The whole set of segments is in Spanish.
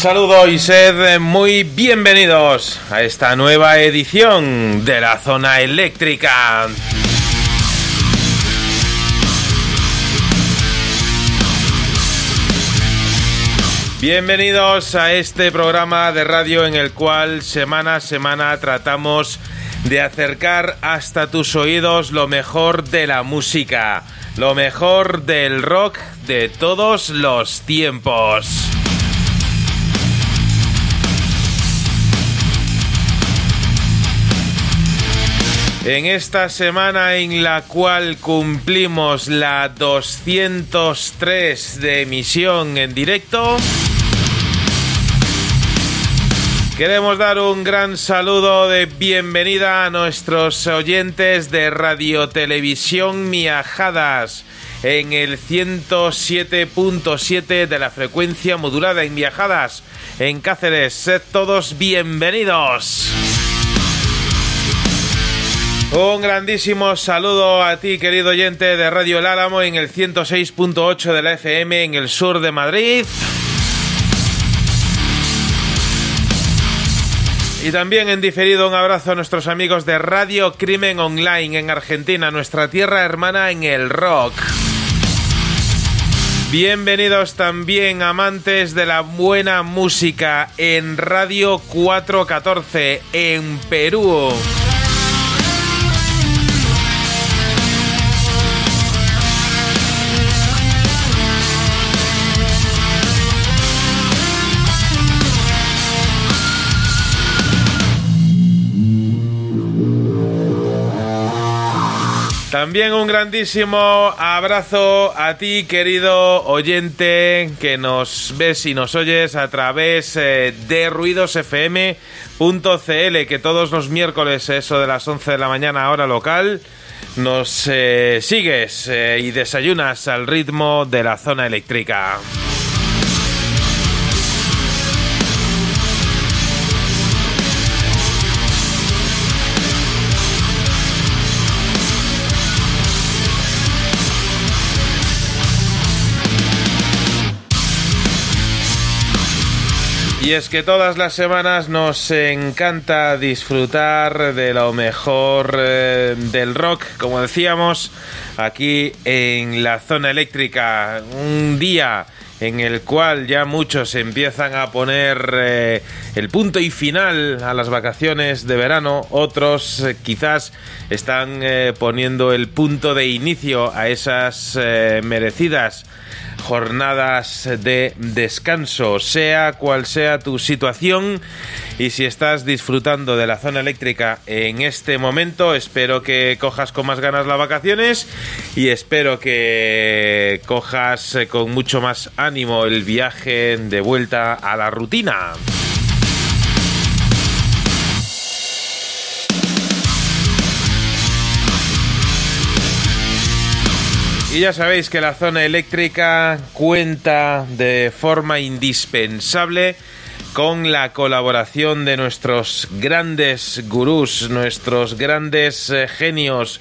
saludo y sed muy bienvenidos a esta nueva edición de la zona eléctrica. Bienvenidos a este programa de radio en el cual semana a semana tratamos de acercar hasta tus oídos lo mejor de la música, lo mejor del rock de todos los tiempos. En esta semana en la cual cumplimos la 203 de emisión en directo, queremos dar un gran saludo de bienvenida a nuestros oyentes de Radio Televisión Miajadas en el 107.7 de la frecuencia modulada en Viajadas en Cáceres. Sed todos bienvenidos. Un grandísimo saludo a ti, querido oyente de Radio El Álamo, en el 106.8 de la FM en el sur de Madrid. Y también en diferido un abrazo a nuestros amigos de Radio Crimen Online en Argentina, nuestra tierra hermana en el rock. Bienvenidos también amantes de la buena música en Radio 414 en Perú. También un grandísimo abrazo a ti, querido oyente, que nos ves y nos oyes a través eh, de ruidosfm.cl, que todos los miércoles, eso de las 11 de la mañana, hora local, nos eh, sigues eh, y desayunas al ritmo de la zona eléctrica. Y es que todas las semanas nos encanta disfrutar de lo mejor eh, del rock, como decíamos, aquí en la zona eléctrica. Un día en el cual ya muchos empiezan a poner eh, el punto y final a las vacaciones de verano, otros eh, quizás están poniendo el punto de inicio a esas merecidas jornadas de descanso, sea cual sea tu situación y si estás disfrutando de la zona eléctrica en este momento, espero que cojas con más ganas las vacaciones y espero que cojas con mucho más ánimo el viaje de vuelta a la rutina. Y ya sabéis que la zona eléctrica cuenta de forma indispensable con la colaboración de nuestros grandes gurús, nuestros grandes eh, genios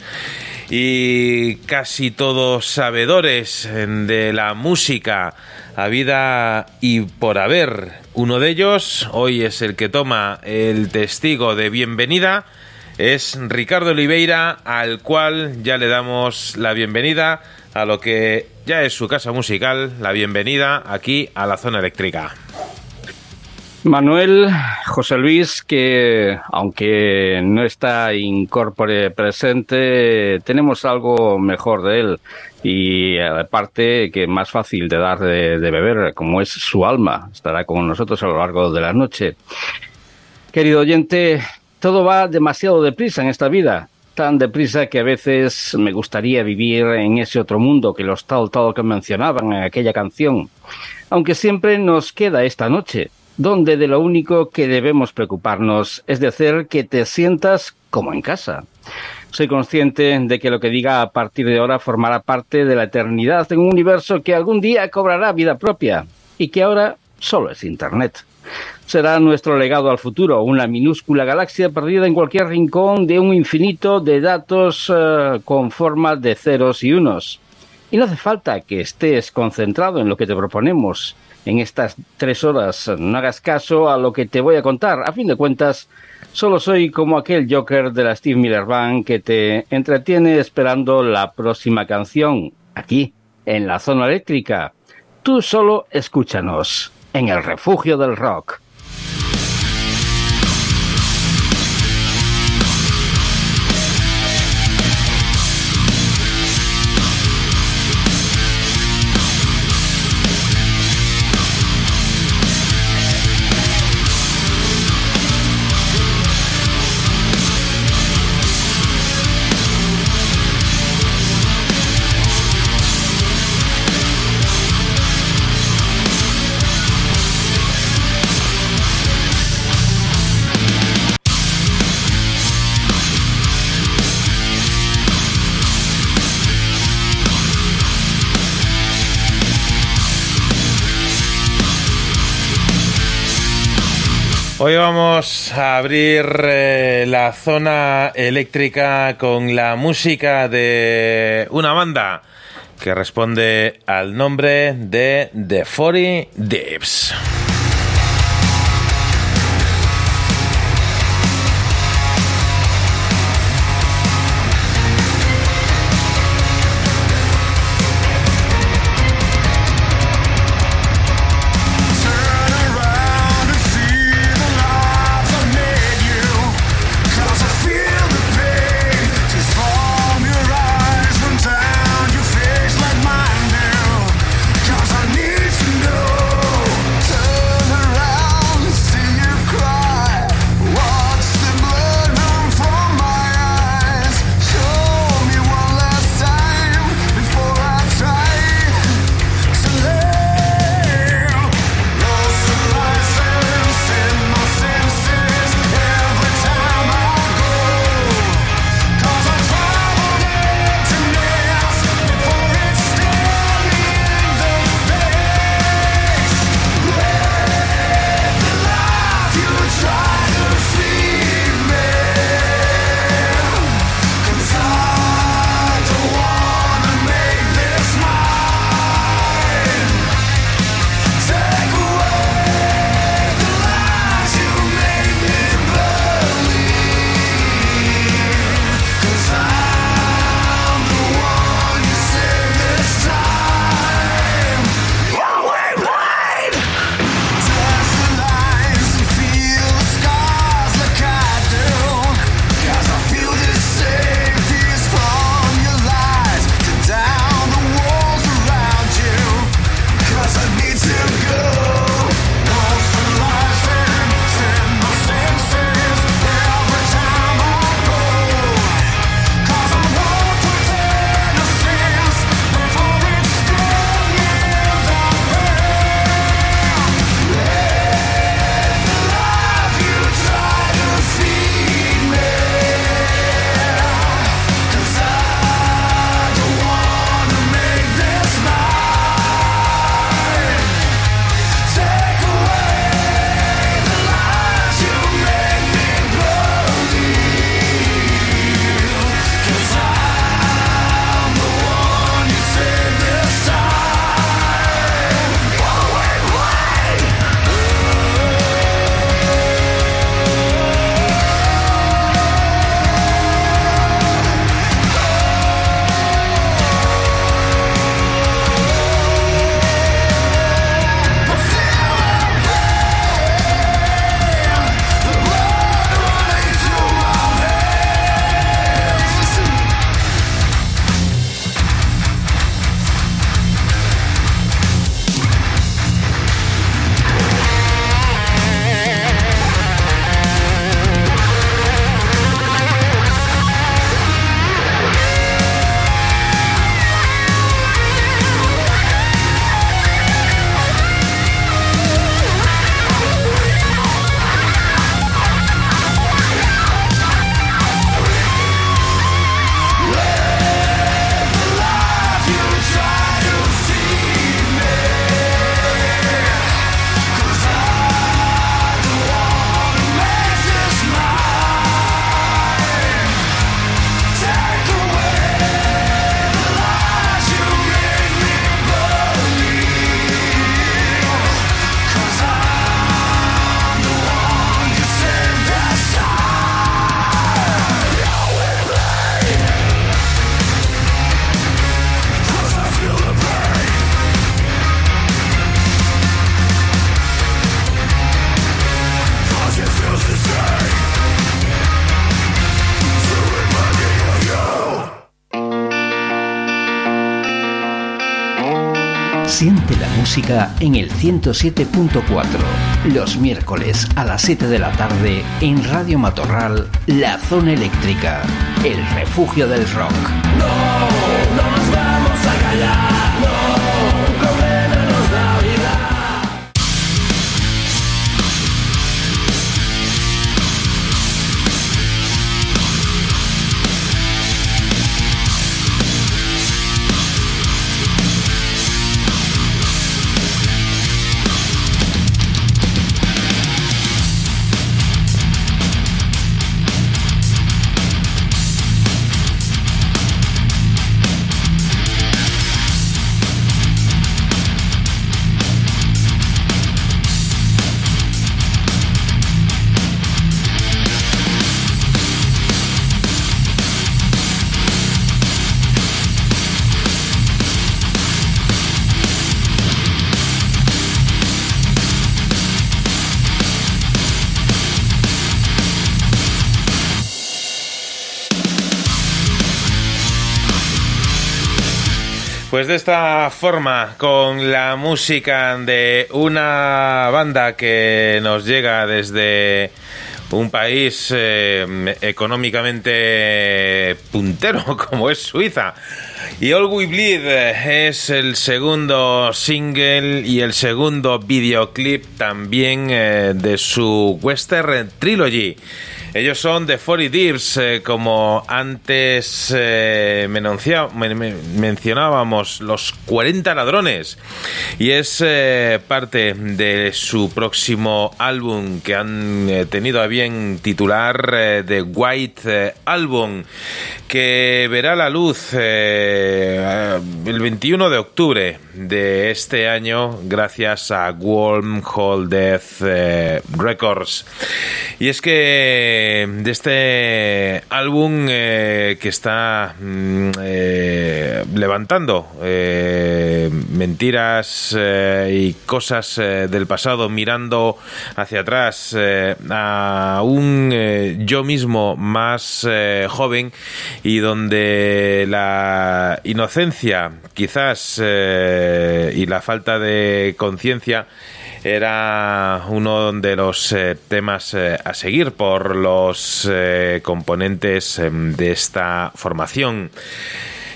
y casi todos sabedores de la música a vida y por haber. Uno de ellos hoy es el que toma el testigo de bienvenida es Ricardo Oliveira, al cual ya le damos la bienvenida a lo que ya es su casa musical, la bienvenida aquí a la zona eléctrica. Manuel José Luis, que aunque no está incorpore presente, tenemos algo mejor de él y aparte que más fácil de dar de, de beber, como es su alma, estará con nosotros a lo largo de la noche. Querido oyente, todo va demasiado deprisa en esta vida, tan deprisa que a veces me gustaría vivir en ese otro mundo que los tal tal que mencionaban en aquella canción. Aunque siempre nos queda esta noche, donde de lo único que debemos preocuparnos es de hacer que te sientas como en casa. Soy consciente de que lo que diga a partir de ahora formará parte de la eternidad en un universo que algún día cobrará vida propia y que ahora solo es Internet será nuestro legado al futuro, una minúscula galaxia perdida en cualquier rincón de un infinito de datos uh, con formas de ceros y unos. Y no hace falta que estés concentrado en lo que te proponemos en estas tres horas. No hagas caso a lo que te voy a contar. A fin de cuentas, solo soy como aquel Joker de la Steve Miller Band que te entretiene esperando la próxima canción, aquí, en la zona eléctrica. Tú solo escúchanos en el refugio del rock. Hoy vamos a abrir eh, la zona eléctrica con la música de una banda que responde al nombre de The 40 Dips. En el 107.4. Los miércoles a las 7 de la tarde en Radio Matorral, La Zona Eléctrica, el refugio del rock. De esta forma, con la música de una banda que nos llega desde un país eh, económicamente puntero como es Suiza. Y All We Bleed eh, es el segundo single y el segundo videoclip también eh, de su Western Trilogy. Ellos son de 40 Dips, eh, como antes eh, mencionábamos, los 40 ladrones. Y es eh, parte de su próximo álbum que han tenido a bien titular The White Album, que verá la luz el 21 de octubre de este año gracias a Wormhole Death Records. Y es que de este álbum eh, que está mm, eh, levantando eh, mentiras y cosas del pasado, mirando hacia atrás a un yo mismo más joven y donde la inocencia quizás y la falta de conciencia era uno de los eh, temas eh, a seguir por los eh, componentes em, de esta formación.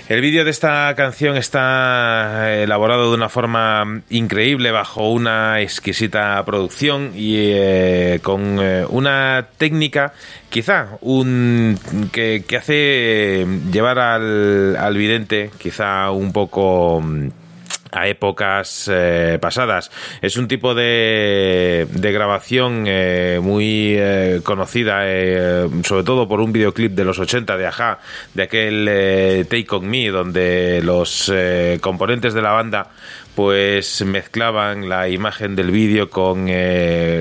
El vídeo de esta canción está elaborado de una forma increíble, bajo una exquisita producción y con una técnica quizá un que, hace llevar al, al vidente quizá un poco a épocas eh, pasadas. Es un tipo de, de grabación eh, muy eh, conocida, sobre todo por un videoclip de los 80 de Aja, de aquel Take On Me, donde los componentes de la banda pues mezclaban la imagen del vídeo con,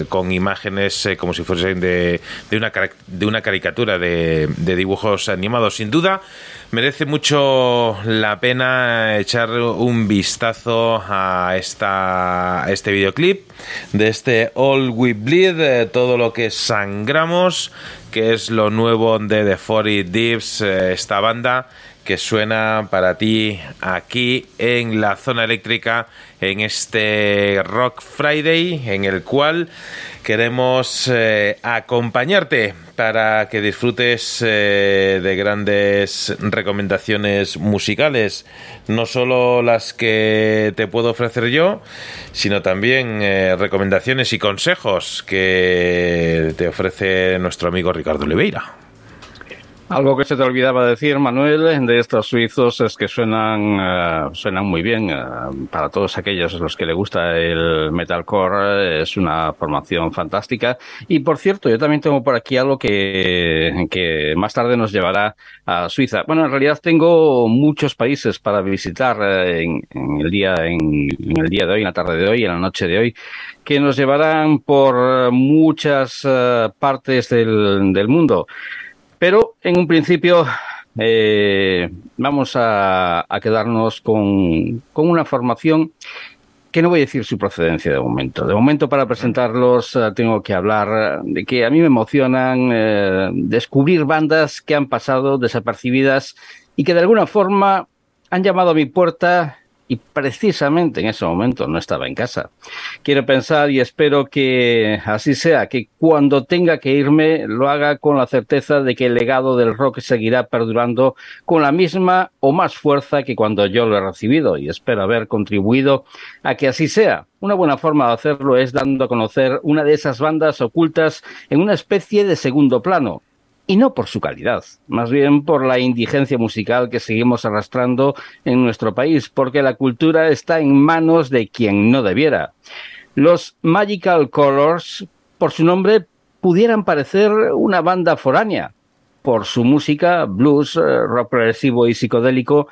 con imágenes como si fuesen de, de, una, de una caricatura de, de dibujos animados. Sin duda, merece mucho la pena echar un vistazo a, esta, este videoclip de este All We Bleed, todo lo que sangramos, que es lo nuevo de The 40 Dips, eh, esta banda que suena para ti aquí en la zona eléctrica en este Rock Friday en el cual queremos eh, acompañarte para que disfrutes eh, de grandes recomendaciones musicales, no solo las que te puedo ofrecer yo, sino también eh, recomendaciones y consejos que te ofrece nuestro amigo Ricardo Oliveira. Algo que se te olvidaba decir, Manuel, de estos suizos es que suenan, eh, suenan muy bien. Eh, para todos aquellos los que le gusta el metalcore, es una formación fantástica. Y por cierto, yo también tengo por aquí algo que, que más tarde nos llevará a Suiza. Bueno, en realidad tengo muchos países para visitar eh, en, el día, en, el día de hoy, en la tarde de hoy, en la noche de hoy, que nos llevarán por muchas partes del, del mundo. En un principio eh, vamos a, quedarnos con, una formación que no voy a decir su procedencia de momento. De momento, para presentarlos, eh, tengo que hablar de que a mí me emocionan eh, descubrir bandas que han pasado desapercibidas y que de alguna forma han llamado a mi puerta y precisamente en ese momento no estaba en casa. Quiero pensar y espero que así sea, que cuando tenga que irme lo haga con la certeza de que el legado del rock seguirá perdurando con la misma o más fuerza que cuando yo lo he recibido y espero haber contribuido a que así sea. Una buena forma de hacerlo es dando a conocer una de esas bandas ocultas en una especie de segundo plano, y no por su calidad, más bien por la indigencia musical que seguimos arrastrando en nuestro país, porque la cultura está en manos de quien no debiera. Los Magical Colors, por su nombre, pudieran parecer una banda foránea, por su música, blues, eh, rock progresivo y psicodélico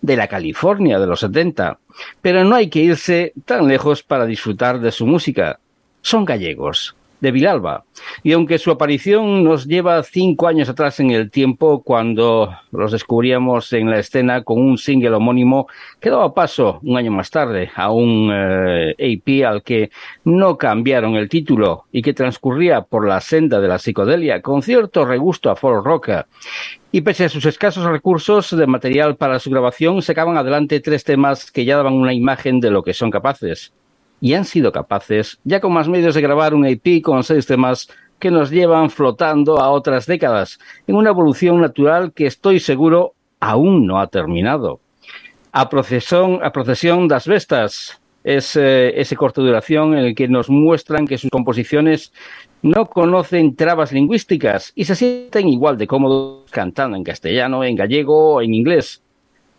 de la California de los 70. Pero no hay que irse tan lejos para disfrutar de su música. Son gallegos, de Vilalba. Y aunque su aparición nos lleva cinco años atrás en el tiempo, cuando los descubríamos en la escena con un single homónimo que daba paso un año más tarde a un eh, AP al que no cambiaron el título y que transcurría por la senda de la psicodelia con cierto regusto a folk rock. Y pese a sus escasos recursos de material para su grabación, sacaban adelante tres temas que ya daban una imagen de lo que son capaces y han sido capaces, ya con más medios, de grabar un EP con seis temas que nos llevan flotando a otras décadas, en una evolución natural que estoy seguro aún no ha terminado. A procesión, a procesión das Vestas es eh, ese corto duración en el que nos muestran que sus composiciones no conocen trabas lingüísticas y se sienten igual de cómodos cantando en castellano, en gallego o en inglés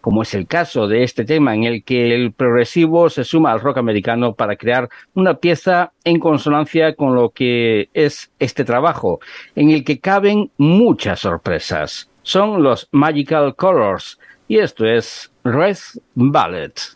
como es el caso de este tema en el que el progresivo se suma al rock americano para crear una pieza en consonancia con lo que es este trabajo, en el que caben muchas sorpresas. Son los Magical Colors y esto es Red Ballet.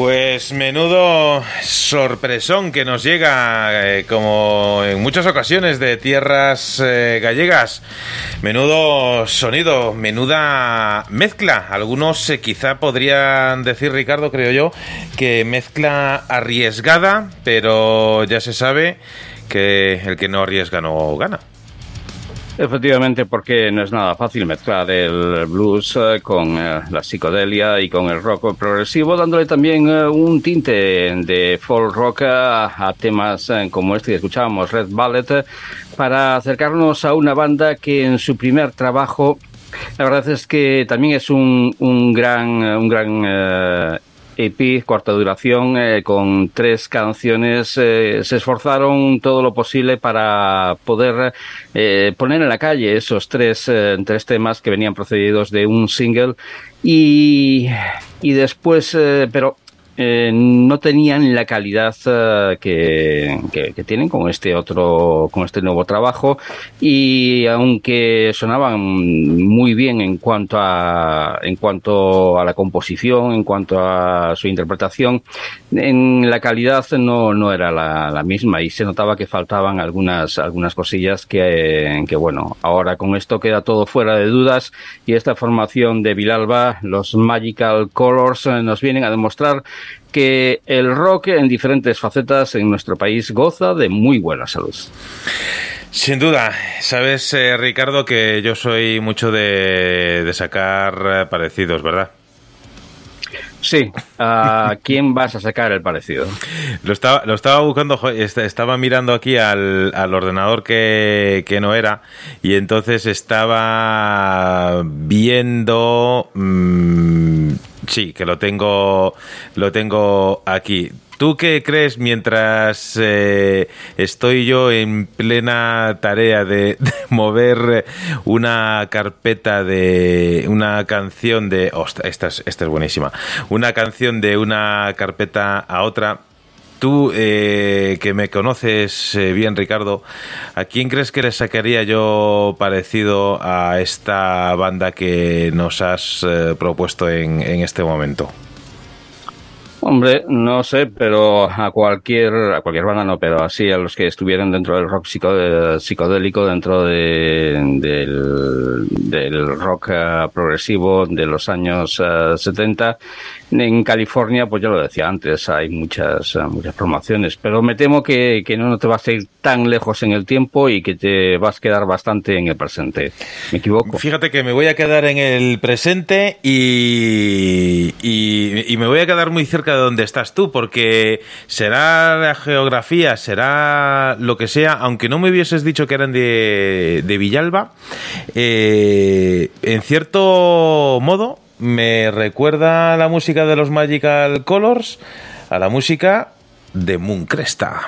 Pues menudo sorpresón que nos llega, eh, como en muchas ocasiones, de tierras eh, gallegas. Menudo sonido, menuda mezcla. Algunos eh, quizá podrían decir, Ricardo, creo yo, que mezcla arriesgada, pero ya se sabe que el que no arriesga no gana. Efectivamente, porque no es nada fácil mezclar el blues eh, con eh, la psicodelia y con el rock progresivo, dándole también eh, un tinte de folk rock a, temas como este que escuchábamos, Red Ballet, para acercarnos a una banda que en su primer trabajo la verdad es que también es un, un gran, un gran eh, EP, corta duración, eh, con tres canciones. eh, se esforzaron todo lo posible para poder eh, poner en la calle esos tres, eh, tres temas que venían procedidos de un single y, y después, pero eh, no tenían la calidad eh, que, tienen con este otro, con este nuevo trabajo. Y aunque sonaban muy bien en cuanto a, en cuanto a la composición, en cuanto a su interpretación, en la calidad no, no era la, la misma. Y se notaba que faltaban algunas, algunas cosillas que, que, bueno, ahora con esto queda todo fuera de dudas. Y esta formación de Vilalba, los Magical Colors, eh, nos vienen a demostrar que el rock en diferentes facetas en nuestro país goza de muy buena salud. Sin duda, sabes, eh, Ricardo, que yo soy mucho de, de sacar eh, parecidos, ¿verdad? Sí, ¿a quién vas a sacar el parecido? Lo estaba, lo estaba buscando, estaba mirando aquí al, al ordenador que, que no era y entonces estaba viendo... mm, sí, que lo tengo, lo tengo aquí. ¿Tú qué crees mientras eh, estoy yo en plena tarea de, mover una carpeta de una canción de... Ostras, esta es, esta es buenísima. Una canción de una carpeta a otra. Tú, eh, que me conoces eh, bien, Ricardo, ¿a quién crees que le sacaría yo parecido a esta banda que nos has eh, propuesto en, en este momento? Hombre, no sé, pero a cualquier, a cualquier banda no, pero así a los que estuvieran dentro del rock psico- psicodélico, dentro de, del, del rock eh, progresivo de los años eh, 70. En California, pues ya lo decía antes, hay muchas, eh, muchas formaciones, pero me temo que, que no, te vas a ir tan lejos en el tiempo y que te vas a quedar bastante en el presente. ¿Me equivoco? Fíjate que me voy a quedar en el presente y, y, y me voy a quedar muy cerca de donde estás tú, porque será la geografía, será lo que sea, aunque no me hubieses dicho que eran de, de Villalba, eh, en cierto modo me recuerda la música de los Magical Colors a la música de Moon Cresta.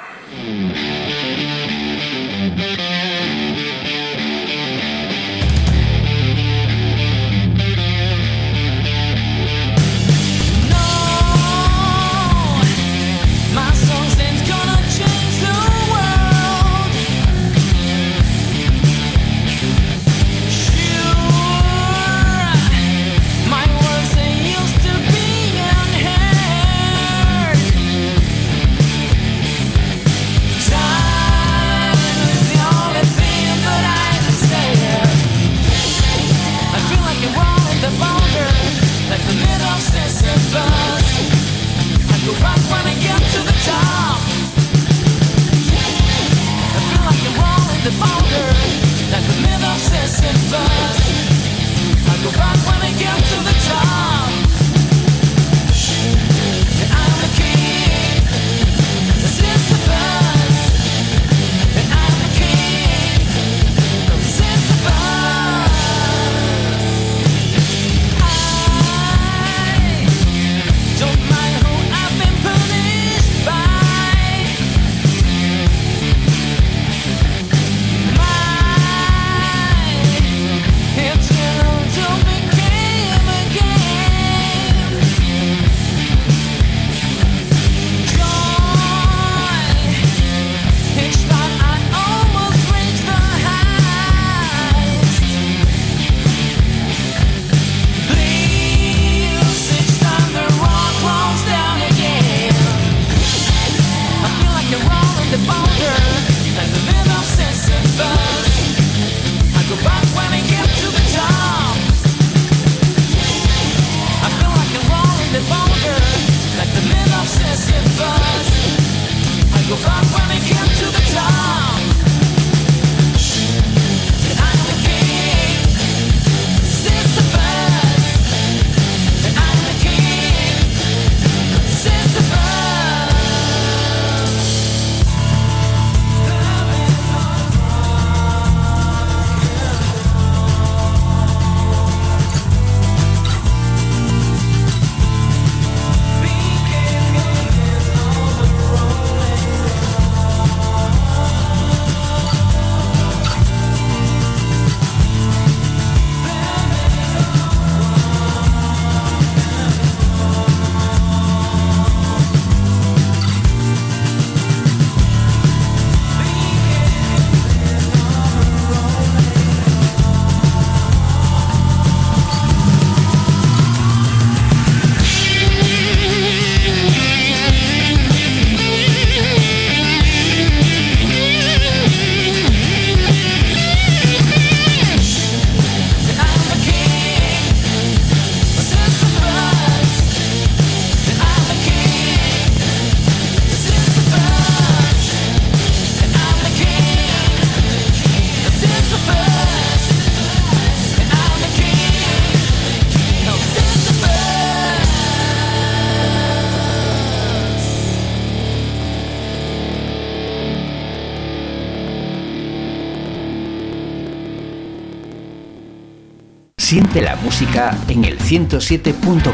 En el 107.4,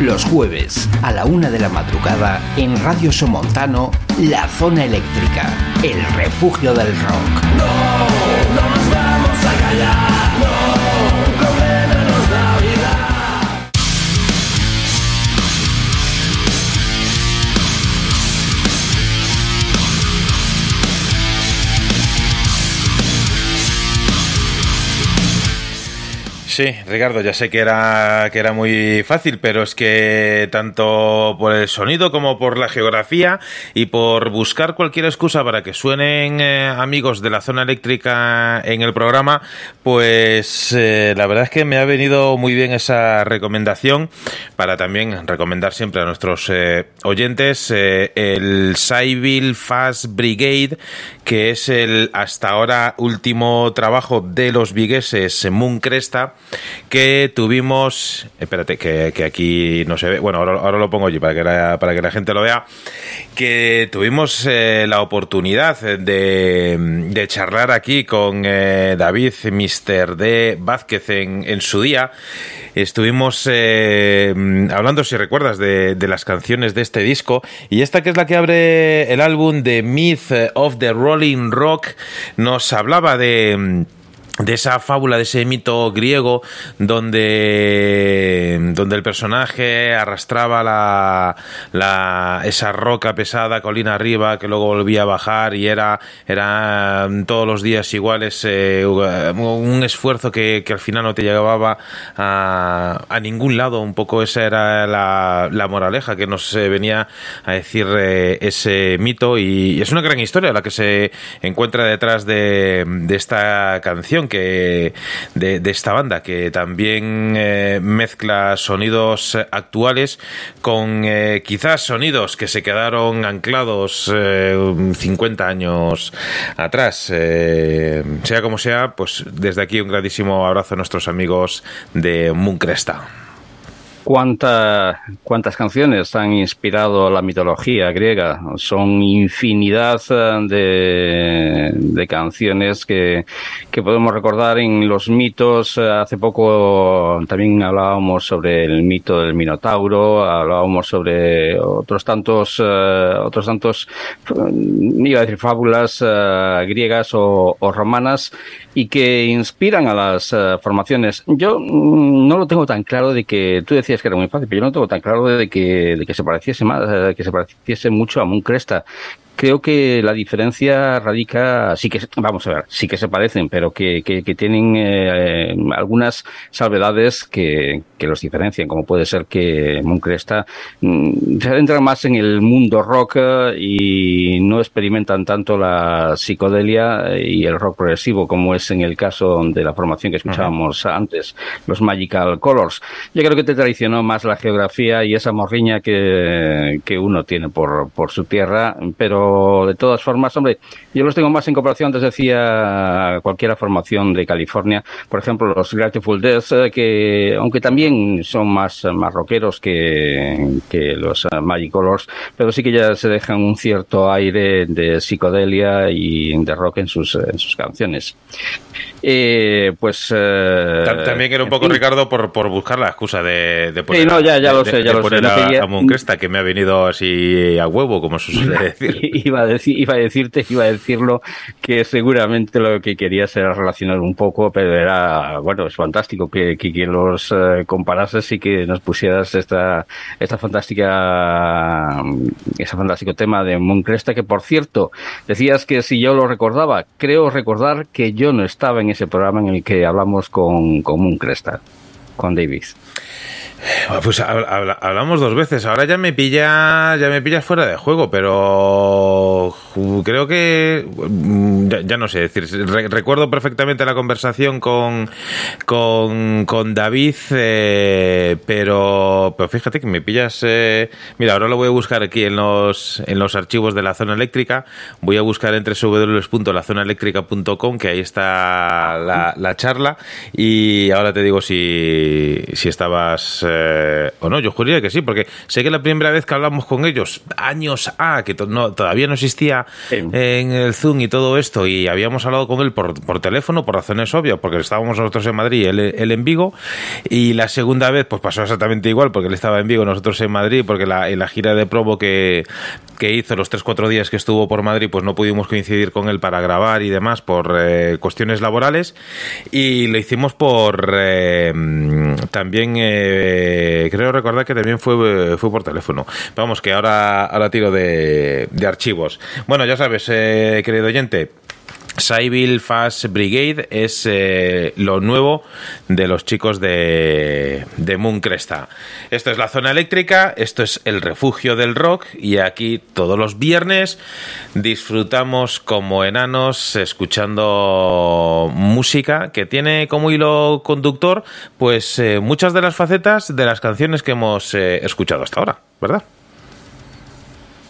los jueves a la una de la madrugada en Radio Somontano, La Zona Eléctrica, el refugio del rock. No, no nos vamos a callar, Sí, Ricardo, ya sé que era, que era muy fácil, pero es que tanto por el sonido como por la geografía y por buscar cualquier excusa para que suenen eh, amigos de la zona eléctrica en el programa, pues eh, la verdad es que me ha venido muy bien esa recomendación para también recomendar siempre a nuestros eh, oyentes el Sybil Fast Brigade, que es el hasta ahora último trabajo de los vigueses Moon Cresta que tuvimos. Espérate, que, aquí no se ve. Bueno, ahora, lo pongo allí para que, la, para que la gente lo vea. Que tuvimos eh, la oportunidad de, de charlar aquí con eh, David, Mr. D. Vázquez, en, en su día. Estuvimos eh, hablando, si recuerdas, de, de las canciones de este disco. Y esta que es la que abre el álbum de Myth of the Rolling Rock, nos hablaba de de esa fábula, de ese mito griego donde, donde el personaje arrastraba la, la, esa roca pesada colina arriba que luego volvía a bajar y era, era todos los días iguales eh, un esfuerzo que, que, al final no te llegaba a, a, ningún lado. Un poco esa era la, la moraleja que nos eh, venía a decir eh, ese mito. Y, y, es una gran historia la que se encuentra detrás de, de esta canción que de, esta banda que también eh, mezcla sonidos actuales con eh, quizás sonidos que se quedaron anclados eh, 50 años atrás. Eh, sea como sea, pues desde aquí un grandísimo abrazo a nuestros amigos de Mooncresta. ¿Cuánta, ¿Cuántas canciones han inspirado la mitología griega? Son infinidad de, de canciones que, que, podemos recordar en los mitos. Hace poco también hablábamos sobre el mito del Minotauro, hablábamos sobre otros tantos, uh, otros tantos, iba a decir fábulas uh, griegas o, o, romanas y que inspiran a las formaciones. Yo mm, no lo tengo tan claro de que tú decías que era muy fácil, pero yo no tengo tan claro de que, de que se pareciese más, de que se pareciese mucho a Moon Cresta creo que la diferencia radica, sí que, vamos a ver, sí que se parecen, pero que, que, que tienen eh, algunas salvedades que, que, los diferencian, como puede ser que Mooncresta mm, se adentran más en el mundo rock y no experimentan tanto la psicodelia y el rock progresivo, como es en el caso de la formación que escuchábamos uh -huh. antes, los Magical Colors. Yo creo que te traicionó más la geografía y esa morriña que, que uno tiene por, por su tierra, pero pero de todas formas, hombre, yo los tengo más en comparación, antes decía, cualquier formación de California, por ejemplo, los Grateful Dead, eh, que aunque también son más, más rockeros que, que los uh, Magic Colors, pero sí que ya se dejan un cierto aire de psicodelia y de rock en sus, en sus canciones. Eh, pues eh, también era un poco Ricardo por, por buscar la excusa de, de poner, sí, no, ya, ya lo sé, ya lo sé. a, a Moncresta, que me ha venido así a huevo, como se suele decir. iba, a decir. iba a decirte, iba a decirlo, que seguramente lo que querías era relacionar un poco, pero era, bueno, es fantástico que, que, los eh, comparases y que nos pusieras esta, esta fantástica, ese fantástico tema de Moncresta, que por cierto, decías que si yo lo recordaba, creo recordar que yo no estaba en ese programa en el que hablamos con, con un Cresta, con Davis. Pues hablamos dos veces. Ahora ya me pilla, ya me pillas fuera de juego, pero creo que mm, ya, no sé decir. recuerdo perfectamente la conversación con con, con David, eh, pero pero fíjate que me pillas. Eh, mira, ahora lo voy a buscar aquí en los en los archivos de la zona eléctrica. Voy a buscar entre www.lazonaeléctrica.com que ahí está la, la charla y ahora te digo si si estabas eh, o no, yo juraría que sí, porque sé que la primera vez que hablamos con ellos, años A, que to no, todavía no existía sí. en el Zoom y todo esto, y habíamos hablado con él por, por teléfono, por razones obvias, porque estábamos nosotros en Madrid, él, él, en Vigo, y la segunda vez pues pasó exactamente igual, porque él estaba en Vigo, nosotros en Madrid, porque la, en la gira de promo que, que hizo los 3-4 días que estuvo por Madrid, pues no pudimos coincidir con él para grabar y demás por eh, cuestiones laborales, y lo hicimos por eh, también eh, creo recordar que también fue, fue por teléfono. Vamos, que ahora, ahora tiro de, de archivos. Bueno, ya sabes, eh, querido oyente, Cybil Fast Brigade es eh, lo nuevo de los chicos de, de Moon Cresta. Esto es la zona eléctrica, esto es el refugio del rock y aquí todos los viernes disfrutamos como enanos escuchando música que tiene como hilo conductor pues eh, muchas de las facetas de las canciones que hemos eh, escuchado hasta ahora, ¿verdad?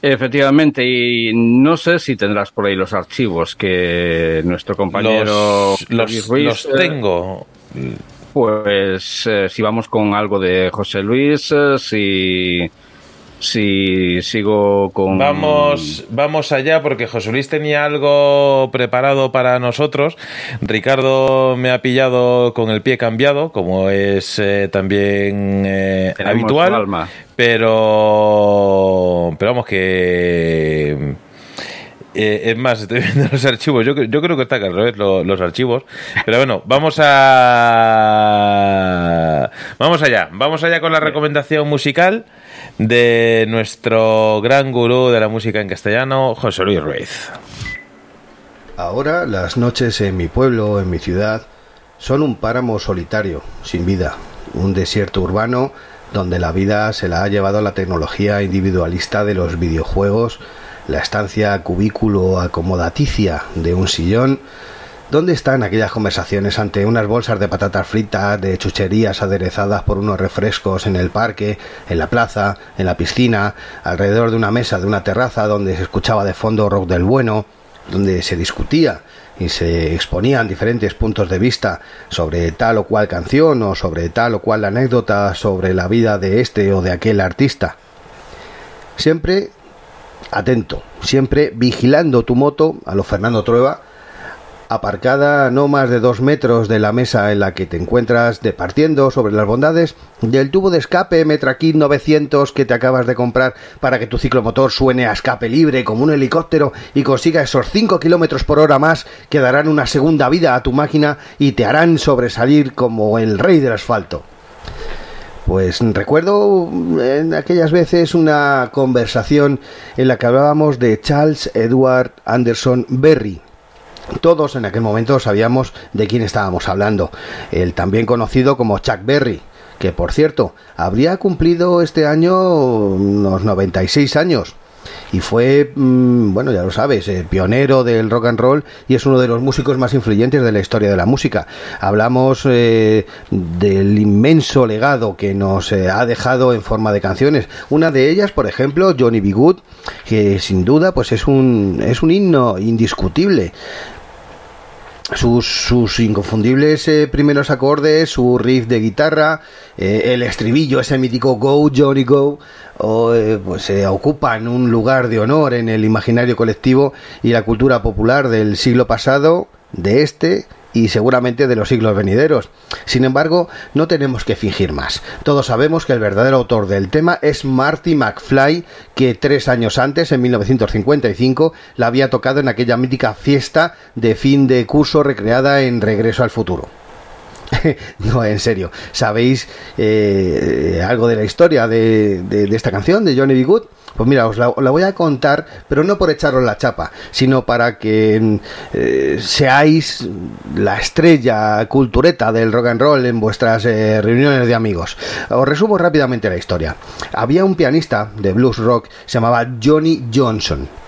Efectivamente, y no sé si tendrás por ahí los archivos que nuestro compañero los, los, Ruiz, los tengo. Pues eh, si vamos con algo de José Luis, eh, si si sigo con vamos vamos allá porque José Luis tenía algo preparado para nosotros Ricardo me ha pillado con el pie cambiado como es eh, también eh, habitual alma. pero pero vamos que eh, es más, estoy viendo los archivos. Yo, yo creo que está al revés lo, los archivos. Pero bueno, vamos a. Vamos allá. Vamos allá con la recomendación musical de nuestro gran gurú de la música en castellano, José Luis Ruiz. Ahora las noches en mi pueblo, en mi ciudad, son un páramo solitario, sin vida, un desierto urbano donde la vida se la ha llevado la tecnología individualista de los videojuegos la estancia cubículo acomodaticia de un sillón, ¿dónde están aquellas conversaciones ante unas bolsas de patatas fritas, de chucherías aderezadas por unos refrescos en el parque, en la plaza, en la piscina, alrededor de una mesa de una terraza donde se escuchaba de fondo rock del bueno, donde se discutía y se exponían diferentes puntos de vista sobre tal o cual canción o sobre tal o cual anécdota sobre la vida de este o de aquel artista? Siempre atento, siempre vigilando tu moto a lo Fernando Trueba, aparcada no más de dos metros de la mesa en la que te encuentras departiendo sobre las bondades del tubo de escape Metrakit 900 que te acabas de comprar para que tu ciclomotor suene a escape libre como un helicóptero y consiga esos 5 kilómetros por hora más que darán una segunda vida a tu máquina y te harán sobresalir como el rey del asfalto. Pues recuerdo en aquellas veces una conversación en la que hablábamos de Charles Edward Anderson Berry. Todos en aquel momento sabíamos de quién estábamos hablando, el también conocido como Chuck Berry, que por cierto habría cumplido este año unos 96 años y fue, mm, bueno, ya lo sabes, eh, pionero del rock and roll y es uno de los músicos más influyentes de la historia de la música. Hablamos eh, del inmenso legado que nos eh, ha dejado en forma de canciones. Una de ellas, por ejemplo, Johnny B. Good, que sin duda pues es un, es un himno indiscutible sus, sus inconfundibles eh, primeros acordes, su riff de guitarra, eh, el estribillo, ese mítico Go Johnny Go, o, eh, pues ocupan un lugar de honor en el imaginario colectivo y la cultura popular del siglo pasado, de este y seguramente de los siglos venideros. Sin embargo, no tenemos que fingir más. Todos sabemos que el verdadero autor del tema es Marty McFly, que tres años antes, en 1955, la había tocado en aquella mítica fiesta de fin de curso recreada en Regreso al Futuro. no, en serio. ¿Sabéis eh, algo de la historia de, de, esta canción, de Johnny B. Pues mira, os la, la, voy a contar, pero no por echaros la chapa, sino para que eh, seáis la estrella cultureta del rock and roll en vuestras eh, reuniones de amigos. Os resumo rápidamente la historia. Había un pianista de blues rock, se llamaba Johnny Johnson.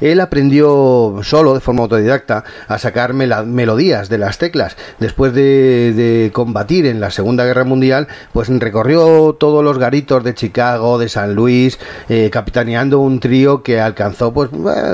Él aprendió solo, de forma autodidacta, a sacar melodías de las teclas. Después de, combatir en la Segunda Guerra Mundial, pues recorrió todos los garitos de Chicago, de San Luis, eh, capitaneando un trío que alcanzó pues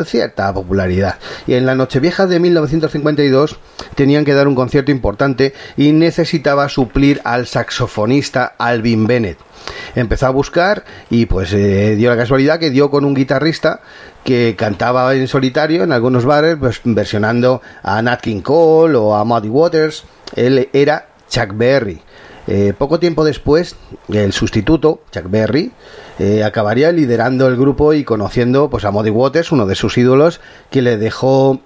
cierta popularidad. Y en la Nochevieja de 1952 tenían que dar un concierto importante y necesitaba suplir al saxofonista Alvin Bennett empezó a buscar y pues eh, dio la casualidad que dio con un guitarrista que cantaba en solitario en algunos bares pues, versionando a Nat King Cole o a Muddy Waters él era Chuck Berry eh, poco tiempo después, el sustituto, Chuck Berry, eh, acabaría liderando el grupo y conociendo pues, a Muddy Waters, uno de sus ídolos, que le dejó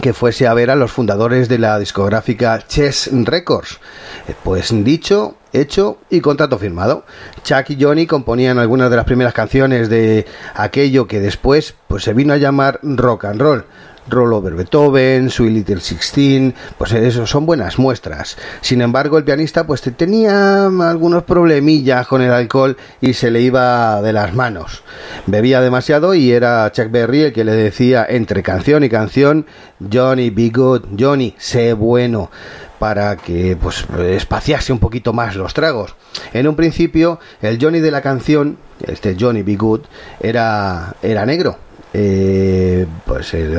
que fuese a ver a los fundadores de la discográfica Chess Records. Pues dicho, hecho y contrato firmado. Chuck y Johnny componían algunas de las primeras canciones de aquello que después pues se vino a llamar rock and roll. Roll Over Beethoven, Sweet Little Sixteen, pues eso son buenas muestras. Sin embargo, el pianista pues tenía algunos problemillas con el alcohol y se le iba de las manos. Bebía demasiado y era Chuck Berry el que le decía entre canción y canción, Johnny, be good, Johnny, sé bueno para que pues espaciase un poquito más los tragos. En un principio, el Johnny de la canción, este Johnny Be Good, era, era negro, eh, pues el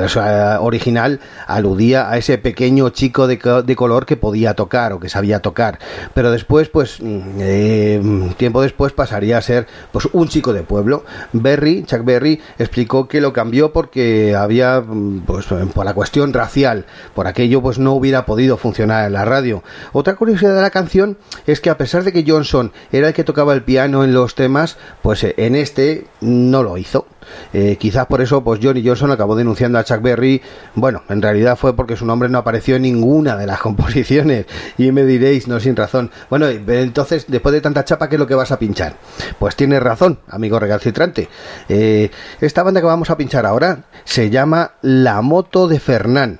original aludía a ese pequeño chico de, de, color que podía tocar o que sabía tocar. Pero después pues eh, tiempo después pasaría a ser pues un chico de pueblo. Berry Chuck Berry explicó que lo cambió porque había pues por la cuestión racial. Por aquello pues no hubiera podido funcionar en la radio. Otra curiosidad de la canción es que a pesar de que Johnson era el que tocaba el piano en los temas pues en este no lo hizo eh, quizás por eso, pues Johnny Johnson acabó denunciando a Chuck Berry. Bueno, en realidad fue porque su nombre no apareció en ninguna de las composiciones. Y me diréis, no sin razón. Bueno, entonces, después de tanta chapa, ¿qué es lo que vas a pinchar? Pues tienes razón, amigo recalcitrante. Eh, esta banda que vamos a pinchar ahora se llama La Moto de Fernán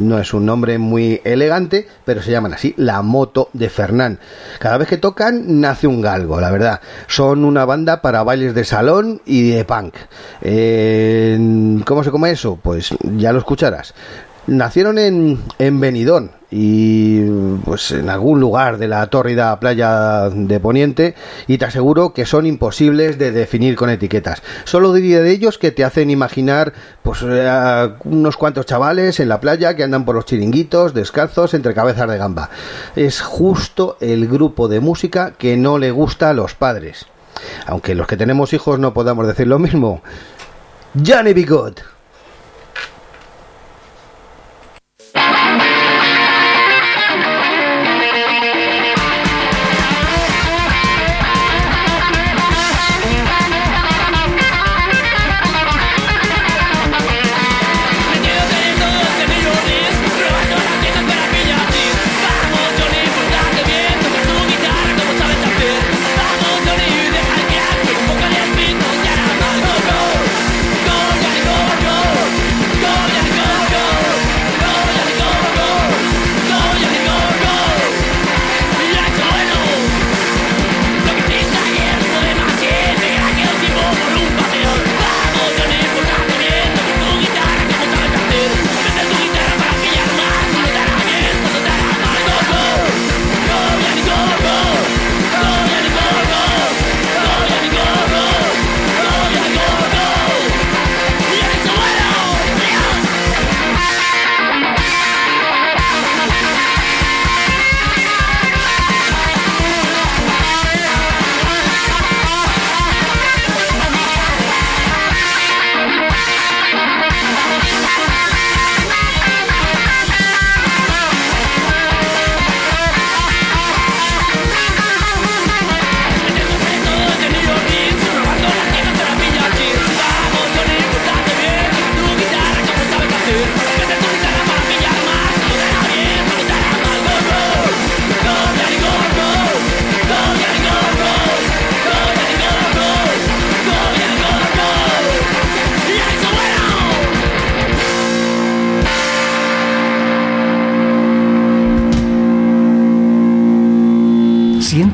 no es un nombre muy elegante, pero se llaman así, la moto de Fernán. Cada vez que tocan nace un galgo, la verdad. Son una banda para bailes de salón y de punk. Eh, ¿Cómo se come eso? Pues ya lo escucharás. Nacieron en, en Benidorm y pues en algún lugar de la tórrida playa de Poniente y te aseguro que son imposibles de definir con etiquetas. Solo diría de ellos que te hacen imaginar pues a unos cuantos chavales en la playa que andan por los chiringuitos descalzos entre cabezas de gamba. Es justo el grupo de música que no le gusta a los padres. Aunque los que tenemos hijos no podamos decir lo mismo. Johnny Be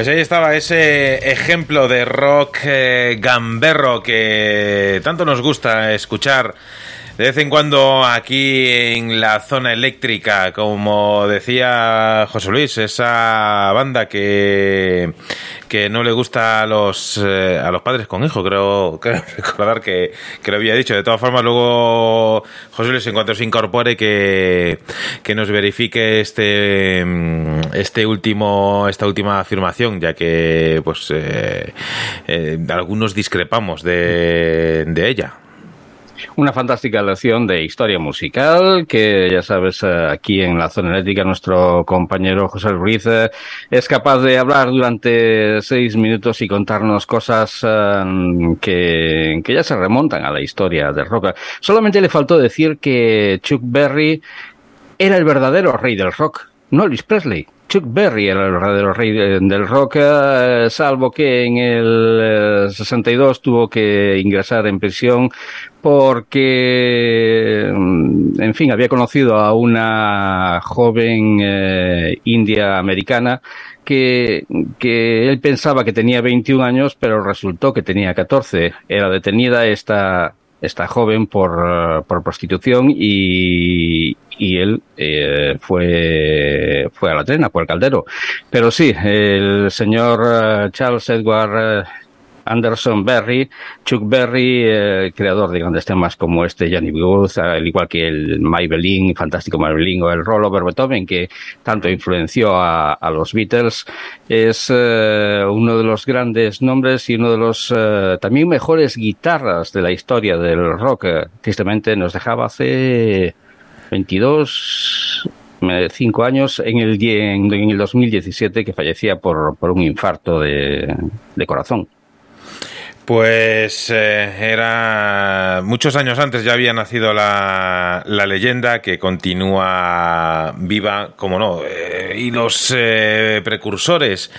Pues ahí estaba ese ejemplo de rock eh, gamberro que tanto nos gusta escuchar de vez en cuando aquí en la zona eléctrica, como decía José Luis, esa banda que, que no le gusta a los eh, a los padres con hijos, creo, recordar que, que lo había dicho. De todas formas, luego José Luis, en cuanto se incorpore, que, que nos verifique este mm, este último esta última afirmación, ya que pues eh, eh, algunos discrepamos de, de ella. Una fantástica lección de historia musical que, ya sabes, eh, aquí en la zona eléctrica nuestro compañero José Ruiz eh, es capaz de hablar durante seis minutos y contarnos cosas eh, que, que ya se remontan a la historia del rock. Solamente le faltó decir que Chuck Berry era el verdadero rey del rock, no Elvis Presley. Chuck Berry era el verdadero rey de- del rock, eh, salvo que en el eh, 62 tuvo que ingresar en prisión porque, mm, en fin, había conocido a una joven eh, india americana que, que él pensaba que tenía 21 años, pero resultó que tenía 14. Era detenida esta, esta joven por, eh, por prostitución y, y él eh, fue, fue a la trena, por el caldero. Pero sí, el señor eh, Charles Edward eh, Anderson Berry, Chuck Berry, eh, creador de grandes temas como este Johnny Booth, al igual que el Maybelline, fantástico Maybelline o el Rollover Beethoven, que tanto influenció a, a los Beatles, es eh, uno de los grandes nombres y uno de los eh, también mejores guitarras de la historia del rock. Tristemente nos dejaba hace 22, eh, cinco años en el, en, en el 2017 que fallecía por, por un infarto de, de corazón. Pues eh, era muchos años antes ya había nacido la, la leyenda que continúa viva, como no, eh, y los eh, precursores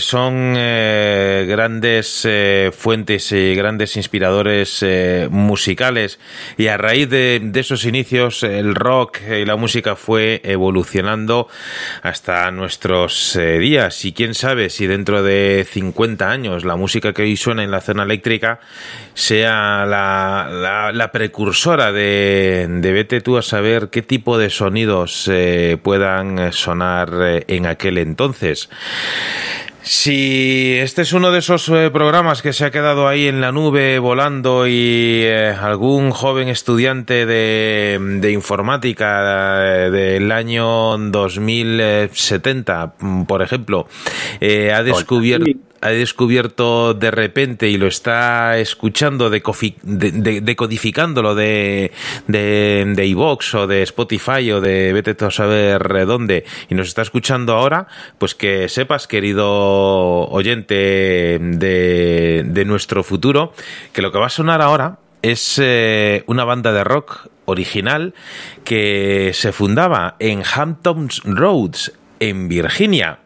son grandes fuentes y grandes inspiradores musicales. Y a raíz de, de esos inicios el rock y la música fue evolucionando hasta nuestros días. Y quién sabe si dentro de 50 años la música que hoy suena en la zona eléctrica sea la, la, la precursora de, de vete tú a saber qué tipo de sonidos eh, puedan sonar eh, en aquel entonces. Si este es uno de esos eh, programas que se ha quedado ahí en la nube volando y eh, algún joven estudiante de, de informática eh, del año 2070, mm, por ejemplo, eh, ha descubierto ha descubierto de repente y lo está escuchando decodificándolo de de de iVoox o de Spotify o de vete a saber dónde y nos está escuchando ahora pues que sepas querido oyente de, de nuestro futuro que lo que va a sonar ahora es eh, una banda de rock original que se fundaba en Hamptons Roads en Virginia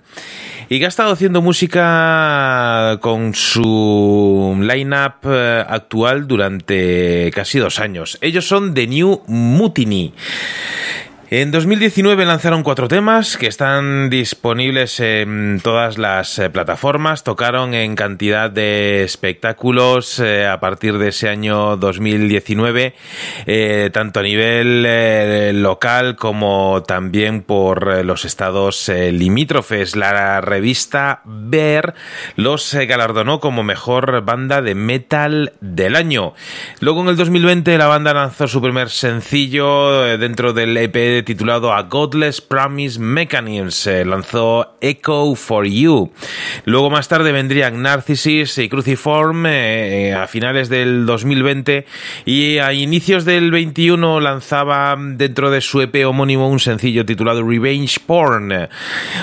y que ha estado haciendo música con su line-up eh, actual durante casi dos años. Ellos son The New Mutiny. En 2019 lanzaron cuatro temas que están disponibles en todas las eh, plataformas. Tocaron en cantidad de espectáculos eh, a partir de ese año 2019, eh, tanto a nivel local como también por los estados limítrofes. La revista Ver los galardonó como mejor banda de metal del año. Luego en el 2020 la banda lanzó su primer sencillo dentro del EP 2020 titulado A Godless Promise Mechanism. Se lanzó Echo for You. Luego más tarde vendrían Narcissus y Cruciform eh, eh, a finales del 2020 y a inicios del 21 lanzaba dentro de su EP homónimo un sencillo titulado Revenge Porn.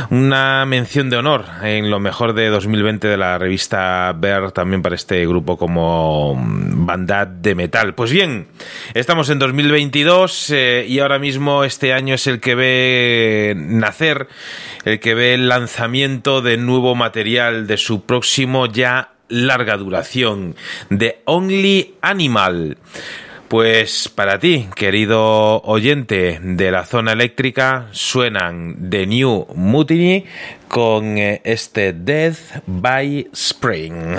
Una mención de honor en lo mejor de 2020 de la revista Ver también para este grupo como banda de metal. Pues bien, estamos en 2022 eh, y ahora mismo este año es el que ve nacer, el que ve el lanzamiento de nuevo material de su próximo ya larga duración, The Only Animal. Pues para ti, querido oyente de la zona eléctrica, suenan The New Mutiny con eh, este Death by Spring.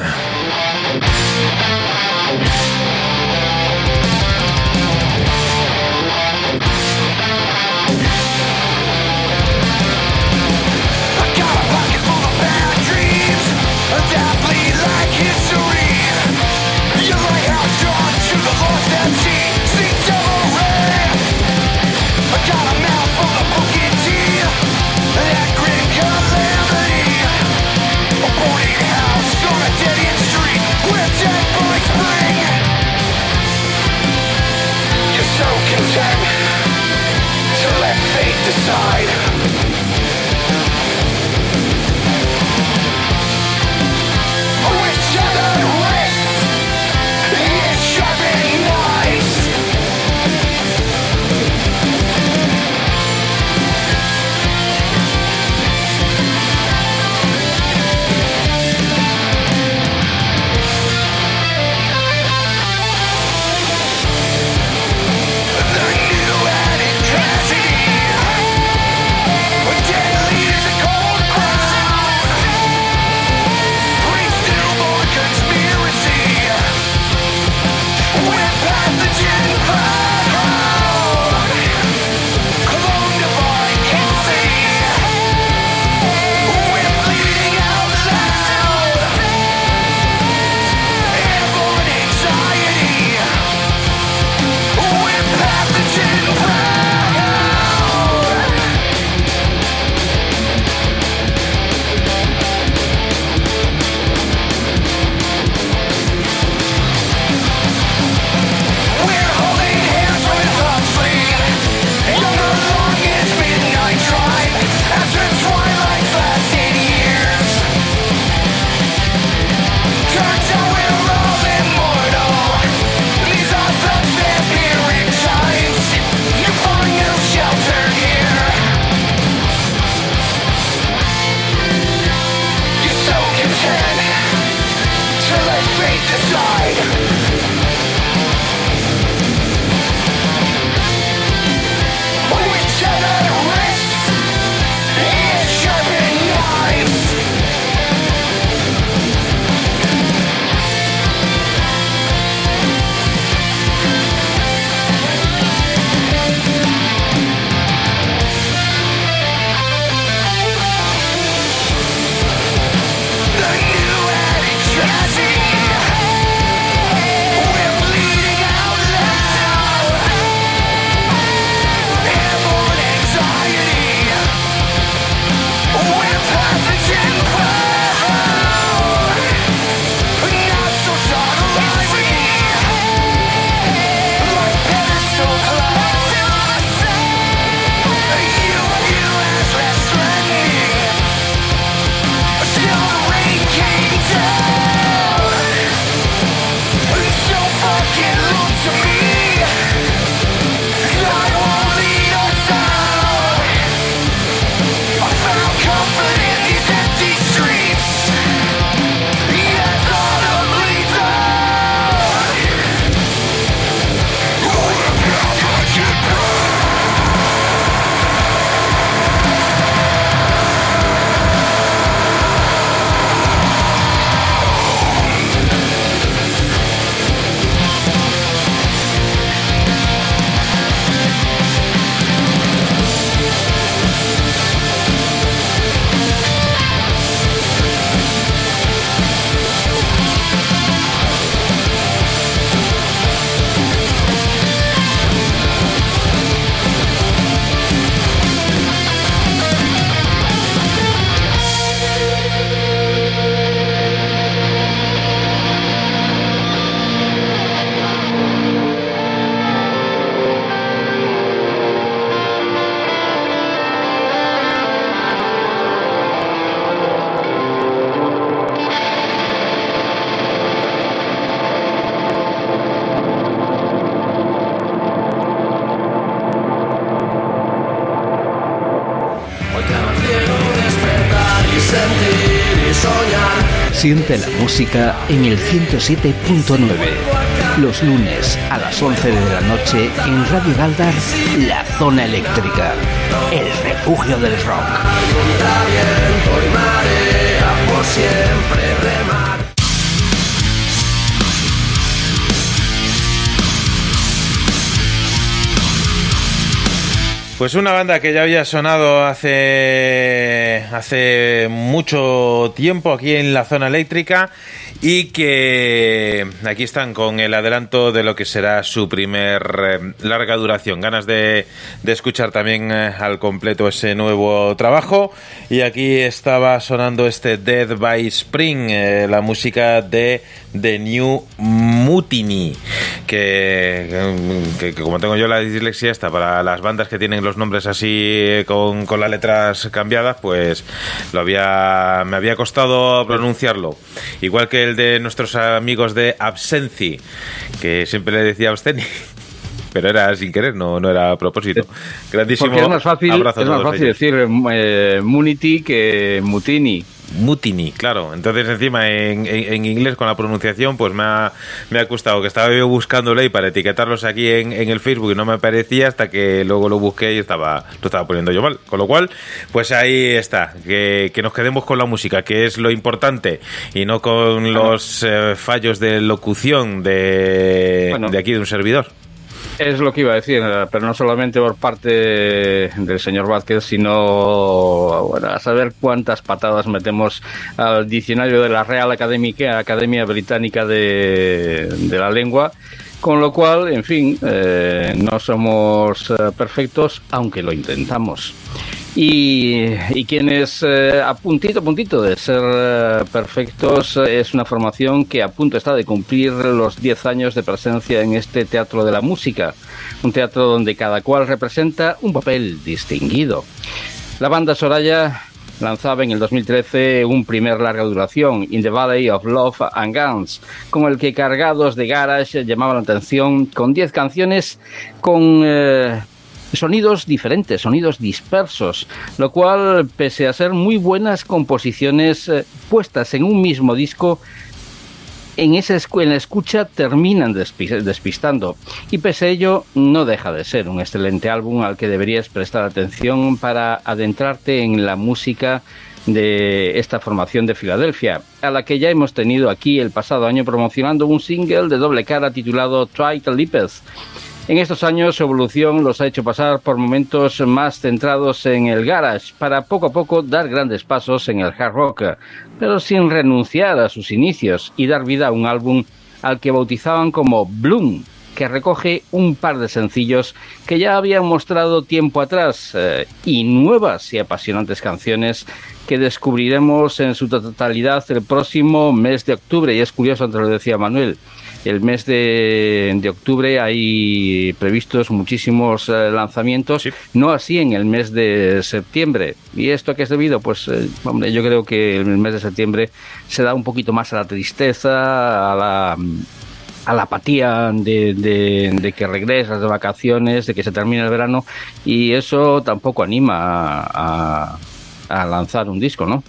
Siente la música en el 107.9. Los lunes a las 11 de la noche en Radio Galdar, La Zona Eléctrica, el refugio del rock. Pues una banda que ya había sonado hace hace mucho tiempo aquí en la zona eléctrica y que aquí están con el adelanto de lo que será su primer eh, larga duración. Ganas de, de escuchar también eh, al completo ese nuevo trabajo. Y aquí estaba sonando este Dead by Spring, eh, la música de The New Mutiny, que, que- que como tengo yo la dislexia esta, para las bandas que tienen los nombres así eh, con, con las letras cambiadas, pues lo había me había costado pronunciarlo. Igual que el de nuestros amigos de Absenci, que siempre le decía Absteni. Pero era sin querer, no, no era a propósito. Grandísimo Porque es más fácil, es más fácil ellos. decir eh, Munity que Mutini. Mutiny, claro. Entonces, encima, en, en- en inglés, con la pronunciación, pues me ha, me ha costado que estaba yo buscando ley para etiquetarlos aquí en, en el Facebook y no me aparecía hasta que luego lo busqué y estaba, lo estaba poniendo yo mal. Con lo cual, pues ahí está. Que, que nos quedemos con la música, que es lo importante, y no con los eh, fallos de locución de, Bueno. de aquí de un servidor. Es lo que iba a decir, pero no solamente por parte del señor Vázquez, sino a saber cuántas patadas metemos al diccionario de la Real Académica, Academia Británica de, de la Lengua, con lo cual, en fin, eh, no somos eh, perfectos, aunque lo intentamos. Y, y quienes eh, a puntito a puntito de ser eh, perfectos es una formación que a punto está de cumplir los 10 años de presencia en este teatro de la música, un teatro donde cada cual representa un papel distinguido. La banda Soraya lanzaba en el 2013 un primer larga duración, In the Valley of Love and Guns, con el que cargados de garage llamaban la atención con 10 canciones con eh, sonidos diferentes, sonidos dispersos, lo cual, pese a ser muy buenas composiciones eh, puestas en un mismo disco, en, esa en la escucha terminan despi- despistando. Y pese a ello, no deja de ser un excelente álbum al que deberías prestar atención para adentrarte en la música de esta formación de Filadelfia, a la que ya hemos tenido aquí el pasado año promocionando un single de doble cara titulado Try to. En estos años su evolución los ha hecho pasar por momentos más centrados en el garage para poco a poco dar grandes pasos en el hard rock, pero sin renunciar a sus inicios y dar vida a un álbum al que bautizaban como Bloom, que recoge un par de sencillos que ya habían mostrado tiempo atrás eh, y nuevas y apasionantes canciones que descubriremos en su totalidad el próximo mes de octubre. Y es curioso, antes lo decía Manuel, el mes de, de octubre hay previstos muchísimos eh, lanzamientos, Sí. no así en el mes de septiembre. ¿Y esto a qué es debido? Pues, eh, hombre, yo creo que el mes de septiembre se da un poquito más a la tristeza, a la a la apatía de, de- de que regresas de vacaciones, de que se termine el verano, y eso tampoco anima a, a- a lanzar un disco, ¿no?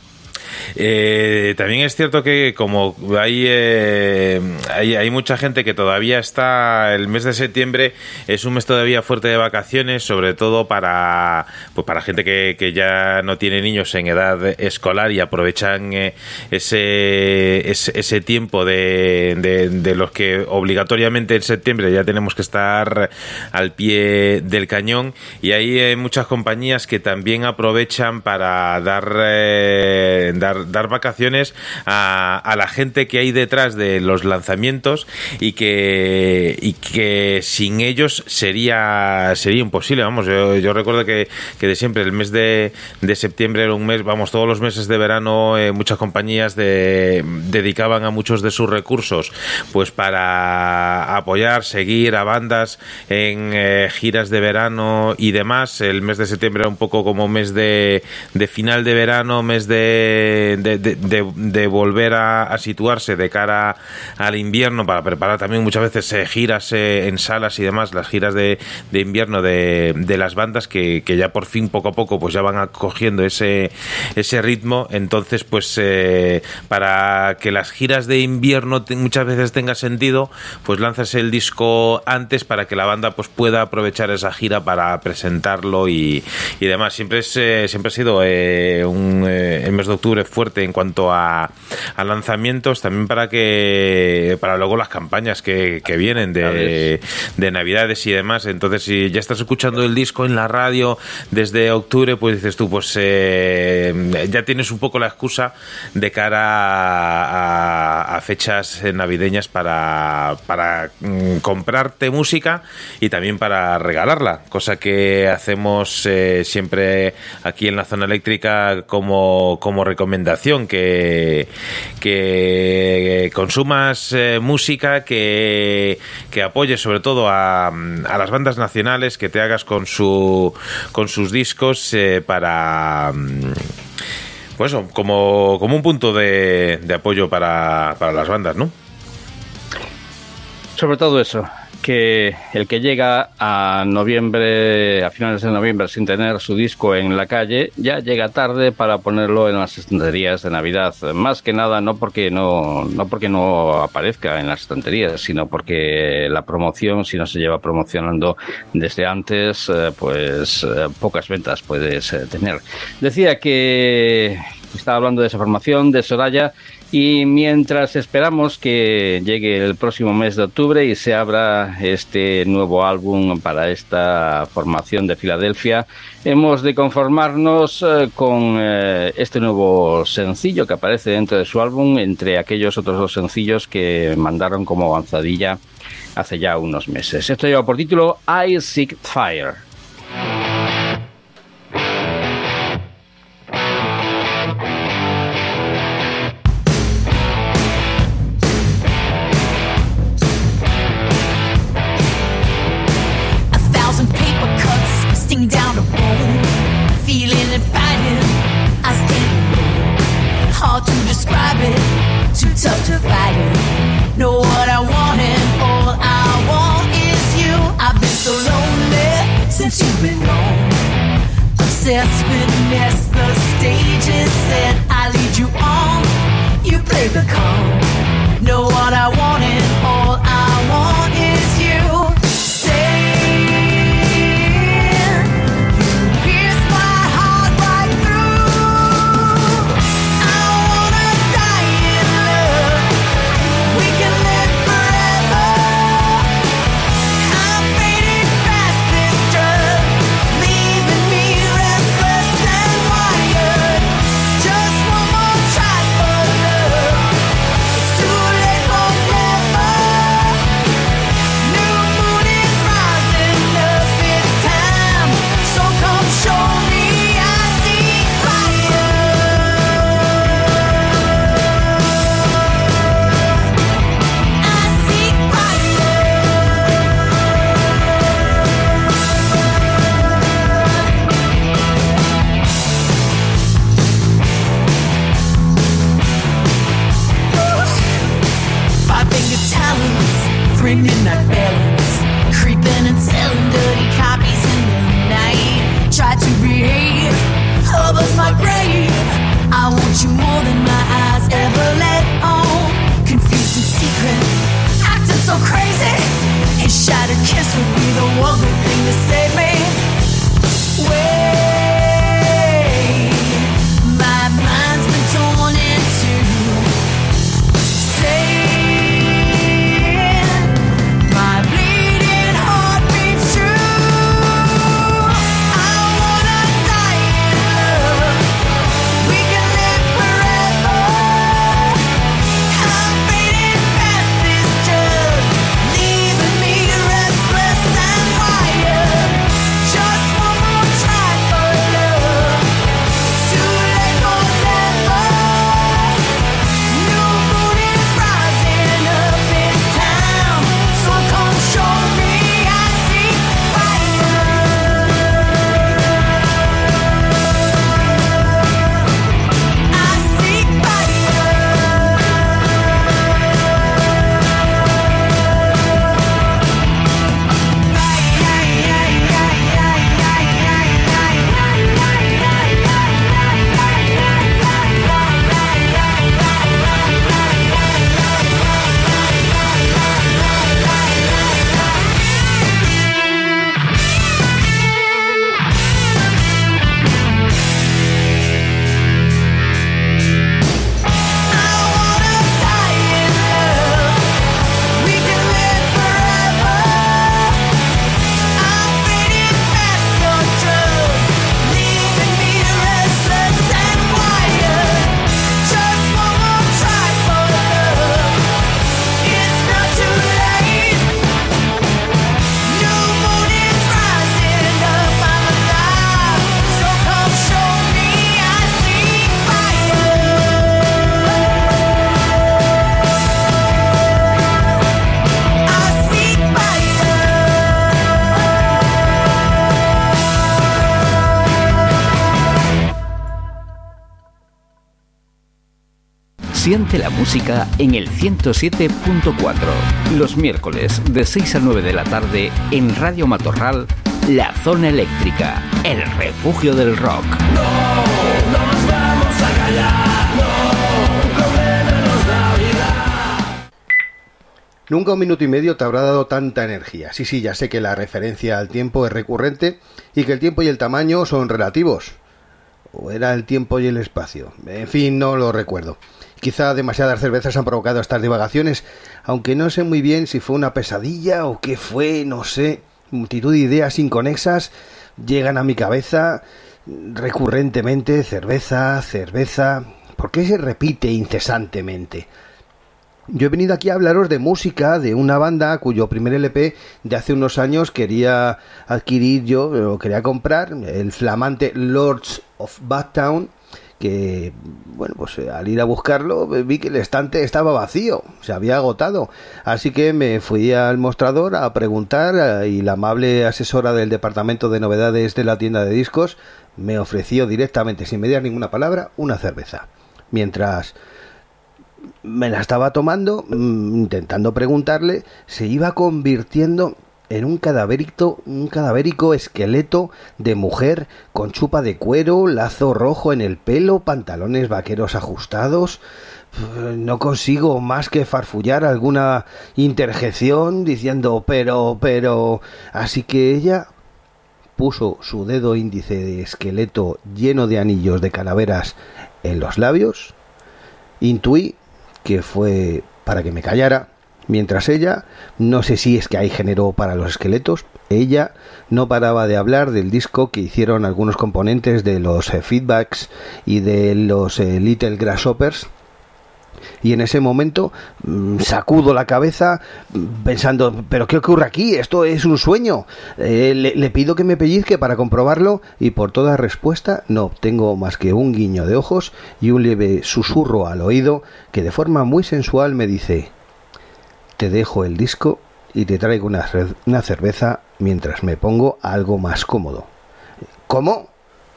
Eh, también es cierto que como hay, eh, hay hay mucha gente que todavía está el mes de septiembre es un mes todavía fuerte de vacaciones sobre todo para pues para gente que, que ya no tiene niños en edad escolar y aprovechan eh, ese, ese tiempo de, de, de los que obligatoriamente en septiembre ya tenemos que estar al pie del cañón. Y hay eh, muchas compañías que también aprovechan para dar eh, dar, dar vacaciones a, a la gente que hay detrás de los lanzamientos y que y que sin ellos sería sería imposible. Vamos yo, yo recuerdo que, que de siempre el mes de, de septiembre era un mes vamos todos los meses de verano eh, muchas compañías de, dedicaban a muchos de sus recursos pues para apoyar seguir a bandas en eh, giras de verano y demás. El mes de septiembre era un poco como mes de, de final de verano mes de de, volver a, situarse de cara al invierno para preparar también muchas veces eh, giras eh, en salas y demás, las giras de, invierno de, las bandas que, ya por fin poco a poco pues ya van cogiendo ese, ese ritmo. Entonces, pues eh, para que las giras de invierno muchas veces tenga sentido, pues lanzas el disco antes para que la banda pues pueda aprovechar esa gira para presentarlo y, y demás. Siempre es eh, siempre ha sido un el mes de octubre fuerte en cuanto a, a lanzamientos, también para que para luego las campañas que, que vienen de, de navidades y demás. Entonces, si ya estás escuchando el disco en la radio desde octubre, pues dices tú, pues eh, ya tienes un poco la excusa de cara a, a fechas navideñas para, para mm, comprarte música y también para regalarla, cosa que hacemos eh, siempre aquí en la zona eléctrica como, como recomendación, que, que consumas eh, música, que, que apoyes sobre todo a, a las bandas nacionales, que te hagas con, su, con sus discos eh, para... mm, Pues como, como un punto de, de apoyo para, para las bandas, ¿no? Sobre todo eso, que el que llega a noviembre, a finales de noviembre sin tener su disco en la calle, ya llega tarde para ponerlo en las estanterías de Navidad. Más que nada no porque no, no porque no aparezca en las estanterías, sino porque la promoción, si no se lleva promocionando desde antes, eh, pues eh, pocas ventas puedes eh, tener. Decía que estaba hablando de esa formación de Soraya y mientras esperamos que llegue el próximo mes de octubre y se abra este nuevo álbum para esta formación de Filadelfia, hemos de conformarnos eh, con eh, este nuevo sencillo que aparece dentro de su álbum, entre aquellos otros dos sencillos que mandaron como avanzadilla hace ya unos meses. Esto lleva por título I Seek Fire. You play Siente la música en el 107.4. Los miércoles de 6 a 9 de la tarde en Radio Matorral, La Zona Eléctrica, el refugio del rock. No, no nos vamos a callar, no, problema nos da vida. Nunca un minuto y medio te habrá dado tanta energía. Sí, sí, ya sé que la referencia al tiempo es recurrente y que el tiempo y el tamaño son relativos. ¿O era el tiempo y el espacio? En fin, no lo recuerdo. Quizá demasiadas cervezas han provocado estas divagaciones, aunque no sé muy bien si fue una pesadilla o qué fue, no sé. Multitud de ideas inconexas llegan a mi cabeza recurrentemente, cerveza, cerveza. ¿Por qué se repite incesantemente? Yo he venido aquí a hablaros de música de una banda cuyo primer LP de hace unos años quería adquirir yo, o quería comprar, el flamante Lords of Badtown, que, bueno, pues eh, al ir a buscarlo vi que el estante estaba vacío, se había agotado. Así que me fui al mostrador a preguntar eh, y la amable asesora del departamento de novedades de la tienda de discos me ofreció directamente, sin mediar ninguna palabra, una cerveza. Mientras me la estaba tomando, mm, intentando preguntarle, se iba convirtiendo en un cadavérico, un cadavérico esqueleto de mujer con chupa de cuero, lazo rojo en el pelo, pantalones vaqueros ajustados. No consigo más que farfullar alguna interjección diciendo pero, pero. Así que ella puso su dedo índice de esqueleto lleno de anillos de calaveras en los labios. Intuí que fue para que me callara, mientras ella, no sé si es que hay género para los esqueletos, ella no paraba de hablar del disco que hicieron algunos componentes de los eh, feedbacks y de los eh, Little Grasshoppers. Y en ese momento mm, sacudo la cabeza mm, pensando, pero ¿qué ocurre aquí? Esto es un sueño. Eh, le, le pido que me pellizque para comprobarlo y por toda respuesta no obtengo más que un guiño de ojos y un leve susurro al oído que de forma muy sensual me dice, te dejo el disco y te traigo una, cer- una cerveza mientras me pongo algo más cómodo. ¿Cómo?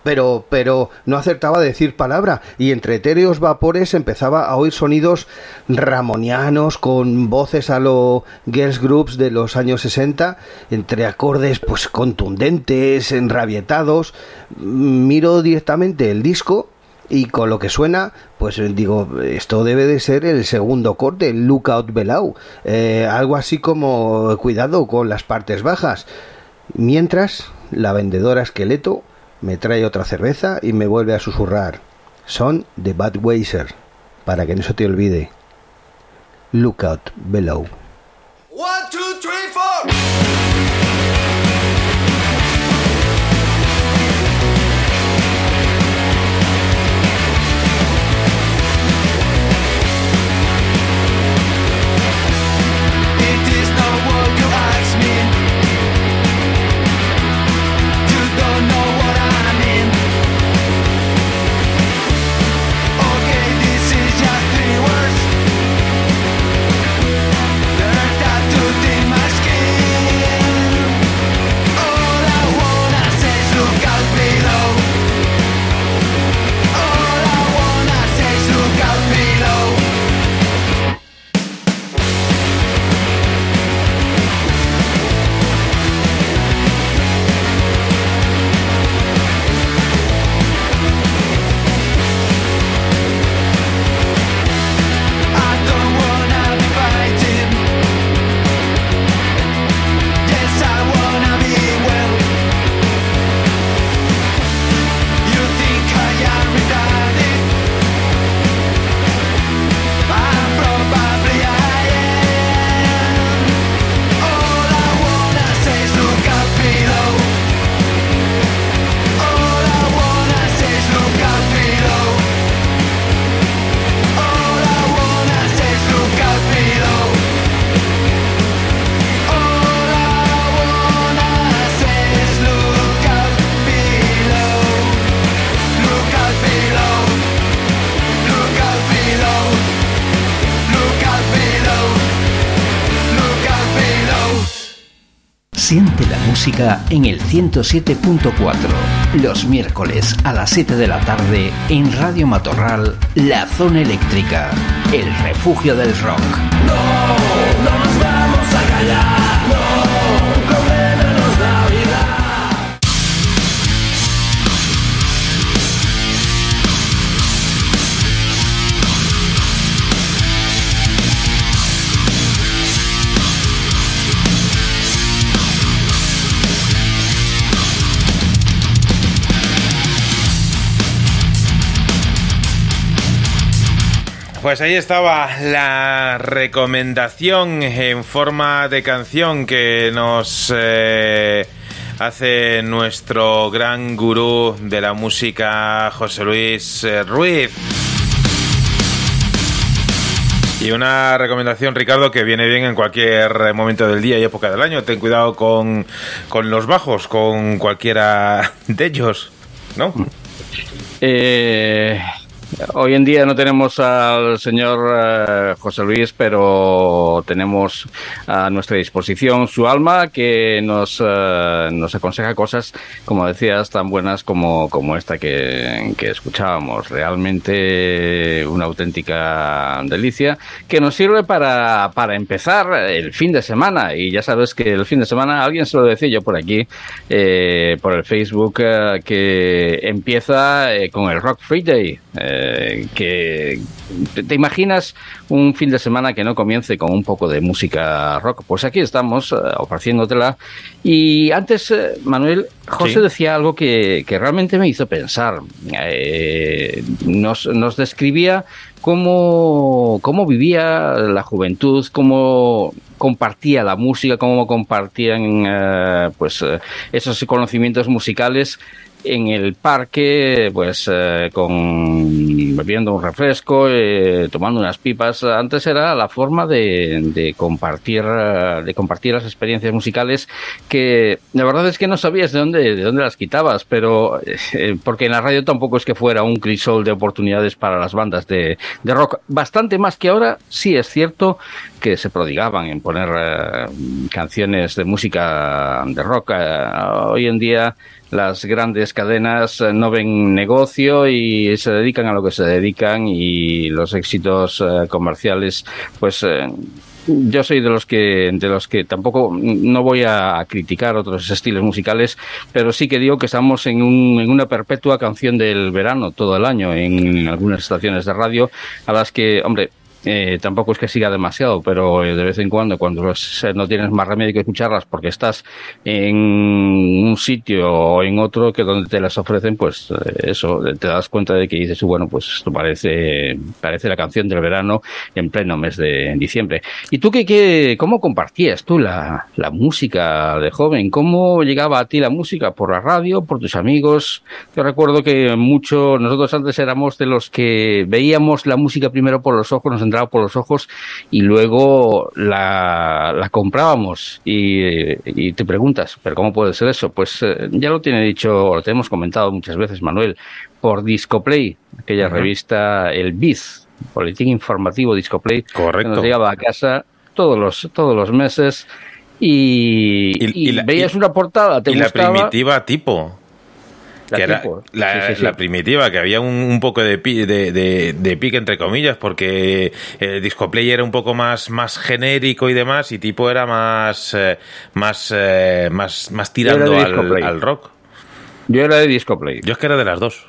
Pero, pero no acertaba a decir palabra y entre etéreos vapores empezaba a oír sonidos ramonianos con voces a lo girls groups de los años 60, entre acordes pues contundentes, enrabietados. Miro directamente el disco y con lo que suena, pues eh, digo, esto debe de ser el segundo corte, el Lookout Below. Eh, algo así como cuidado con las partes bajas. Mientras, la vendedora esqueleto me trae otra cerveza y me vuelve a susurrar. Son de Budweiser, para que no se te olvide. Lookout Below. One, two, three, four. En el 107.4. Los miércoles a las 7 de la tarde en Radio Matorral, La Zona Eléctrica, el refugio del rock. Pues ahí estaba la recomendación en forma de canción que nos eh, hace nuestro gran gurú de la música, José Luis eh, Ruiz. Y una recomendación, Ricardo, que viene bien en cualquier momento del día y época del año. Ten cuidado con, con los bajos, con cualquiera de ellos, ¿no? Eh, hoy en día no tenemos al señor eh, José Luis, pero tenemos a nuestra disposición su alma que nos, eh, nos aconseja cosas, como decías, tan buenas como, como esta que, que escuchábamos. Realmente una auténtica delicia que nos sirve para, para empezar el fin de semana. Y ya sabes que el fin de semana, alguien se lo decía yo por aquí, eh, por el Facebook, eh, que empieza eh, con el Rock Free Day. Eh, que te imaginas un fin de semana que no comience con un poco de música rock. Pues aquí estamos eh, ofreciéndotela. Y antes, eh, Manuel, José Sí. decía algo que, que realmente me hizo pensar. Nos, nos describía cómo, cómo vivía la juventud, cómo compartía la música, cómo compartían eh, pues eh, esos conocimientos musicales en el parque, pues eh, con bebiendo un refresco, eh, tomando unas pipas. Antes era la forma de, de compartir de compartir las experiencias musicales que la verdad es que no sabías de dónde de dónde las quitabas, pero eh, porque en la radio tampoco es que fuera un crisol de oportunidades para las bandas de, de rock. Bastante más que ahora, sí es cierto que se prodigaban en poner eh, canciones de música de rock. Eh, hoy en día las grandes cadenas eh, no ven negocio y se dedican a lo que se dedican y los éxitos eh, comerciales pues eh, yo soy de los que de los que tampoco no voy a criticar otros estilos musicales, pero sí que digo que estamos en, un, en una perpetua canción del verano todo el año en algunas estaciones de radio a las que, hombre, eh, tampoco es que siga demasiado, pero eh, de vez en cuando, cuando eh, no tienes más remedio que escucharlas porque estás en un sitio o en otro que donde te las ofrecen, pues eso, te das cuenta de que dices, bueno, pues esto parece, parece la canción del verano en pleno mes de diciembre. ¿Y tú qué, qué cómo compartías tú la, la música de joven? ¿Cómo llegaba a ti la música? ¿Por la radio? ¿Por tus amigos? Yo recuerdo que mucho, nosotros antes éramos de los que veíamos la música primero por los ojos, nos por los ojos y luego la, la comprábamos. Y, y te preguntas, ¿pero cómo puede ser eso? Pues eh, ya lo tiene dicho, lo tenemos comentado muchas veces, Manuel, por Discoplay, aquella revista El Biz, Boletín Informativo Discoplay, Correcto. que nos llegaba a casa todos los, todos los meses. Y, Y- y y la- veías una portada, te y la primitiva tipo. La que era tipo. la, Sí, sí, sí. la primitiva, que había un, un poco de, pi- de, de- de pique entre comillas, porque el Discoplay era un poco más, más genérico y demás, y tipo era más, eh, más, eh, más, más tirando de al, rock. Yo era de Discoplay. Yo es que era de las dos.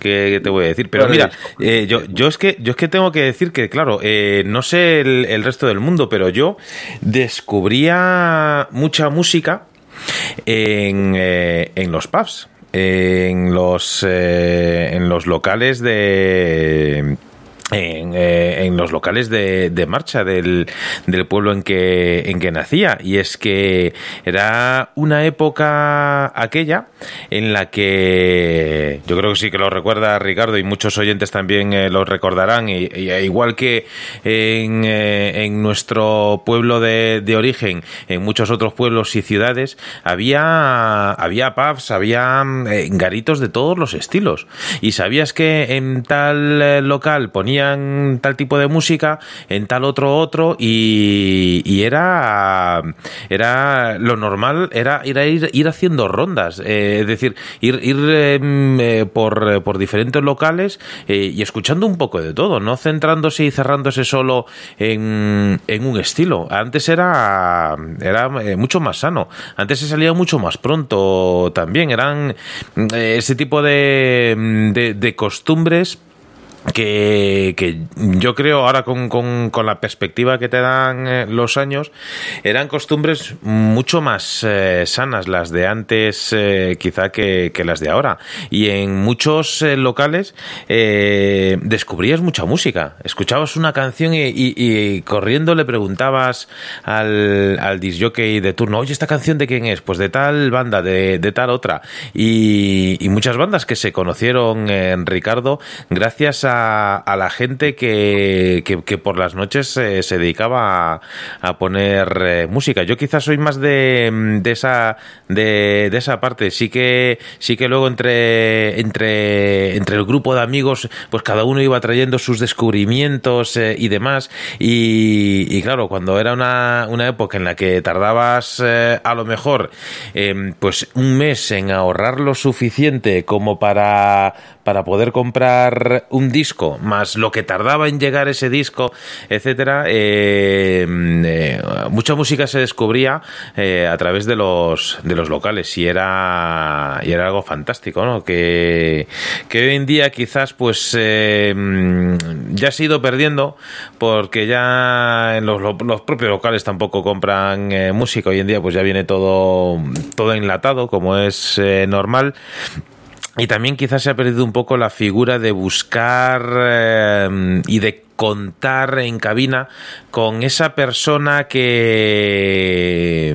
¿Qué te voy a decir? Pero mira, eh, yo, yo es que yo es que tengo que decir que, claro, eh, no sé el, el resto del mundo, pero yo descubría mucha música en, eh, en los pubs, en los eh, en los locales de en, eh, en los locales de, de marcha del, del pueblo en que, en que nacía. Y es que era una época aquella en la que yo creo que sí que lo recuerda Ricardo y muchos oyentes también eh, lo recordarán. Y, igual que en, eh, en nuestro pueblo de, de origen, en muchos otros pueblos y ciudades, había, había pubs, había garitos de todos los estilos. Y sabías que en tal local ponían tal tipo de música, en tal otro otro, y, era, era lo normal, era, era ir, ir haciendo rondas, eh, es decir, ir, ir em, eh, por, por diferentes locales eh, y escuchando un poco de todo, no centrándose y cerrándose solo en, en un estilo. Antes era, era mucho más sano, antes se salía mucho más pronto también, eran ese tipo de, de costumbres que, yo creo ahora con, con, con la perspectiva que te dan eh, los años eran costumbres mucho más eh, sanas las de antes eh, quizá que, que las de ahora. Y en muchos eh, locales eh, descubrías mucha música. Escuchabas una canción y corriendo le preguntabas al, al disjockey de turno oye esta canción de quién es pues de tal banda de, de tal otra y, y muchas bandas que se conocieron en Ricardo gracias a, a la gente que, que, por las noches eh, se dedicaba a, poner eh, música. Yo quizás soy más de, de esa de, de esa parte. Sí que sí que luego entre entre entre el grupo de amigos, pues cada uno iba trayendo sus descubrimientos eh, y demás. Y, y claro, cuando era una, una época en la que tardabas a lo mejor eh, pues un mes en ahorrar lo suficiente como para para poder comprar un disco, más lo que tardaba en llegar ese disco, etcétera, eh, eh, mucha música se descubría eh, a través de los de los locales y era y era algo fantástico, ¿no? Que, que hoy en día quizás pues eh, ya se ha ido perdiendo porque ya en los, los propios locales tampoco compran música hoy en día pues ya viene todo todo enlatado como es normal y también quizás se ha perdido un poco la figura de buscar eh, y de contar en cabina con esa persona que,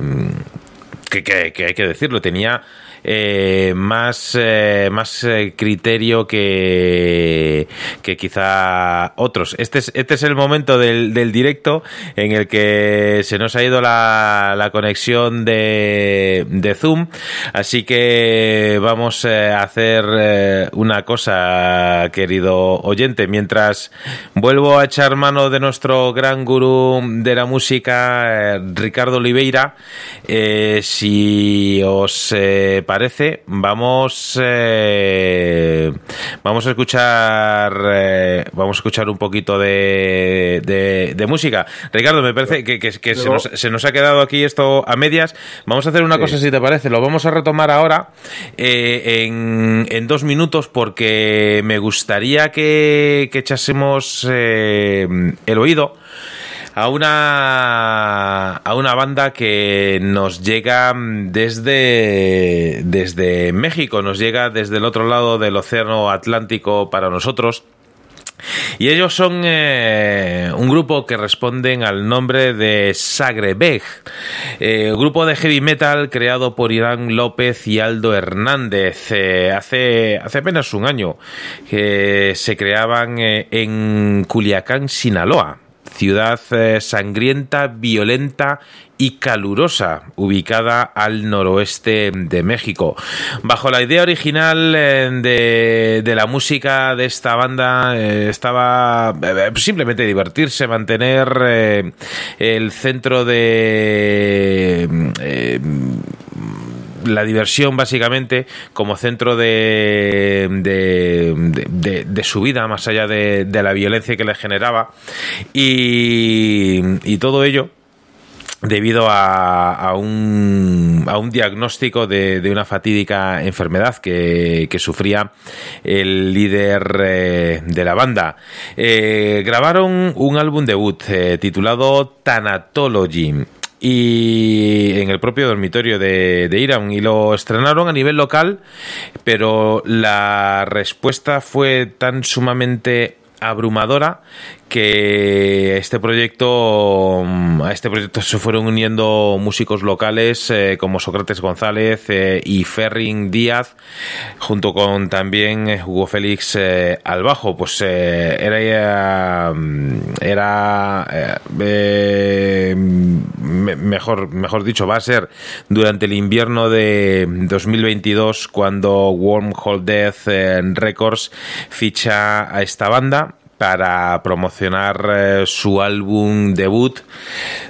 que, que, que hay que decirlo, tenía eh, más, eh, más eh, criterio que, que quizá otros. Este es, este es el momento del, del directo en el que se nos ha ido la, la conexión de, de Zoom, así que vamos a hacer una cosa, querido oyente, mientras vuelvo a echar mano de nuestro gran gurú de la música, Ricardo Oliveira, si os eh, parece, vamos eh, vamos a escuchar eh, vamos a escuchar un poquito de, de, de música. Ricardo, me parece que, que- que se, nos, se nos ha quedado aquí esto a medias. Vamos a hacer una cosa si te parece, lo vamos a retomar ahora eh, en, en dos minutos porque me gustaría que, que echásemos eh, el oído a una a una banda que nos llega desde desde México, nos llega desde el otro lado del océano Atlántico para nosotros. Y ellos son eh, un grupo que responden al nombre de Sagrebeg, eh, grupo de heavy metal creado por Irán López y Aldo Hernández eh, hace, hace apenas un año, que se creaban eh, en Culiacán, Sinaloa ciudad eh, sangrienta, violenta y calurosa, ubicada al noroeste de México. Bajo la idea original eh, de, de la música de esta banda eh, estaba eh, simplemente divertirse, mantener el centro de... la diversión básicamente como centro de, de, de- de- su vida, más allá de, la violencia que le generaba. Y, todo ello debido a, a un, a un diagnóstico de, de una fatídica enfermedad que, que sufría el líder eh, de la banda. Eh, grabaron un álbum debut eh, titulado Thanatology y en el propio dormitorio de, de Irán. Y lo estrenaron a nivel local, pero la respuesta fue tan sumamente abrumadora que este proyecto mm, a este proyecto se fueron uniendo músicos locales eh, como Sócrates González eh, y Ferrin Díaz junto con también eh, Hugo Félix eh, al bajo. Pues era mm, era me- mejor mejor dicho va a ser durante el invierno de 2022 cuando Wormhole Death Records ficha a esta banda para promocionar eh, su álbum debut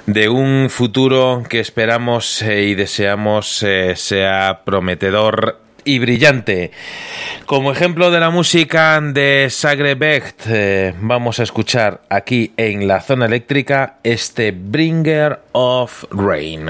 de un futuro que esperamos eh, y deseamos eh, sea prometedor y brillante. Como ejemplo de la música de Sagrebecht, vamos a escuchar aquí en la zona eléctrica este Bringer of Rain.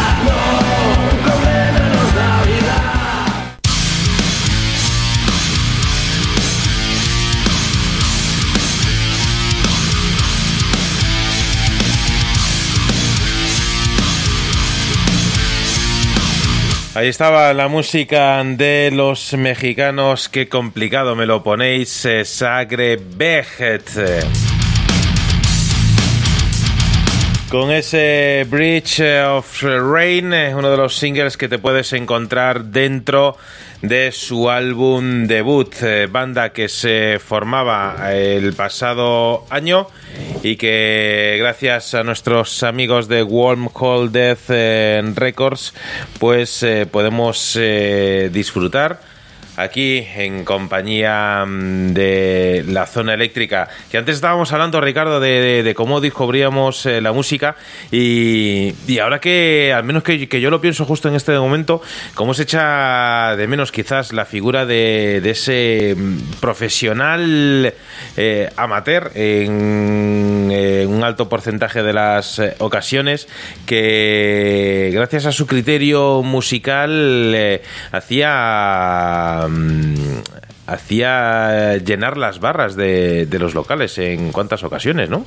Ahí estaba la música de los mexicanos. Qué complicado me lo ponéis. eh, Sagre Bejet. Con ese Bridge of Rain, eh, uno de los singles que te puedes encontrar dentro de su álbum debut, eh, banda que se formaba el pasado año y que gracias a nuestros amigos de Wormhole Death eh, Records, pues eh, podemos disfrutar aquí en compañía mm, de la zona eléctrica. Que antes estábamos hablando, Ricardo, de, cómo descubríamos eh, la música y, y ahora que, al menos que, que yo lo pienso justo en este momento, cómo se echa de menos quizás la figura de, de ese mm, profesional eh, amateur en un alto porcentaje de las eh, ocasiones que gracias a su criterio musical hacía mm, hacía llenar las barras de, de los locales en cuántas ocasiones, ¿no?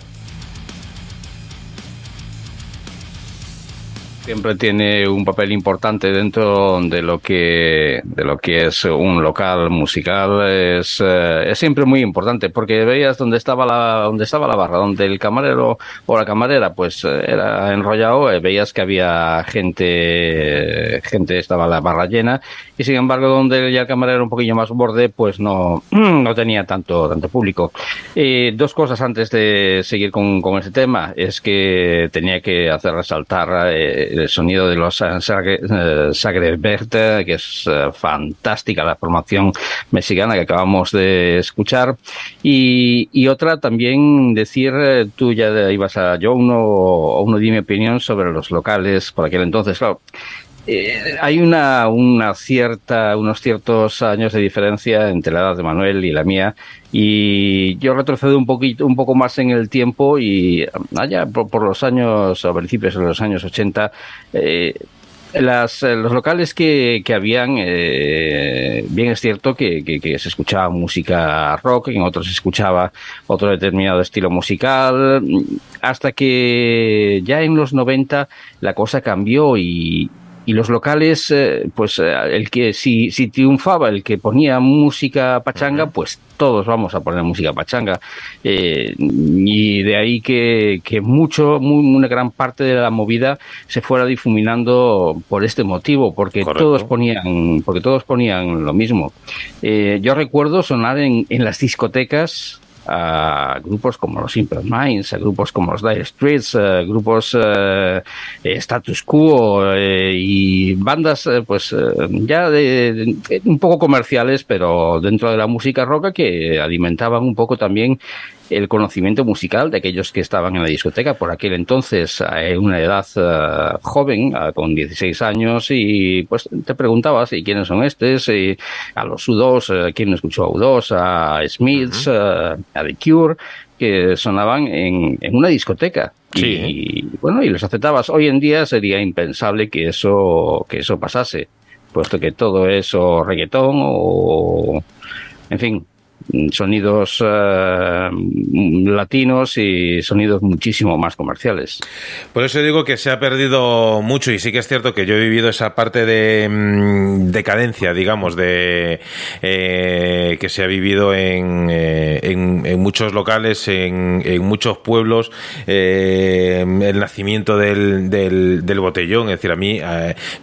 Siempre tiene un papel importante dentro de lo que de lo que es un local musical es, eh, es siempre muy importante porque veías dónde estaba la donde estaba la barra donde el camarero o la camarera pues eh, era enrollado eh, veías que había gente gente estaba la barra llena y sin embargo donde ya el camarero un poquillo más borde pues no no tenía tanto tanto público. Eh, dos cosas antes de seguir con, con ese tema es que tenía que hacer resaltar eh, el sonido de los Sagre, eh, Sagre que es eh, fantástica la formación mexicana que acabamos de escuchar. Y, y otra también decir, eh, tú ya ibas a yo uno, uno di mi opinión sobre los locales por aquel entonces, claro. Eh, hay una, una cierta, unos ciertos años de diferencia entre la edad de Manuel y la mía y yo retrocedo un poquito, un poco más en el tiempo y allá por, por los años, a principios de los años 80, eh, eh, los locales que, que habían, bien es cierto que, que, que se escuchaba música rock, en otros se escuchaba otro determinado estilo musical, hasta que ya en los 90 la cosa cambió y, y los locales, eh, pues eh, el que si, si triunfaba el que ponía música pachanga, pues todos vamos a poner música pachanga. Eh, y de ahí que, que mucho, muy- una gran parte de la movida se fuera difuminando por este motivo, porque Correcto. todos ponían, porque todos ponían lo mismo. Eh, yo recuerdo sonar en, en las discotecas a grupos como los Simple Minds, a grupos como los Dire Straits, a grupos eh, eh, Status Quo eh, y bandas eh, pues ya de, un poco comerciales, pero dentro de la música rock que alimentaban un poco también el conocimiento musical de aquellos que estaban en la discoteca por aquel entonces a una edad eh, joven, eh, con 16 años, y pues te preguntabas, ¿y quiénes son estos? Y a los U2, eh, ¿quién escuchó a U2? A Smiths, eh, a The Cure, que sonaban en, en una discoteca. Sí. Y bueno, y los aceptabas. Hoy en día sería impensable que eso, que eso pasase, puesto que todo eso reggaetón o, en fin, sonidos eh, latinos y sonidos muchísimo más comerciales. Por eso digo que se ha perdido mucho y sí que es cierto que yo he vivido esa parte de mm, decadencia, digamos, de eh, que se ha vivido en, eh, en, en muchos locales, en, en muchos pueblos, eh, el nacimiento del, del, botellón. Es decir, a mí,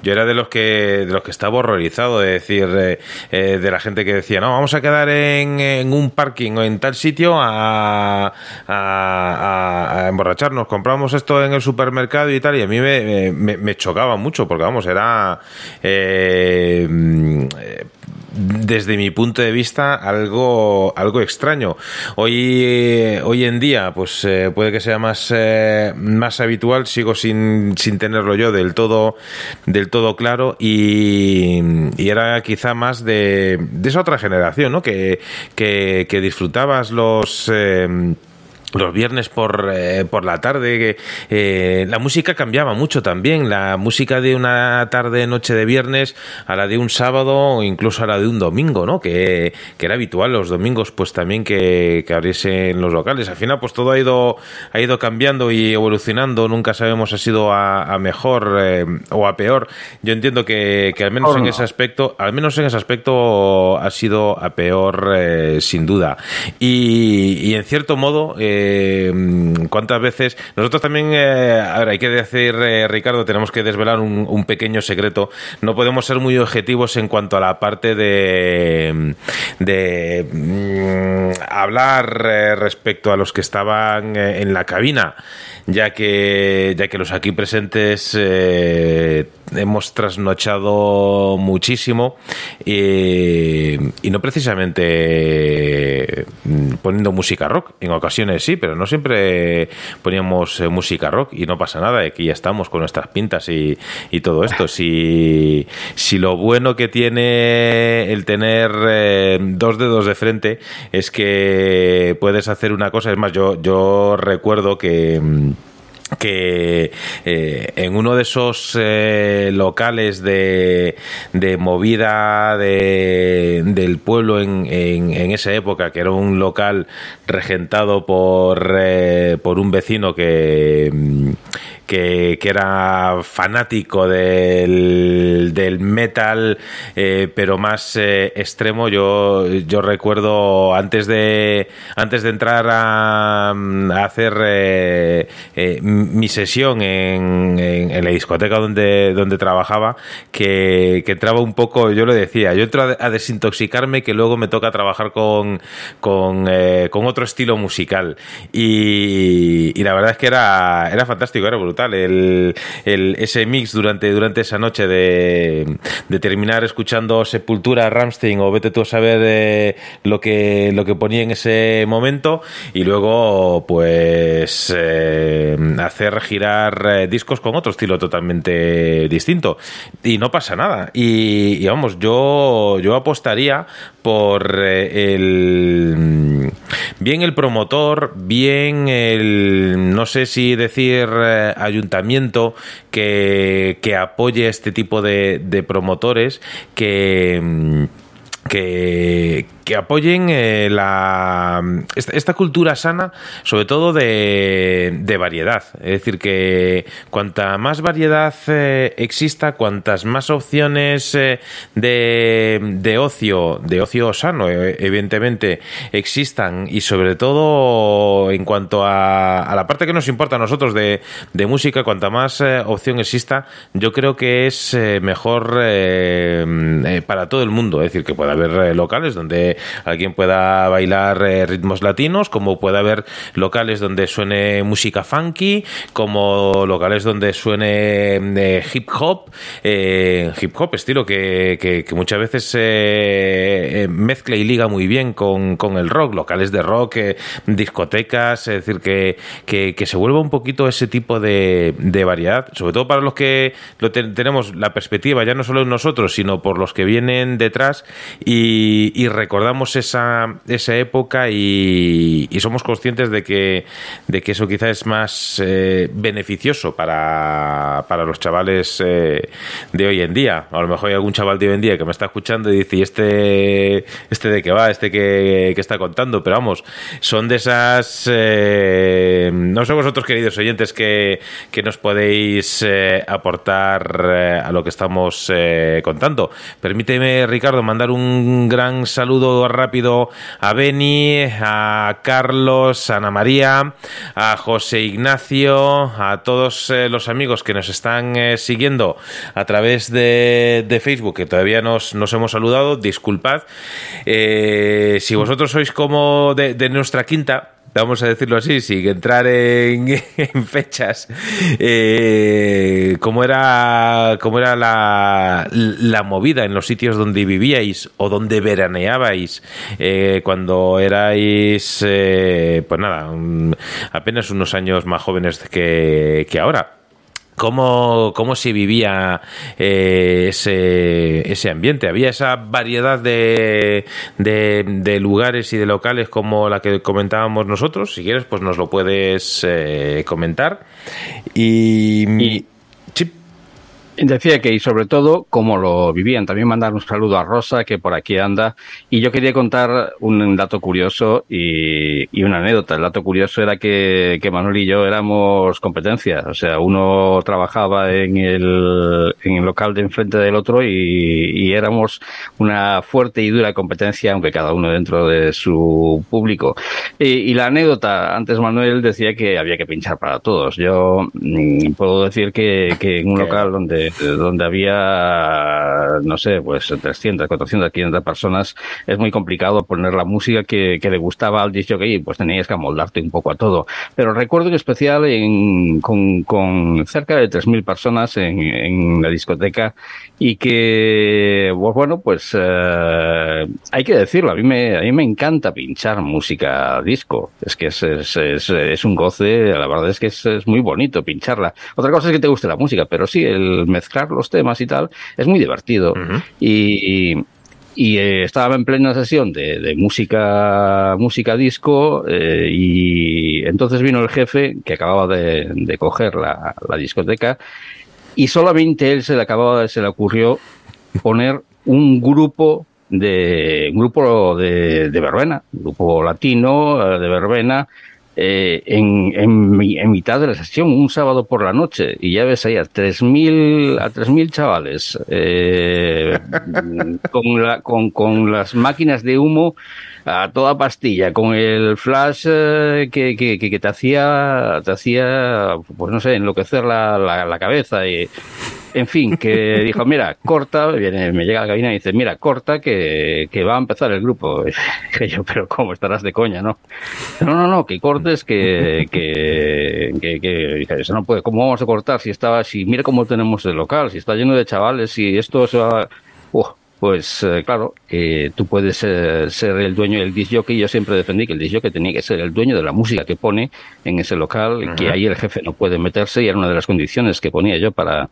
yo era de los que de los que estaba horrorizado de decir, de la gente que decía, no, vamos a quedar en en un parking o en tal sitio a, a, emborracharnos. Compramos esto en el supermercado y tal, y a mí me, me- chocaba mucho, porque vamos, era... eh, desde mi punto de vista algo algo extraño hoy hoy en día pues eh, puede que sea más eh, más habitual sigo sin, sin tenerlo yo del todo del todo claro y, era quizá más de, de esa otra generación ¿no? que, que, que disfrutabas los eh, los viernes por, eh, por la tarde, eh, la música cambiaba mucho también. La música de una tarde, noche de viernes a la de un sábado o incluso a la de un domingo, ¿no? Que, que era habitual los domingos, pues también que, que abriesen los locales. Al final, pues todo ha ido, ha ido cambiando y evolucionando. Nunca sabemos si ha sido a, a mejor eh, o a peor. Yo entiendo que, que al menos en no. ese aspecto, al menos en ese aspecto ha sido a peor eh, sin duda. Y, y en cierto modo, eh, cuántas veces nosotros también, eh, hay que decir, eh, Ricardo, tenemos que desvelar un, pequeño secreto. No podemos ser muy objetivos en cuanto a la parte de, de mm, hablar eh, respecto a los que estaban eh, en la cabina, ya que ya que los aquí presentes eh, hemos trasnochado muchísimo eh, y no precisamente mm, poniendo música rock. En ocasiones sí, pero no siempre poníamos eh, música rock y no pasa nada. Aquí ya estamos con nuestras pintas y, y todo esto. Si, si lo bueno que tiene el tener eh, dos dedos de frente es que puedes hacer una cosa. Es más, yo, yo recuerdo que. Que eh, en uno de esos eh, locales de, de movida de- del pueblo en, en- en esa época, que era un local regentado por, eh, por un vecino que, que, era fanático del, del metal, eh, pero más eh, extremo. Yo, yo recuerdo antes de, antes de entrar a, a hacer eh, mi sesión en, en- la discoteca donde, donde trabajaba, que, que entraba un poco, yo lo decía, yo entro a, a desintoxicarme que luego me toca trabajar con, con, con otro estilo musical. Y, y la verdad es que era, era fantástico, era brutal. El, ese mix durante, durante esa noche de, de terminar escuchando Sepultura, Ramstein o vete tú a saber eh, lo, que, lo que ponía en ese momento y luego pues eh, hacer girar eh, discos con otro estilo totalmente distinto. Y no pasa nada. Y, vamos, yo, yo apostaría por eh, el bien el promotor, bien el no sé si decir ayuntamiento que, que apoye este tipo de, promotores que mm, que, que apoyen eh, la, esta, cultura sana, sobre todo de, de variedad. Es decir, que cuanta más variedad eh, exista, cuantas más opciones eh, de, de ocio, de ocio sano, eh, evidentemente, existan y sobre todo en cuanto a, a la parte que nos importa a nosotros de, de música, cuanta más eh, opción exista, yo creo que es mejor para todo el mundo. Es decir, que puede haber locales donde alguien pueda bailar eh, ritmos latinos, como puede haber locales donde suene música funky, como locales donde suene eh, hip hop, eh, hip hop estilo que, que- muchas veces mezcla y liga muy bien con, con el rock, locales de rock, discotecas, es decir, que, que, se vuelva un poquito ese tipo de, variedad, sobre todo para los que lo ten- tenemos la perspectiva, ya no solo en nosotros, sino por los que vienen detrás y, y recordamos esa, esa época y, somos conscientes de que, de que eso quizá es más eh, beneficioso para, para los chavales eh, de hoy en día. A lo mejor hay algún chaval de hoy en día que me está escuchando y dice, ¿y este, este de qué va? ¿Este que, que está contando? Pero vamos, son de esas... eh, no sé vosotros, queridos oyentes, que, que nos podéis aportar a lo que estamos contando. Permíteme, Ricardo, mandar un gran saludo saludo rápido a Beni, a Carlos, a Ana María, a José Ignacio, a todos eh, los amigos que nos están eh, siguiendo a través de, de Facebook, que todavía nos, nos hemos saludado, disculpad. Eh, si vosotros sois como de, de nuestra quinta, vamos a decirlo así, sin entrar en, fechas, eh, cómo era, cómo era la, la movida en los sitios donde vivíais o donde veraneabais eh, cuando erais, eh, pues nada, un- apenas unos años más jóvenes que, que ahora. ¿Cómo, cómo se vivía eh, ese, ese ambiente? ¿Había esa variedad de, de, lugares y de locales como la que comentábamos nosotros? Si quieres, pues nos lo puedes eh, comentar. Y, Y- Decía que, y sobre todo, cómo lo vivían. También mandar un saludo a Rosa, que por aquí anda. Y yo quería contar un dato curioso y, y una anécdota. El dato curioso era que, que Manuel y yo éramos competencia. O sea, uno trabajaba en el, en el local de enfrente del otro y, y éramos una fuerte y dura competencia, aunque cada uno dentro de su público. Y, y la anécdota, antes Manuel decía que había que pinchar para todos. Yo mm, puedo decir que, que en un local donde, donde había, no sé, pues 300, 400, 500 personas, es muy complicado poner la música que, que le gustaba al disc jockey, pues tenías que amoldarte un poco a todo. Pero recuerdo en especial en, con, con cerca de 3.000 personas en, en la discoteca y que, pues bueno, pues eh, hay que decirlo, a mí, me, a mí me encanta pinchar música disco, es que es, es, es, es un goce, la verdad es que es, es muy bonito pincharla. Otra cosa es que te guste la música, pero sí, el mezclar los temas y tal es muy divertido. Y, y eh, estaba en plena sesión de, de música música disco eh, y entonces vino el jefe que acababa de, de coger la, la discoteca y solamente él se le acababa se le ocurrió poner un grupo de un grupo de, de verbena, un grupo latino eh, de verbena eh, en, en, en mitad de la sesión, un sábado por la noche, y ya ves ahí a 3.000 a 3.000 chavales eh, con, la, con, con las máquinas de humo a toda pastilla, con el flash eh, que, que, que, que te hacía, te hacía, pues no sé, enloquecer la, la, la cabeza y, en fin, que dijo, mira, corta, viene, me llega a la cabina y dice, mira, corta, que, que va a empezar el grupo. Dije yo, pero ¿cómo estarás de coña, no? No, no, no, que cortes, que, que, que, que dije, eso no puede, ¿cómo vamos a cortar si estaba, si mira cómo tenemos el local, si está lleno de chavales, si esto se va, Uf, pues eh, claro, que tú puedes eh, ser el dueño del disc jockey. Yo siempre defendí que el disc jockey tenía que ser el dueño de la música que pone en ese local, que ahí el jefe no puede meterse y era una de las condiciones que ponía yo para,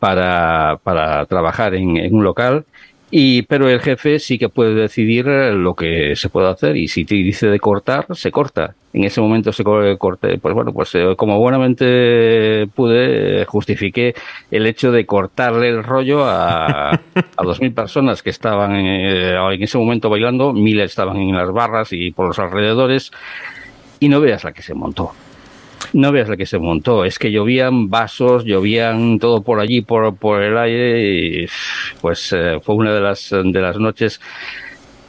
para, para trabajar en, en un local. Y, pero el jefe sí que puede decidir eh, lo que se puede hacer y si te dice de cortar, se corta. En ese momento se co- corte, pues bueno, pues eh, como buenamente pude, eh, justifiqué el hecho de cortarle el rollo a, dos mil personas que estaban eh, en ese momento bailando, mil estaban en las barras y por los alrededores y no veas la que se montó. No veas la que se montó, es que llovían vasos, llovían todo por allí, por, por el aire, y pues eh, fue una de las, de las noches.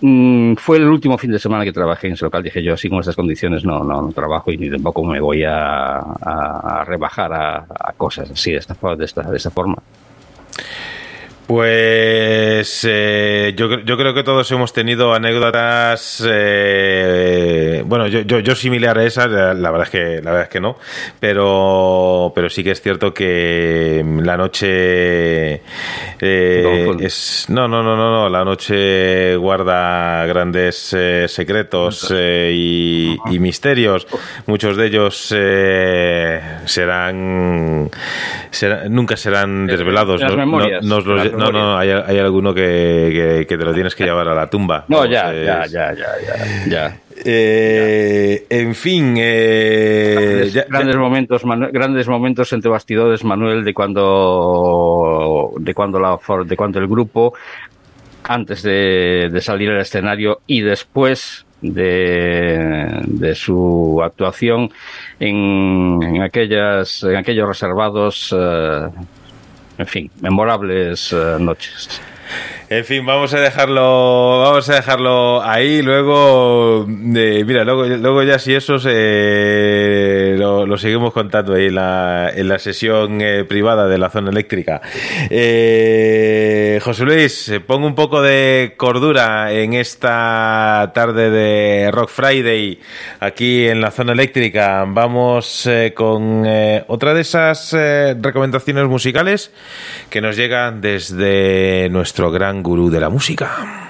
Mm, fue el último fin de semana que trabajé en ese local. Dije yo, así con estas condiciones no, no, no trabajo y ni tampoco me voy a, rebajar a, cosas así de de esta forma. Pues eh, yo, yo creo que todos hemos tenido anécdotas, eh, bueno, yo, yo, yo similar a esas, la verdad es que la verdad es que no, pero pero sí que es cierto que la noche eh, es no no no no no la noche guarda grandes eh, secretos eh, y, y misterios, muchos de ellos eh, serán, serán- nunca serán desvelados, Las no- no- memorias, nos los no, no, hay, hay alguno que, que- que te lo tienes que llevar a la tumba. No, ya, ya, ya, ya, ya, ya. eh, en fin, eh, Grandes, ya- ya- grandes momentos, grandes momentos entre bastidores, Manuel, de cuando, de cuando la, de cuando el grupo, antes de, de salir al escenario y después de, de su actuación en, en aquellas, en aquellos reservados, eh, en fin, memorables eh, noches. En fin, vamos a dejarlo, vamos a dejarlo ahí. Luego, eh, mira, luego, luego ya si eso eh, lo, seguimos contando ahí en la, en la sesión eh, privada de la zona eléctrica. Eh, José Luis, eh, pongo un poco de cordura en esta tarde de Rock Friday aquí en la zona eléctrica. Vamos eh, con otra de esas recomendaciones musicales que nos llegan desde nuestro gran gurú de la música.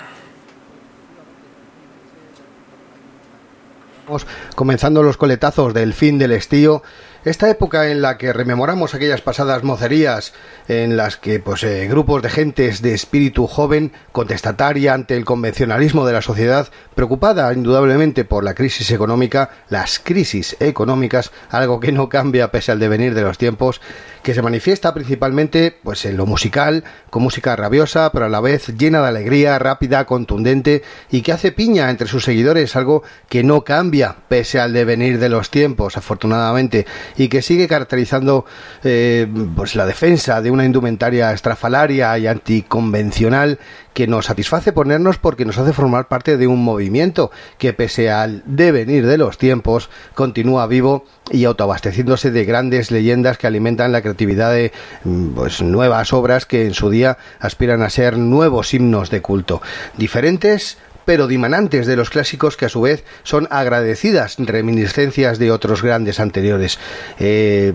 Comenzando los coletazos del fin del estío. Esta época en la que rememoramos aquellas pasadas mocerías en las que pues eh, grupos de gentes de espíritu joven, contestataria ante el convencionalismo de la sociedad, preocupada indudablemente por la crisis económica, las crisis económicas, algo que no cambia pese al devenir de los tiempos, que se manifiesta principalmente pues en lo musical, con música rabiosa, pero a la vez llena de alegría, rápida, contundente y que hace piña entre sus seguidores, algo que no cambia pese al devenir de los tiempos, afortunadamente, y que sigue caracterizando eh, pues la defensa de una indumentaria estrafalaria y anticonvencional que nos satisface ponernos porque nos hace formar parte de un movimiento que pese al devenir de los tiempos continúa vivo y autoabasteciéndose de grandes leyendas que alimentan la creatividad de mm, pues, nuevas obras que en su día aspiran a ser nuevos himnos de culto. Diferentes pero dimanantes de los clásicos que a su vez son agradecidas reminiscencias de otros grandes anteriores. Eh,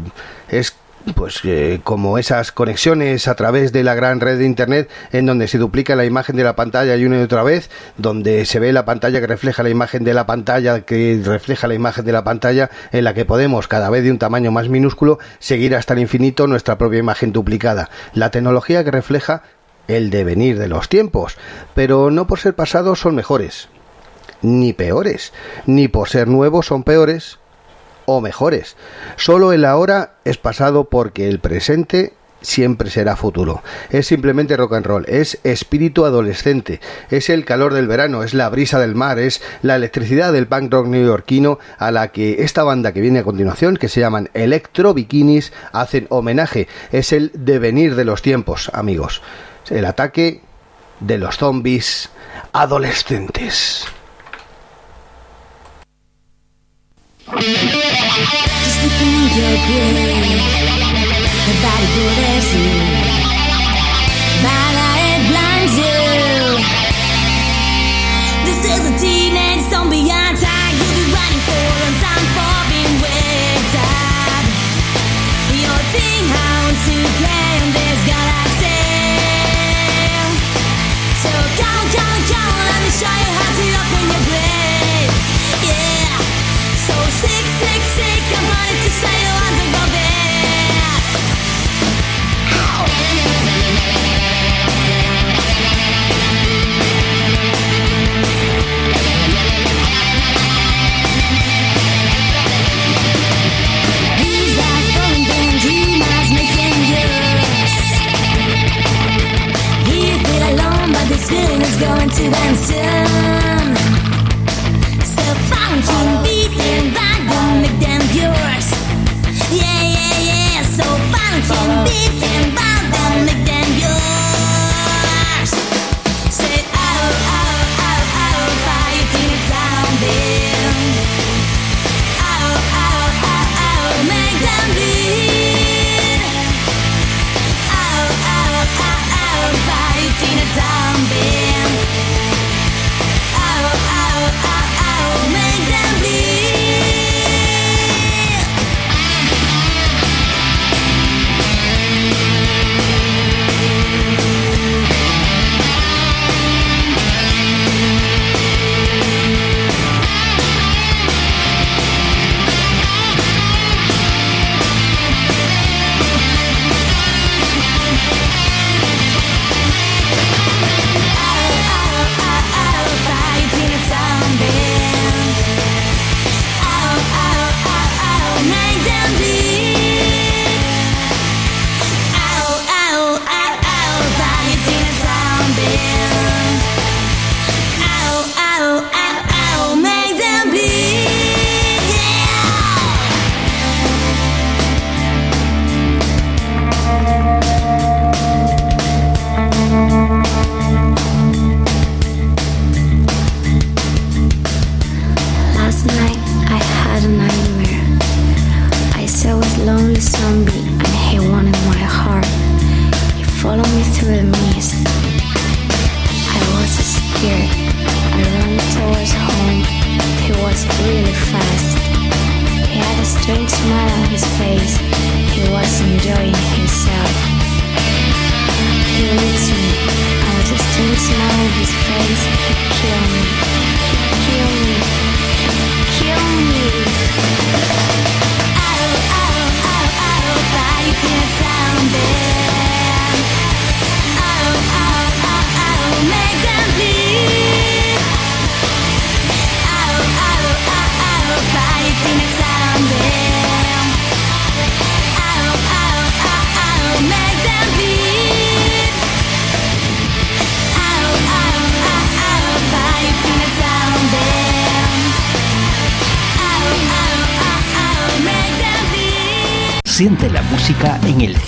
es pues eh, como esas conexiones a través de la gran red de internet en donde se duplica la imagen de la pantalla y una y otra vez, donde se ve la pantalla que refleja la imagen de la pantalla que refleja la imagen de la pantalla en la que podemos cada vez de un tamaño más minúsculo seguir hasta el infinito nuestra propia imagen duplicada. La tecnología que refleja el devenir de los tiempos, pero no por ser pasados son mejores, ni peores, ni por ser nuevos son peores o mejores. Solo el ahora es pasado porque el presente siempre será futuro. Es simplemente rock and roll, es espíritu adolescente, es el calor del verano, es la brisa del mar, es la electricidad del punk rock neoyorquino a la que esta banda que viene a continuación, que se llaman Electro Bikinis, hacen homenaje. Es el devenir de los tiempos, amigos. El ataque de los zombies adolescentes. Going to end soon.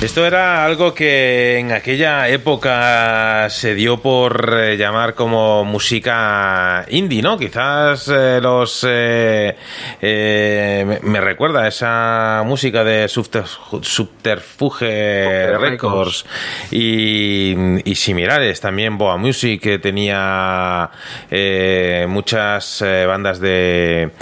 Esto era algo que en aquella época se dio por eh, llamar como música indie, ¿no? Quizás eh, los... eh, me, me recuerda a esa música de Subter- Subterfuge Records y, y similares. También Boa Music que tenía eh, muchas bandas de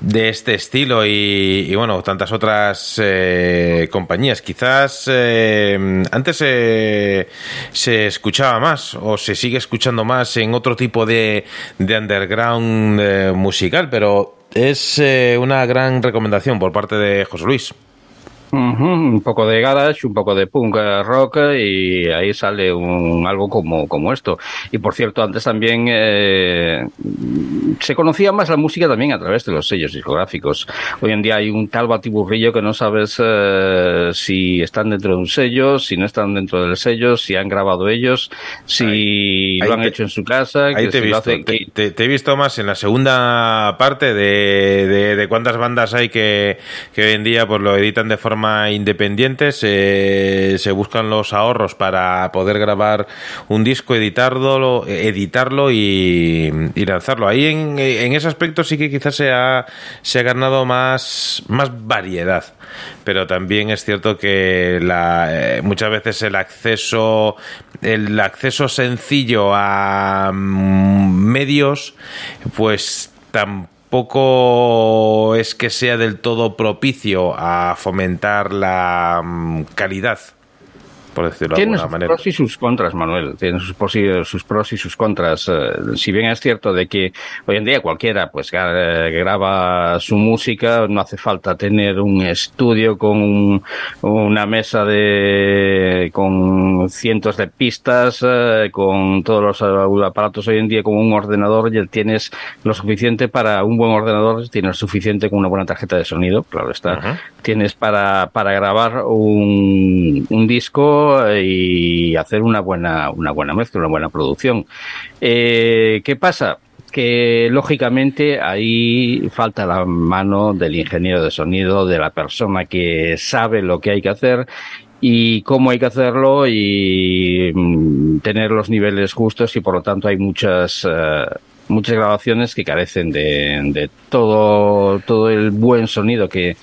de este estilo y, y, bueno, tantas otras eh, compañías. Quizás eh, antes eh, se escuchaba más o se sigue escuchando más en otro tipo de, de underground eh, musical, pero es eh, una gran recomendación por parte de José Luis. Un poco de garage, un poco de punk eh, rock eh, y ahí sale un, algo como, como esto. Y por cierto, antes también eh, se conocía más la música también a través de los sellos discográficos. Hoy en día hay un tal batiburrillo que no sabes eh, si están dentro de un sello, si no están dentro del sello, si han grabado ellos, si Ahí- lo han te- hecho en su casa, Ahí que te he visto, hacen- te, te- te he visto más en la segunda parte de, de- de cuántas bandas hay que, que hoy en día pues lo editan de forma independiente, se, buscan los ahorros para poder grabar un disco, editarlo, editarlo y, y lanzarlo. Ahí en, en ese aspecto sí que quizás se ha, se ha ganado más, más variedad. Pero también es cierto que la, eh, muchas veces el acceso, el acceso sencillo a mm, medios, pues tampoco es que sea del todo propicio a fomentar la mm, calidad, por decirlo de Tiene alguna sus manera. pros y sus contras, Manuel. Tiene sus, pros y, sus pros y sus contras. Eh, si bien es cierto de que hoy en día cualquiera pues gra- graba su música, no hace falta tener un estudio con un- una mesa de con cientos de pistas, eh, con todos los eh, aparatos hoy en día, con un ordenador ya tienes lo suficiente para un buen ordenador, tienes suficiente con una buena tarjeta de sonido, claro está. Tienes para, para grabar un, un disco y hacer una buena, una buena mezcla, una buena producción. Eh, ¿Qué pasa? que lógicamente ahí falta la mano del ingeniero de sonido, de la persona que sabe lo que hay que hacer y cómo hay que hacerlo y mm, tener los niveles justos y por lo tanto hay muchas eh, muchas grabaciones que carecen de, todo todo el buen sonido que,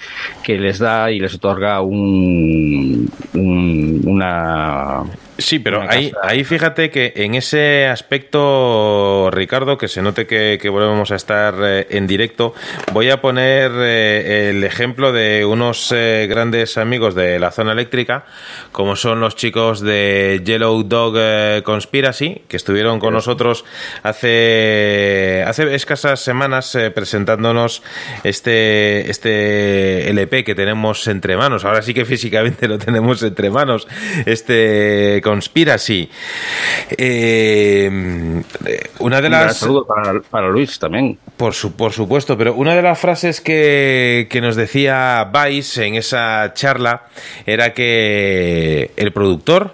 que les da y les otorga un, un- una Sí, pero ahí, casa- ahí fíjate que en ese aspecto, Ricardo, que se note que, que volvemos a estar eh, en directo, voy a poner eh, el ejemplo de unos eh, grandes amigos de la zona eléctrica, como son los chicos de Yellow Dog Conspiracy, que estuvieron con nosotros hace, hace escasas semanas presentándonos este, este LP que tenemos entre manos. Ahora sí que físicamente lo tenemos entre manos. Este Conspiracy. Eh, una de Un las... saludo para, para Luis también. Por, su, por supuesto, pero una de las frases que, que nos decía Vice en esa charla era que el productor,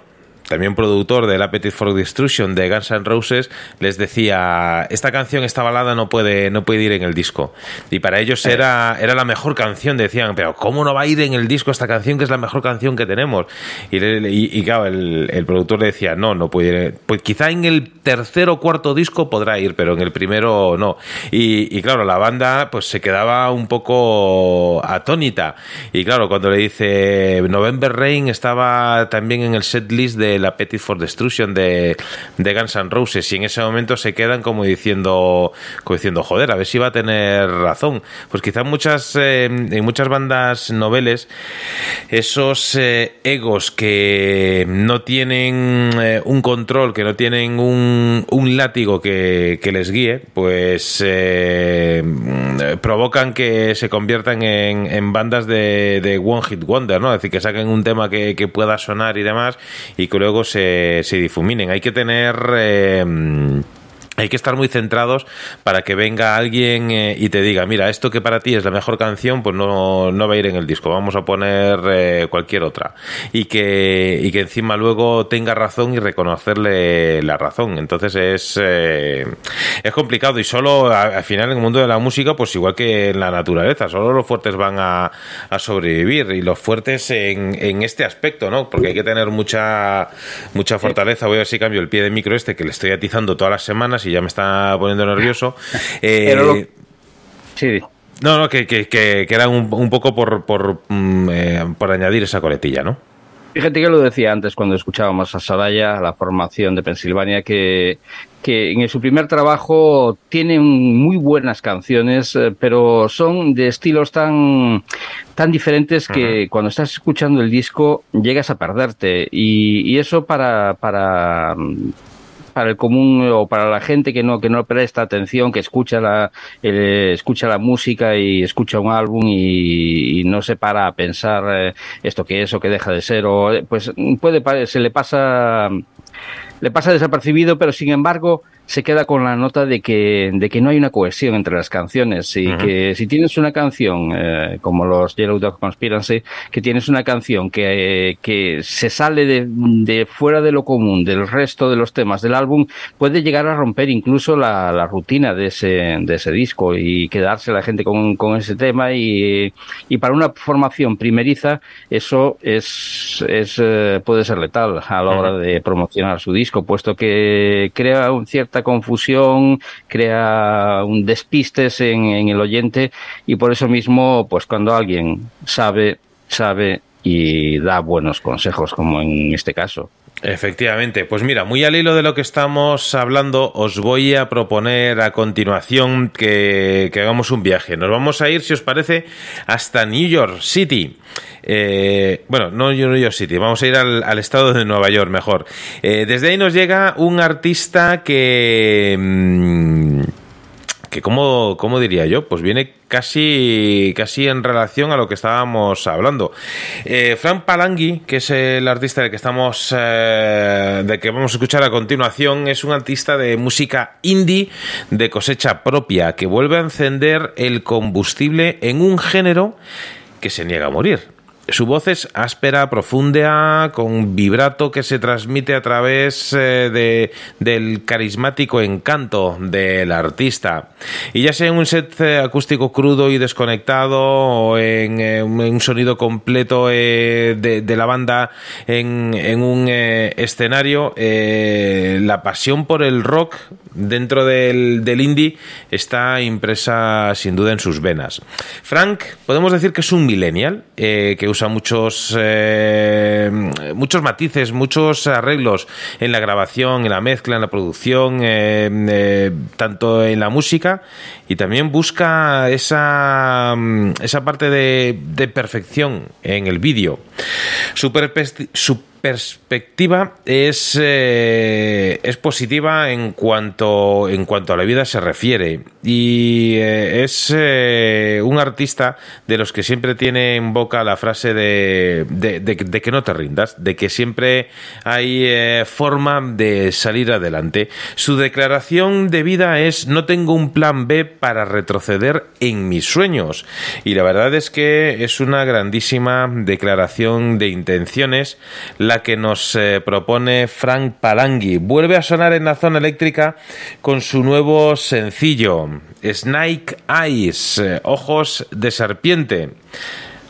también productor del Appetite for Destruction de Guns N' Roses, les decía, esta canción, esta balada no puede, no puede ir en el disco. Y para ellos era, era la mejor canción, decían, pero ¿cómo no va a ir en el disco esta canción que es la mejor canción que tenemos? Y, y- y claro, el, el productor le decía, no, no puede ir. Pues quizá en el tercer o cuarto disco podrá ir, pero en el primero no. Y, y claro, la banda pues se quedaba un poco atónita. Y claro, cuando le dice November Rain estaba también en el set list de la Appetite for Destruction de, de Guns N' Roses y en ese momento se quedan como diciendo, como diciendo, joder, a ver si va a tener razón. Pues quizás muchas, eh, en muchas bandas noveles esos eh, egos que no tienen eh, un control, que no tienen un, un látigo que, que les guíe, pues eh, provocan que se conviertan en, bandas de, de One Hit Wonder, ¿no? Es decir, que saquen un tema que, que pueda sonar y demás y que luego se, se difuminen. Hay que tener... hay que estar muy centrados para que venga alguien eh, y te diga, mira, esto que para ti es la mejor canción, pues no, no va a ir en el disco, vamos a poner eh, cualquier otra. Y que, y que encima luego tenga razón y reconocerle la razón. Entonces es, eh, es complicado y solo a- al final en el mundo de la música, pues igual que en la naturaleza, solo los fuertes van a, a sobrevivir y los fuertes en, en este aspecto, ¿no? Porque hay que tener mucha, mucha fortaleza. Voy a ver si cambio el pie de micro este que le estoy atizando todas las semanas y ya me está poniendo nervioso. Eh, Pero lo- Sí, No, no, que, que, que, que era un, un poco por, por, mm, eh, por añadir esa coletilla, ¿no? Fíjate que lo decía antes cuando escuchábamos a Soraya, la formación de Pensilvania, que, que en su primer trabajo tienen muy buenas canciones, eh, pero son de estilos tan, tan diferentes que cuando estás escuchando el disco llegas a perderte. Y, y eso para, para, para el común o para la gente que no que no presta atención, que escucha la eh, escucha la música y escucha un álbum y, no se para a pensar eh, esto que es o que deja de ser o eh, pues puede se le pasa le pasa desapercibido, pero sin embargo se queda con la nota de que, de que no hay una cohesión entre las canciones y que si tienes una canción eh, como los Yellow Dog Conspiracy, que tienes una canción que, que se sale de, de fuera de lo común, del resto de los temas del álbum, puede llegar a romper incluso la, la rutina de ese, de ese disco y quedarse la gente con, con ese tema y, y para una formación primeriza eso es, es eh, puede ser letal a la hora de promocionar su disco, puesto que crea un cierta confusión, crea un despistes en, en el oyente y por eso mismo, pues cuando alguien sabe, sabe y da buenos consejos, como en este caso. Efectivamente, pues mira, muy al hilo de lo que estamos hablando, os voy a proponer a continuación que, que hagamos un viaje. Nos vamos a ir, si os parece, hasta New York City. Eh, bueno, no New York City, vamos a ir al, al estado de Nueva York mejor. Eh, desde ahí nos llega un artista que... mm, que cómo diría yo, pues viene casi, casi en relación a lo que estábamos hablando. Eh, Frank Palangui, que es el artista del que estamos, eh, de que vamos a escuchar a continuación, es un artista de música indie de cosecha propia que vuelve a encender el combustible en un género que se niega a morir. Su voz es áspera, profunda, con vibrato que se transmite a través eh, de, del carismático encanto del artista. Y ya sea en un set eh, acústico crudo y desconectado o en, eh, un sonido completo de, la banda en, un escenario, la pasión por el rock dentro del, del indie está impresa sin duda en sus venas. Frank, podemos decir que es un millennial que usa muchos, eh, muchos matices, muchos arreglos en la grabación, en la mezcla, en la producción, eh, eh, tanto en la música y también busca esa, mm, esa parte de, perfección en el vídeo. Perspectiva es, eh, es positiva en cuanto, en cuanto a la vida se refiere. Y eh, es eh, un artista de los que siempre tiene en boca la frase de, de, que no te rindas, de que siempre hay forma de salir adelante. Su declaración de vida es no tengo un plan B para retroceder en mis sueños. Y la verdad es que es una grandísima declaración de intenciones que nos eh, propone Frank Palangui. Vuelve a sonar en la zona eléctrica con su nuevo sencillo, Snake Eyes, eh, ojos de serpiente.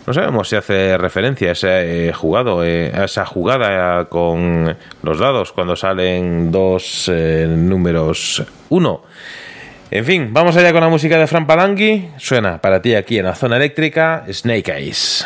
No sabemos si hace referencia a ese eh, jugado, eh, a esa jugada con los dados cuando salen dos números uno. En fin, vamos allá con la música de Fran Palangui. Suena para ti aquí en la zona eléctrica Snake Eyes.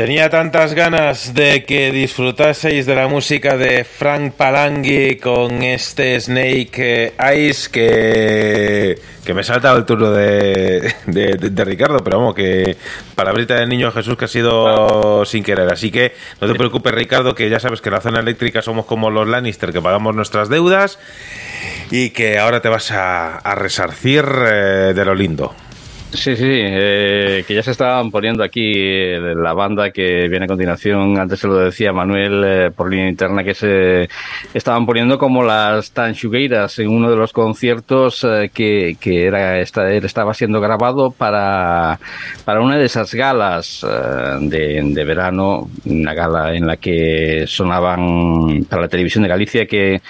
Tenía tantas ganas de que disfrutaseis de la música de Frank Palangui con este Snake Ice que, que me he saltado el turno de, de, de- de Ricardo, pero vamos, que palabrita del niño Jesús que ha sido sin querer. Así que no te preocupes, Ricardo, que ya sabes que en la zona eléctrica somos como los Lannister, que pagamos nuestras deudas y que ahora te vas a, a resarcir eh, de lo lindo. Sí, sí, eh, que ya se estaban poniendo aquí eh, la banda que viene a continuación, antes se lo decía Manuel eh, por línea interna, que se estaban poniendo como las Tanchugueiras en uno de los conciertos eh, que, que era, esta- estaba siendo grabado para, para una de esas galas eh, de, de verano, una gala en la que sonaban para la televisión de Galicia que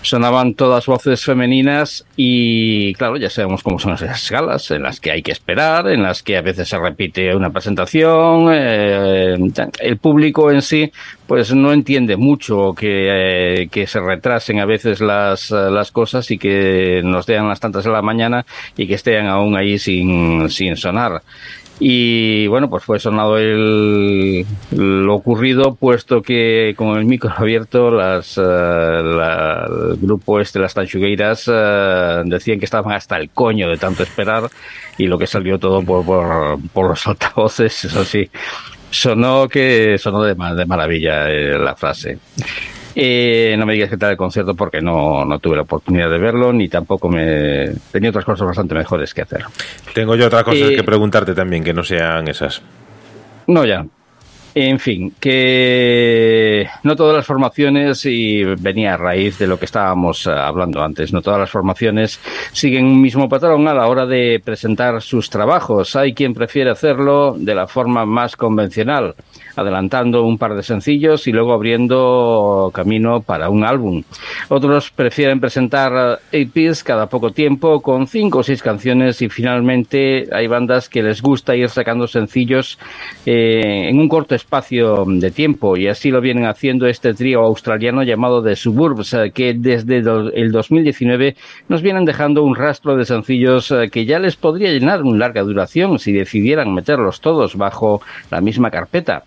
sonaban todas voces femeninas y claro, ya sabemos cómo son esas galas en las que hay que esperar, en las que a veces se repite una presentación, eh, el público en sí pues no entiende mucho que, eh, que se retrasen a veces las, las cosas y que nos den las tantas de la mañana y que estén aún ahí sin, sin sonar. Y bueno, pues fue sonado el, lo ocurrido, puesto que con el micro abierto, las, la- el grupo este, las Tanchugueiras, eh, decían que estaban hasta el coño de tanto esperar y lo que salió todo por, por, los altavoces, eso sí, sonó que sonó de, de maravilla eh, la frase. Eh, no me digas qué tal el concierto porque no, no tuve la oportunidad de verlo ni tampoco me tenía otras cosas bastante mejores que hacer. Tengo yo otras cosas Eh, que preguntarte también, que no sean esas. No, ya. En fin, que no todas las formaciones, y venía a raíz de lo que estábamos eh, hablando antes, no todas las formaciones siguen un mismo patrón a la hora de presentar sus trabajos. Hay quien prefiere hacerlo de la forma más convencional, adelantando un par de sencillos y luego abriendo camino para un álbum. Otros prefieren presentar EPs cada poco tiempo con cinco o seis canciones y finalmente hay bandas que les gusta ir sacando sencillos eh, en un corto espacio de tiempo y así lo vienen haciendo este trío australiano llamado The Suburbs eh, que desde el 2019 nos vienen dejando un rastro de sencillos eh, que ya les podría llenar una larga duración si decidieran meterlos todos bajo la misma carpeta.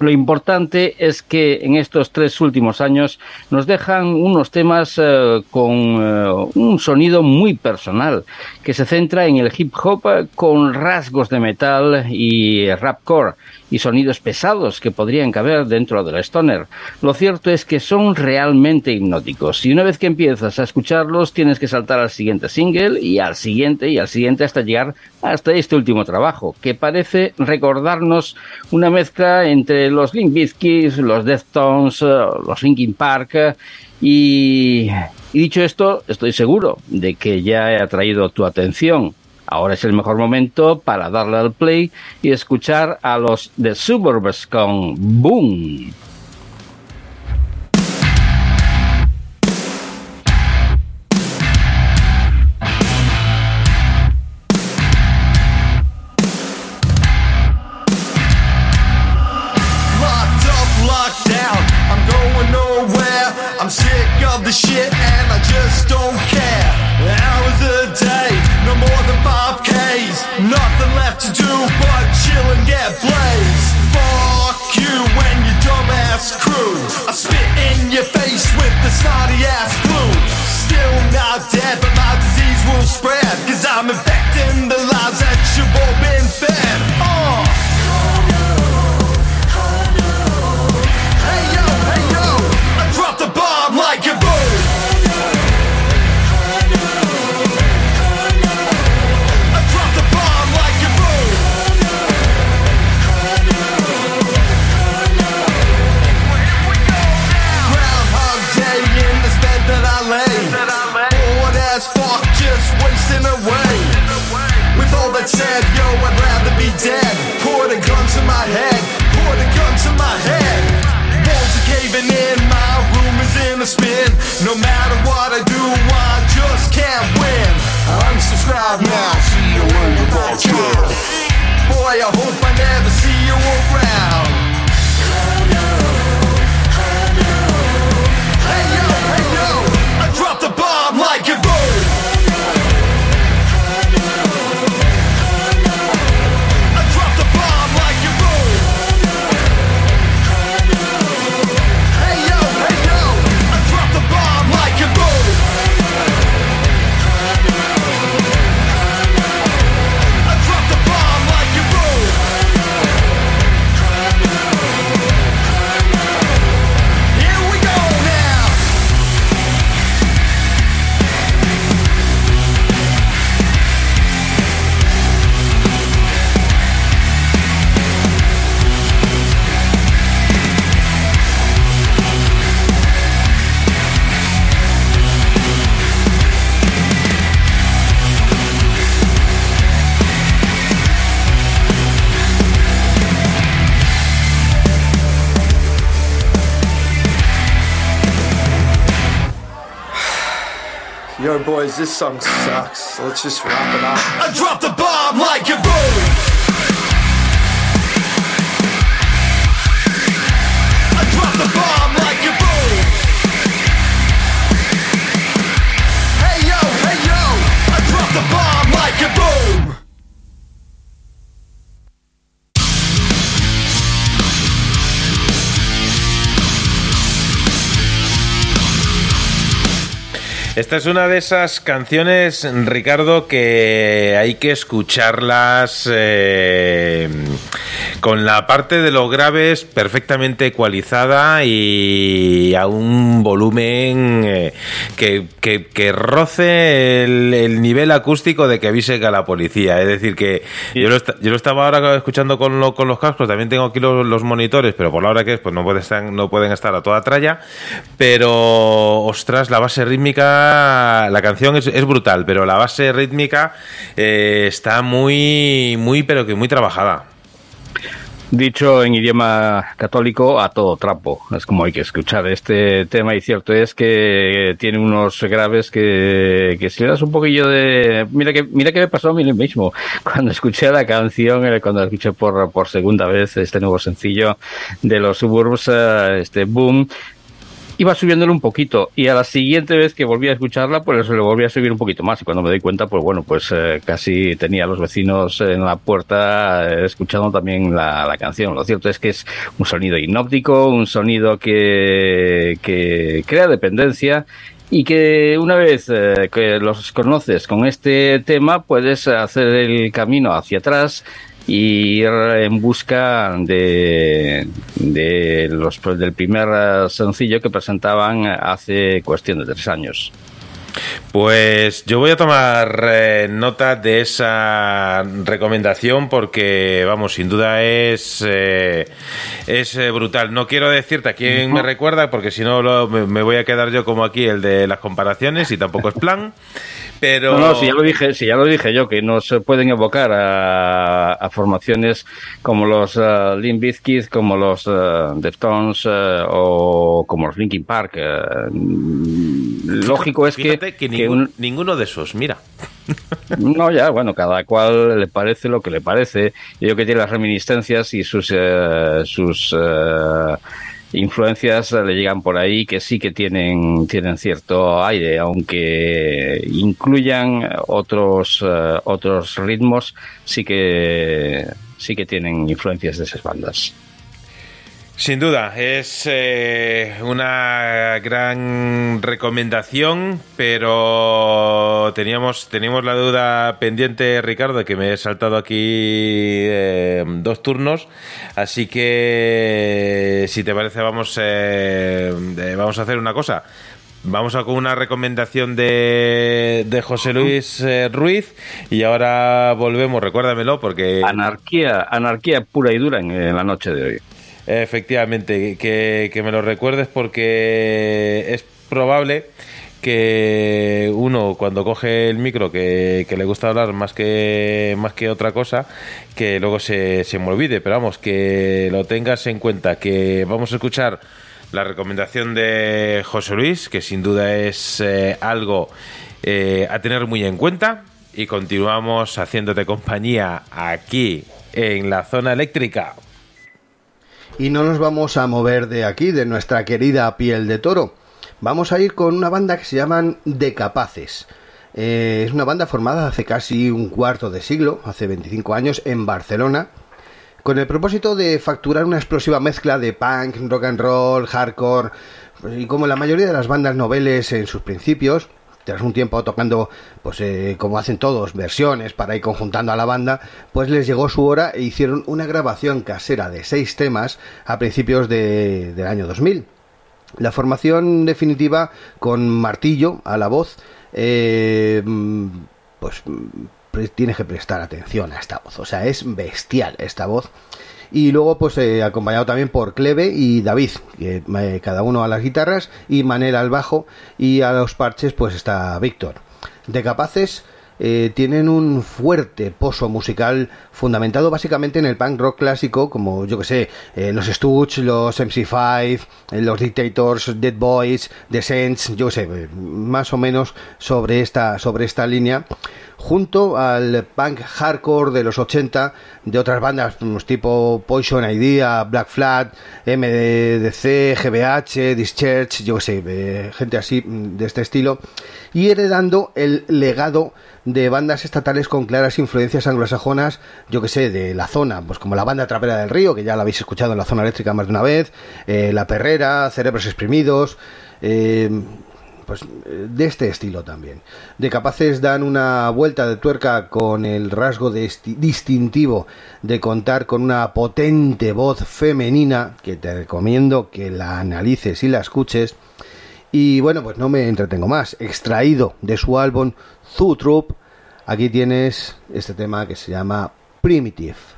Lo importante es que en estos tres últimos años nos dejan unos temas eh, con eh, un sonido muy personal, que se centra en el hip hop eh, con rasgos de metal y rapcore y sonidos pesados que podrían caber dentro del stoner. Lo cierto es que son realmente hipnóticos y una vez que empiezas a escucharlos tienes que saltar al siguiente single y al siguiente y al siguiente hasta llegar hasta este último trabajo, que parece recordarnos una mezcla entre los Limp Bizkit, los Deftones, eh, los Linkin Park y, y dicho esto, estoy seguro de que ya he atraído tu atención. Ahora es el mejor momento para darle al play y escuchar a los The Suburbs con Boom. Unsubscribe now, see you when you got Boy, I hope I never Boys, this song sucks. Let's just wrap it up. I drop the bomb like a boom. I the bomb like a boom. Hey yo, hey yo. I the bomb like a boom. Esta es una de esas canciones, Ricardo, que hay que escucharlas eh, con la parte de los graves perfectamente ecualizada y a un volumen eh, que, que- que roce el, el nivel acústico de que avise a la policía. Es decir, que yo, lo yo lo estaba ahora escuchando con, lo- con los cascos, también tengo aquí los, los monitores, pero por la hora que es, pues no, puede estar- no pueden estar a toda tralla. Pero, ostras, la base rítmica, la canción es, es brutal, pero la base rítmica eh, está muy, muy, pero que muy trabajada. Dicho en idioma católico, a todo trapo. Es como hay que escuchar este tema y cierto es que tiene unos graves que, que si le das un poquillo de... Mira que, mira que me pasó a mí mismo. Cuando escuché la canción, eh, cuando la escuché por, por segunda vez, este nuevo sencillo de los Suburbs, eh, este Boom, iba subiéndolo un poquito y a la siguiente vez que volví a escucharla pues le volví a subir un poquito más y cuando me doy cuenta pues bueno pues eh, casi tenía a los vecinos en la puerta eh, escuchando también la, canción. Lo cierto es que es un sonido hipnóptico un sonido que, que crea dependencia y que una vez eh, que los conoces con este tema puedes hacer el camino hacia atrás y ir en busca de, de los del primer sencillo que presentaban hace cuestión de tres años. Pues yo voy a tomar eh, nota de esa recomendación porque, vamos, sin duda es, eh, es eh, brutal. No quiero decirte a quién me recuerda porque si no me, me voy a quedar yo como aquí el de las comparaciones y tampoco es plan. Pero No, no, si ya lo dije, si ya lo dije yo, que nos pueden evocar a, a formaciones como los uh, Limp Bizkit, como los uh, Deftones uh, o como los Linkin Park. eh, lógico es que, fíjate que, que ningún- un- ninguno de esos, mira. No, ya, bueno, cada cual le parece lo que le parece. Yo que tiene las reminiscencias y sus, sus influencias le llegan por ahí que sí que tienen, tienen cierto aire, aunque incluyan otros, eh, otros ritmos, sí que, sí que tienen influencias de esas bandas. Sin duda, es eh, una gran recomendación, pero teníamos, teníamos la duda pendiente, Ricardo, que me he saltado aquí eh, dos turnos, así que si te parece vamos, eh, eh, vamos a hacer una cosa. Vamos a con una recomendación de, de José Luis eh, Ruiz y ahora volvemos, recuérdamelo porque... Anarquía, anarquía pura y dura en, en la noche de hoy. Efectivamente, que, que me lo recuerdes porque es probable que uno cuando coge el micro que, que le gusta hablar más que más que otra cosa que luego se, se me olvide. Pero vamos que lo tengas en cuenta que vamos a escuchar la recomendación de José Luis que sin duda es eh, algo eh, a tener muy en cuenta. Y continuamos haciéndote compañía aquí en la zona eléctrica Y no nos vamos a mover de aquí, de nuestra querida piel de toro. Vamos a ir con una banda que se llaman Decapaces. Eh, es una banda formada hace casi un cuarto de siglo, hace 25 años, en Barcelona, con el propósito de facturar una explosiva mezcla de punk, rock and roll, hardcore, y como la mayoría de las bandas noveles en sus principios, tras un tiempo tocando, pues eh, como hacen todos, versiones para ir conjuntando a la banda, pues les llegó su hora e hicieron una grabación casera de seis temas a principios de- del año 2000. La formación definitiva con martillo a la voz, eh, pues tienes que prestar atención a esta voz, o sea, es bestial esta voz. Y luego, pues eh, acompañado también por Cleve y David, que, eh, cada uno a las guitarras, y Manel al bajo, y a los parches, pues está Víctor. De Capaces, eh, tienen un fuerte pozo musical fundamentado básicamente en el punk rock clásico, como yo que sé, eh, los Stooges, los MC5, eh, los Dictators, Dead Boys, The Saints, yo que sé, más o menos sobre esta, sobre esta línea junto al punk hardcore de los 80 de otras bandas pues, tipo Poison Idea, Black Flag, MDC, GBH, Discharge, yo que sé, gente así mm, de este estilo, y heredando el legado de bandas estatales con claras influencias anglosajonas, yo que sé, de la zona, pues como la banda Trapera del Río, que ya la habéis escuchado en la zona eléctrica más de una vez, eh, La Perrera, Cerebros Exprimidos, eh, pues eh, de este estilo también. De capaces dan una vuelta de tuerca con el rasgo de distintivo de contar con una potente voz femenina que te recomiendo que la analices y la escuches. Y bueno, pues no me entretengo más. Extraído de su álbum Zoo Troop, aquí tienes este tema que se llama Primitive.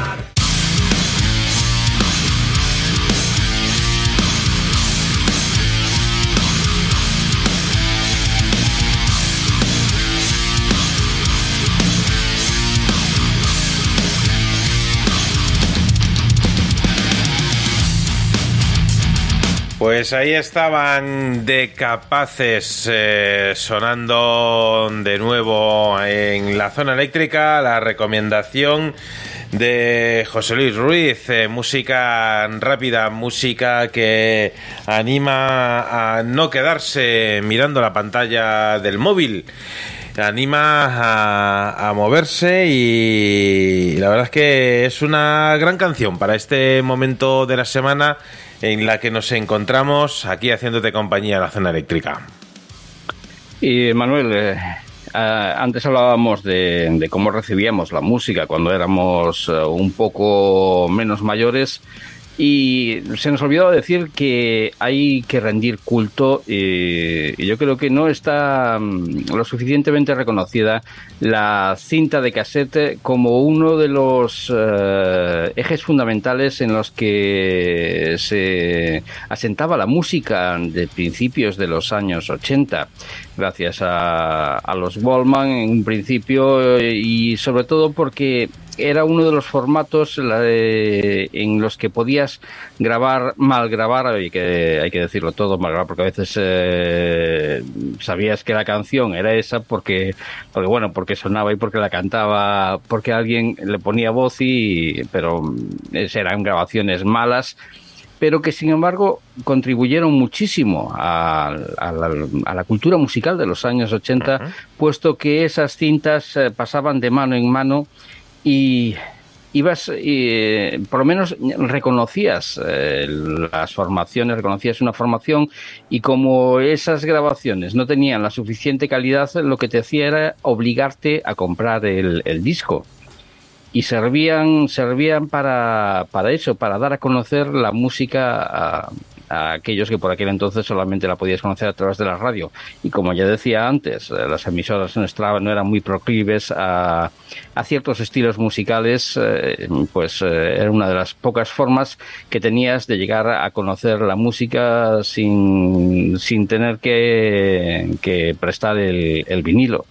Pues ahí estaban de capaces eh, sonando de nuevo en la zona eléctrica la recomendación de José Luis Ruiz, eh, música rápida, música que anima a no quedarse mirando la pantalla del móvil. Anima a, a, moverse y la verdad es que es una gran canción para este momento de la semana en la que nos encontramos aquí haciéndote compañía en la zona eléctrica. Y Manuel, eh, antes hablábamos de, de, cómo recibíamos la música cuando éramos eh, un poco menos mayores Y se nos olvidó decir que hay que rendir culto eh, y yo creo que no está mm, lo suficientemente reconocida la cinta de cassette como uno de los eh, ejes fundamentales en los que se asentaba la música de principios de los años 80 gracias a, a los Wallman en un principio eh, y sobre todo porque era uno de los formatos en los que podías grabar, mal grabar, hay que, hay que decirlo todo, mal grabar, porque a veces eh, sabías que la canción era esa porque, porque, bueno, porque sonaba y porque la cantaba, porque alguien le ponía voz y, pero eran grabaciones malas pero que sin embargo contribuyeron muchísimo a, a la, a la cultura musical de los años 80, puesto que esas cintas eh, pasaban de mano en mano y ibas, eh, por lo menos reconocías eh, las formaciones, reconocías una formación y como esas grabaciones no tenían la suficiente calidad, lo que te hacía era obligarte a comprar el, el disco. Y servían servían para, para eso, para dar a conocer la música a aquellos que por aquel entonces solamente la podías conocer a través de la radio. Y como ya decía antes, eh, las emisoras no, eran muy proclives a, a ciertos estilos musicales, eh, pues eh, era una de las pocas formas que tenías de llegar a conocer la música sin, sin tener que, que prestar el, el vinilo.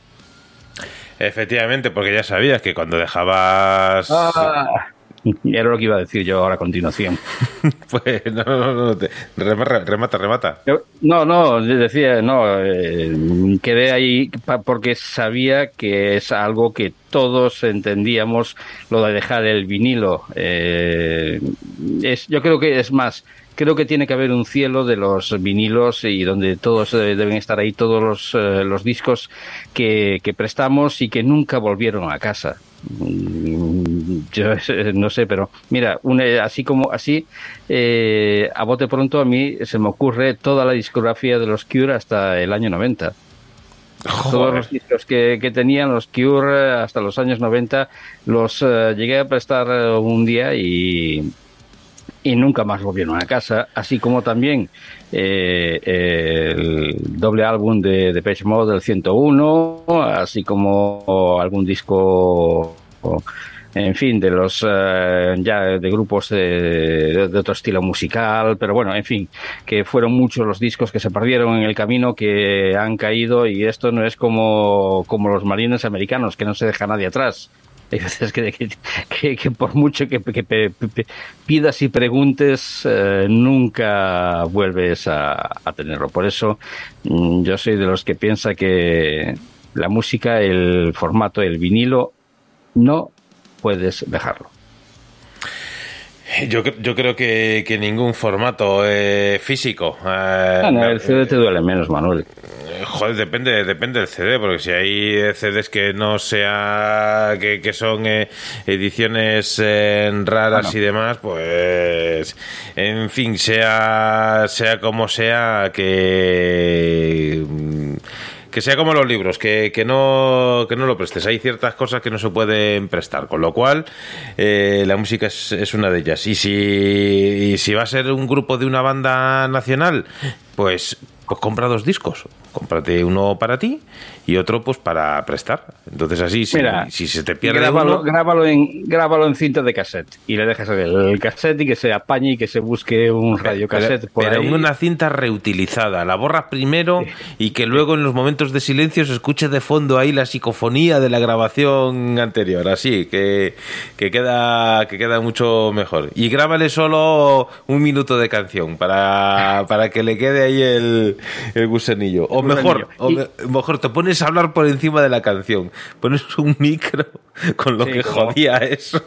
Efectivamente, porque ya sabías que cuando dejabas... Ah, era lo que iba a decir yo ahora a continuación. Pues no, no, no, te- remata, remata, No, no, decía, no, eh, quedé ahí porque sabía que es algo que todos entendíamos, lo de dejar el vinilo. Eh, es, yo creo que es más, creo que tiene que haber un cielo de los vinilos y donde todos eh, deben estar ahí, todos los, eh, los discos que, que prestamos y que nunca volvieron a casa. Mm, Yo eh, no sé, pero mira, una- así como así, eh, a bote pronto a mí se me ocurre toda la discografía de los Cure hasta el año 90. Todos los discos que, que tenían los Cure hasta los años 90 los eh, llegué a prestar un día y, y nunca más volvieron a casa, así como también eh, el doble álbum de Depeche Mode del 101, así como algún disco, en fin, de los eh, ya de grupos de, de otro estilo musical, pero bueno, en fin, que fueron muchos los discos que se perdieron en el camino, que han caído y esto no es como, como los marines americanos, que no se deja nadie atrás. Hay veces que, que, por mucho que, pidas y preguntes, eh, nunca vuelves a, a tenerlo. Por eso mm, yo soy de los que piensa que la música, el formato, el vinilo, no puedes dejarlo. Yo, yo creo que, que ningún formato eh, físico. eh, Ah, no, el CD te duele menos, Manuel. Eh, Joder, depende, depende del CD, porque si hay eh, CDs que no sea, que, que son eh, ediciones eh, raras Bueno. y demás, pues, en fin, sea, sea como sea, que mm, que sea como los libros, que, que no que no lo prestes. Hay ciertas cosas que no se pueden prestar, con lo cual eh, la música es, una de ellas. Y si, si va a ser un grupo de una banda nacional, pues pues compra dos discos. Cómprate uno para ti y otro pues para prestar. Entonces así, si, Mira, si se te pierde grábalo, uno... grábalo en, grábalo en cinta de cassette y le dejas el, cassette y que se apañe y que se busque un radio cassette Pero, por pero ahí. en una cinta reutilizada. La borras primero y que luego en los momentos de silencio se escuche de fondo ahí la psicofonía de la grabación anterior. Así que, que, queda, que queda mucho mejor. Y grábale solo un minuto de canción para, para que le quede ahí el, el gusanillo. O Mejor, o Y- me- mejor te pones a hablar por encima de la canción. Pones un micro con lo Sí, que como- jodía eso.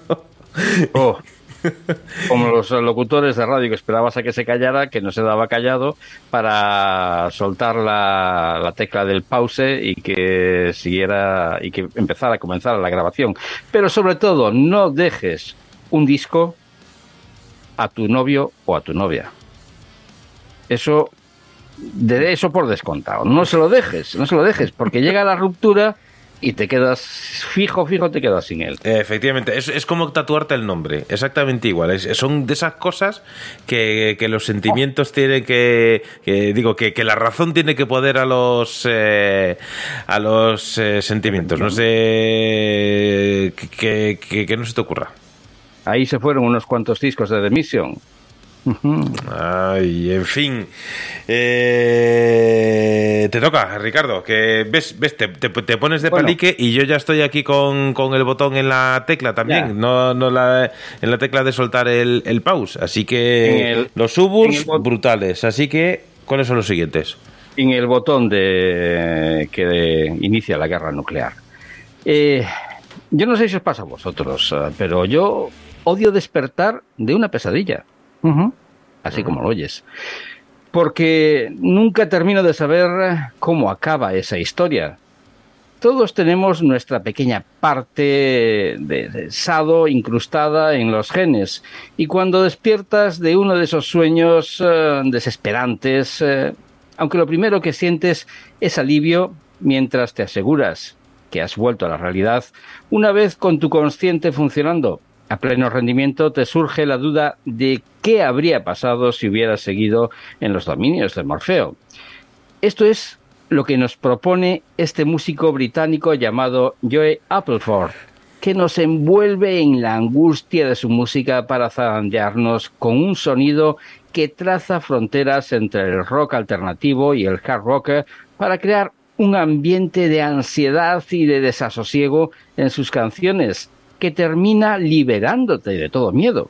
Oh. Como los locutores de radio que esperabas a que se callara, que no se daba callado, para soltar la, la tecla del pause y que siguiera y que empezara a comenzar la grabación. Pero sobre todo, no dejes un disco a tu novio o a tu novia. Eso, de eso por descontado. No se lo dejes, no se lo dejes, porque llega la ruptura y te quedas fijo, fijo, te quedas sin él. Efectivamente, es, es como tatuarte el nombre, exactamente igual. Es- son de esas cosas que, que los sentimientos tienen que, que- digo, que, que la razón tiene que poder a los eh, a los eh, sentimientos. No sé que, que- que- que no se te ocurra. Ahí se fueron unos cuantos discos de The Mission. Ay, en fin. Eh, te toca, Ricardo, que ves, ves te, te- te pones de Bueno. palique y yo ya estoy aquí con, con el botón en la tecla también, Ya. no, no la, en la tecla de soltar el, el pause. Así que el- los suburbs brutales. Así que, ¿cuáles son los siguientes? en el botón de que inicia la guerra nuclear. Eh, yo no sé si os pasa a vosotros, eh, pero yo odio despertar de una pesadilla. Así como lo oyes. Porque nunca termino de saber cómo acaba esa historia. Todos tenemos nuestra pequeña parte de, de sado incrustada en los genes y cuando despiertas de uno de esos sueños eh, desesperantes, eh, aunque lo primero que sientes es alivio mientras te aseguras que has vuelto a la realidad, una vez con tu consciente funcionando a pleno rendimiento, te surge la duda de qué habría pasado si hubieras seguido en los dominios de Morfeo. Esto es lo que nos propone este músico británico llamado Joe Appleford, que nos envuelve en la angustia de su música para zarandearnos con un sonido que traza fronteras entre el rock alternativo y el hard rock para crear un ambiente de ansiedad y de desasosiego en sus canciones que termina liberándote de todo miedo.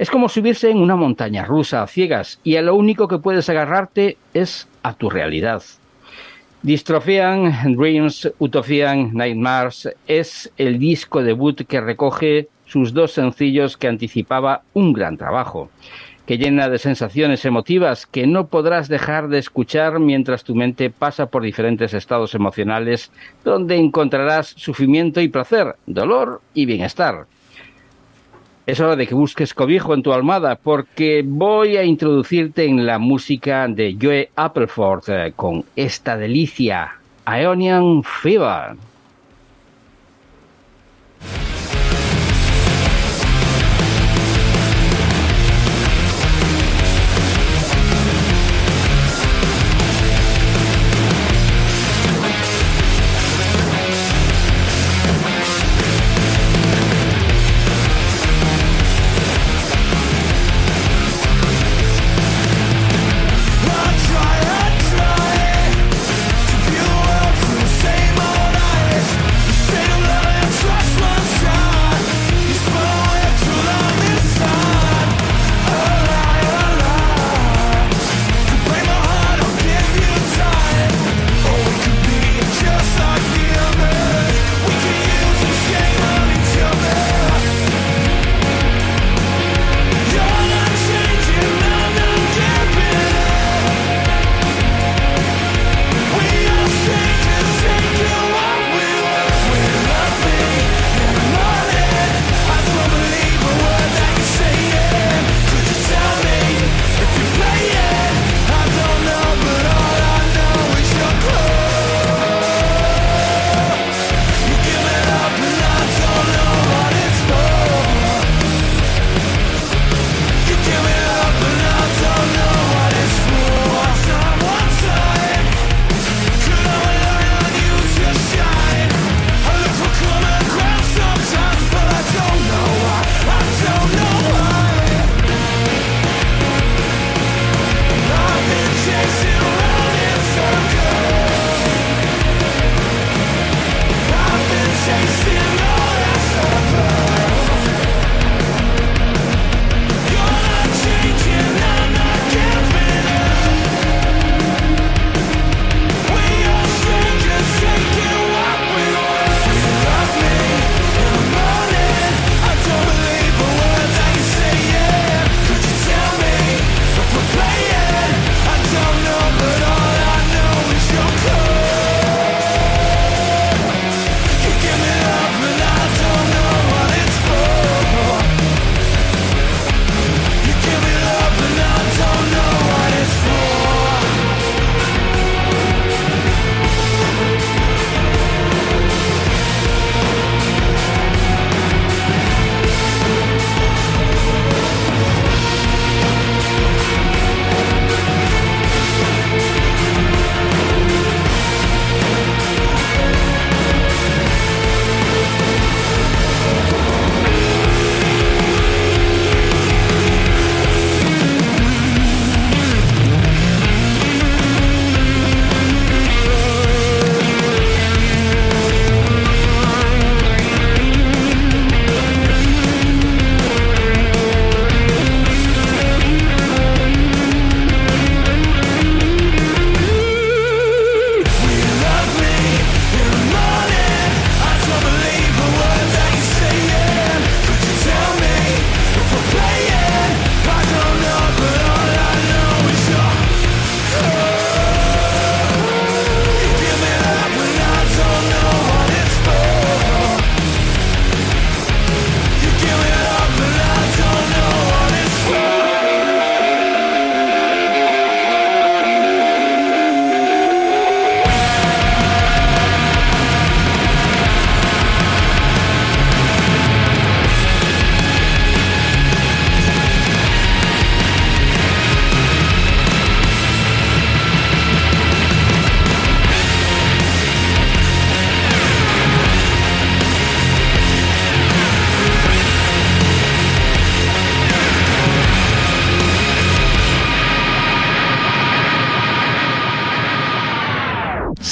Es como subirse en una montaña rusa a ciegas y a lo único que puedes agarrarte es a tu realidad. Dystrophian Dreams, Utopian Nightmares es el disco debut que recoge sus dos sencillos que anticipaba un gran trabajo, que llena de sensaciones emotivas que no podrás dejar de escuchar mientras tu mente pasa por diferentes estados emocionales donde encontrarás sufrimiento y placer, dolor y bienestar. Es hora de que busques cobijo en tu almohada porque voy a introducirte en la música de Joe Appleford eh, con esta delicia, Ionian Fever.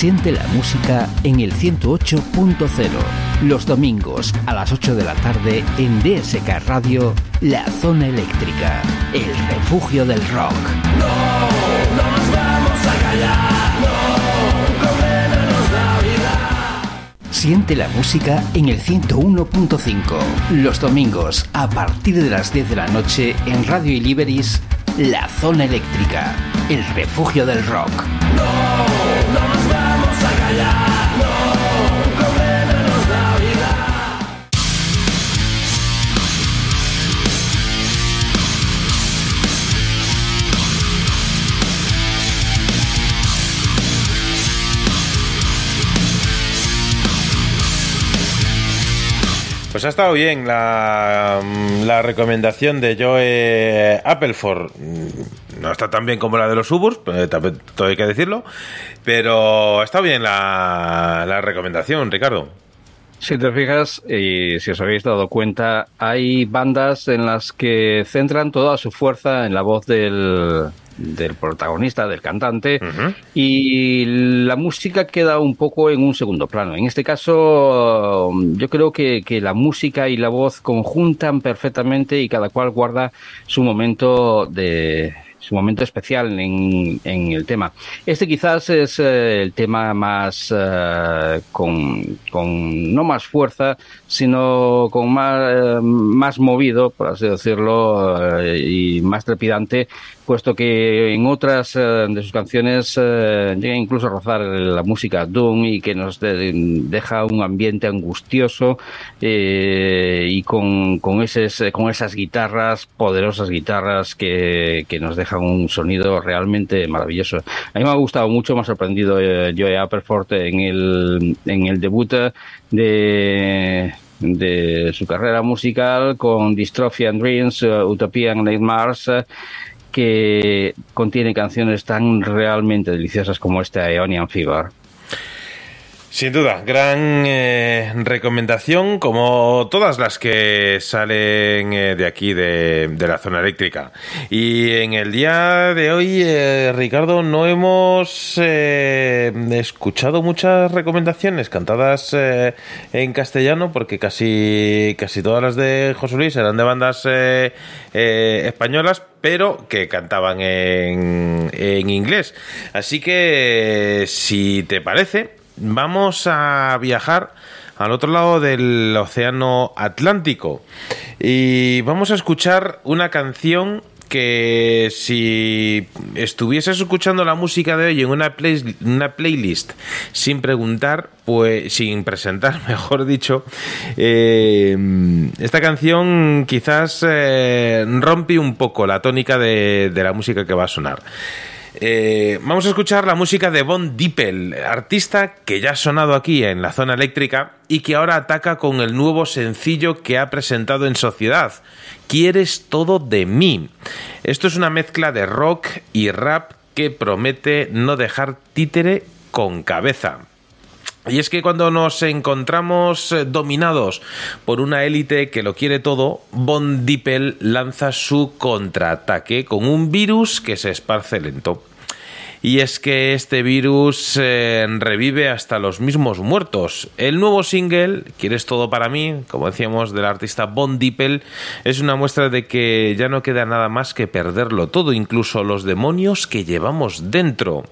Siente la música en el 108.0. Los domingos a las 8 de la tarde en DSK Radio, La Zona Eléctrica, el refugio del rock. Siente la música en el 101.5. Los domingos a partir de las 10 de la noche en Radio Iliberis, La Zona Eléctrica, el refugio del rock. Pues ha estado bien la, la recomendación de Joe Appleford. No está tan bien como la de los Suburbs, eh, también todo hay que decirlo. Pero estado bien la, la recomendación, Ricardo. Si te fijas, y si os habéis dado cuenta, hay bandas en las que centran toda su fuerza en la voz del, del protagonista, del cantante, y la música queda un poco en un segundo plano. En este caso, yo creo que, que la música y la voz conjuntan perfectamente y cada cual guarda su momento de su momento especial en, en el tema. Este quizás es eh, el tema más eh, con, con no más fuerza, sino con más, eh, más movido, por así decirlo, y más trepidante, puesto que en otras eh, de sus canciones eh, llega incluso a rozar la música Doom y que nos de- deja un ambiente angustioso eh, y con, con, eses- con esas guitarras, poderosas guitarras que, que nos dejan un sonido realmente maravilloso. A mí me ha gustado mucho, me ha sorprendido eh, Joe Apperford en el, en el debut de de su carrera musical con Dystrophian Dreams, uh, Utopian Nightmares, que contiene canciones tan realmente deliciosas como esta Aeonian Fever. Sin duda, gran eh, recomendación, como todas las que salen eh, de aquí, de, la zona eléctrica. Y en el día de hoy, eh, Ricardo, no hemos escuchado muchas recomendaciones cantadas en castellano, porque casi, casi todas las de José Luis eran de bandas españolas, pero que cantaban en, en inglés. Así que, si te parece, vamos a viajar al otro lado del océano Atlántico y vamos a escuchar una canción que si estuvieses escuchando la música de hoy en una, play- una playlist sin preguntar, pues sin presentar, mejor dicho, eh, esta canción quizás eh, rompe un poco la tónica de la música que va a sonar. Eh, vamos a escuchar la música de Von Dippel, artista que ya ha sonado aquí en la zona eléctrica y que ahora ataca con el nuevo sencillo que ha presentado en Sociedad, Quieres todo de mí. Esto es una mezcla de rock y rap que promete no dejar títere con cabeza. Y es que cuando nos encontramos eh, dominados por una élite que lo quiere todo, Von Dippel lanza su contraataque con un virus que se esparce lento. Y es que este virus eh, revive hasta los mismos muertos. El nuevo single, Quieres todo para mí, como decíamos, del artista Von Dippel, es una muestra de que ya no queda nada más que perderlo todo, incluso los demonios que llevamos dentro.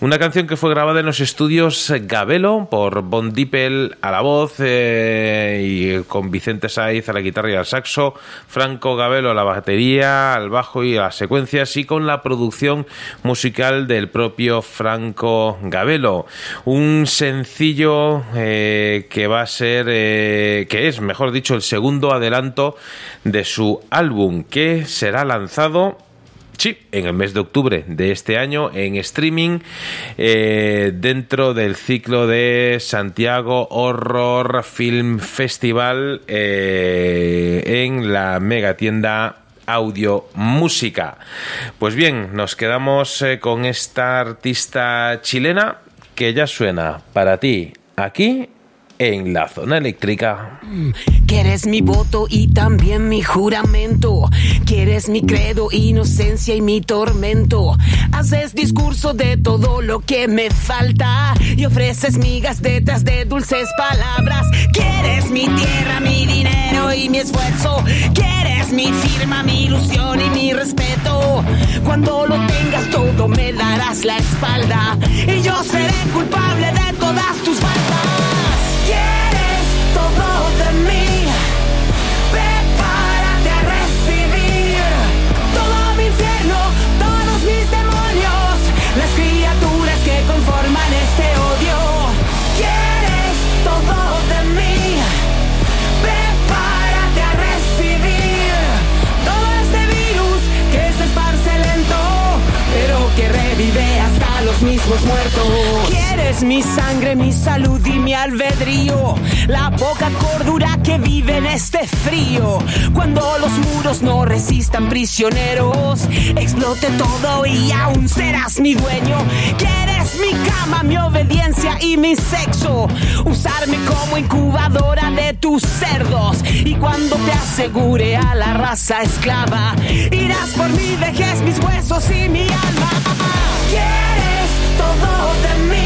Una canción que fue grabada en los estudios Gabelo por Von Dippel a la voz eh, y con Vicente Saiz a la guitarra y al saxo, Franco Gabelo a la batería, al bajo y a las secuencias y con la producción musical del propio Franco Gabelo. Un sencillo eh, que va a ser, eh, que es, mejor dicho, el segundo adelanto de su álbum que será lanzado Sí, en el mes de octubre de este año en streaming eh, dentro del ciclo de Santiago Horror Film Festival en la mega tienda audio música. Pues bien, nos quedamos eh, con esta artista chilena que ya suena para ti aquí en la zona eléctrica. Quieres mi voto y también mi juramento. Quieres mi credo, inocencia y mi tormento. Haces discurso de todo lo que me falta y ofreces migas detrás de dulces palabras. Quieres mi tierra, mi dinero y mi esfuerzo. Quieres mi firma, mi ilusión y mi respeto. Cuando lo tengas todo me darás la espalda y yo seré culpable de todas tus faltas. Mismos muertos. Quieres mi sangre, mi salud y mi albedrío, la poca cordura que vive en este frío. Cuando los muros no resistan prisioneros, explote todo y aún serás mi dueño. Quieres mi cama, mi obediencia y mi sexo, usarme como incubadora de tus cerdos. Y cuando te asegure a la raza esclava, irás por mi vejez, mis huesos y mi alma. Quieres todo de mí.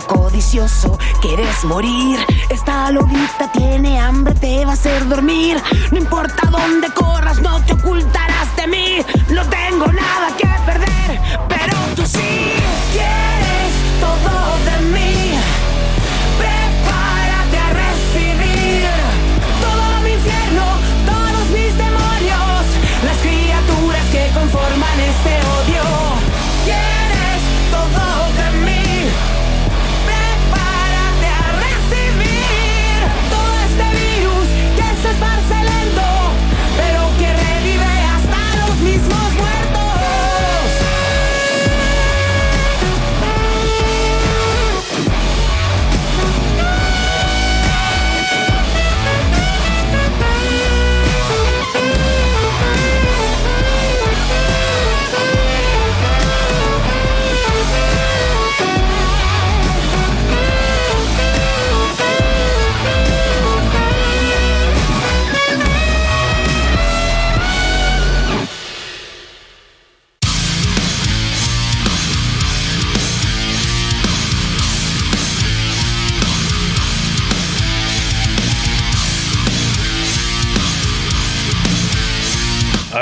Codicioso, quieres morir. Esta lobita tiene hambre, te va a hacer dormir. No importa dónde corras, no te ocultarás de mí. No tengo nada que perder, pero tú sí. Quieres todo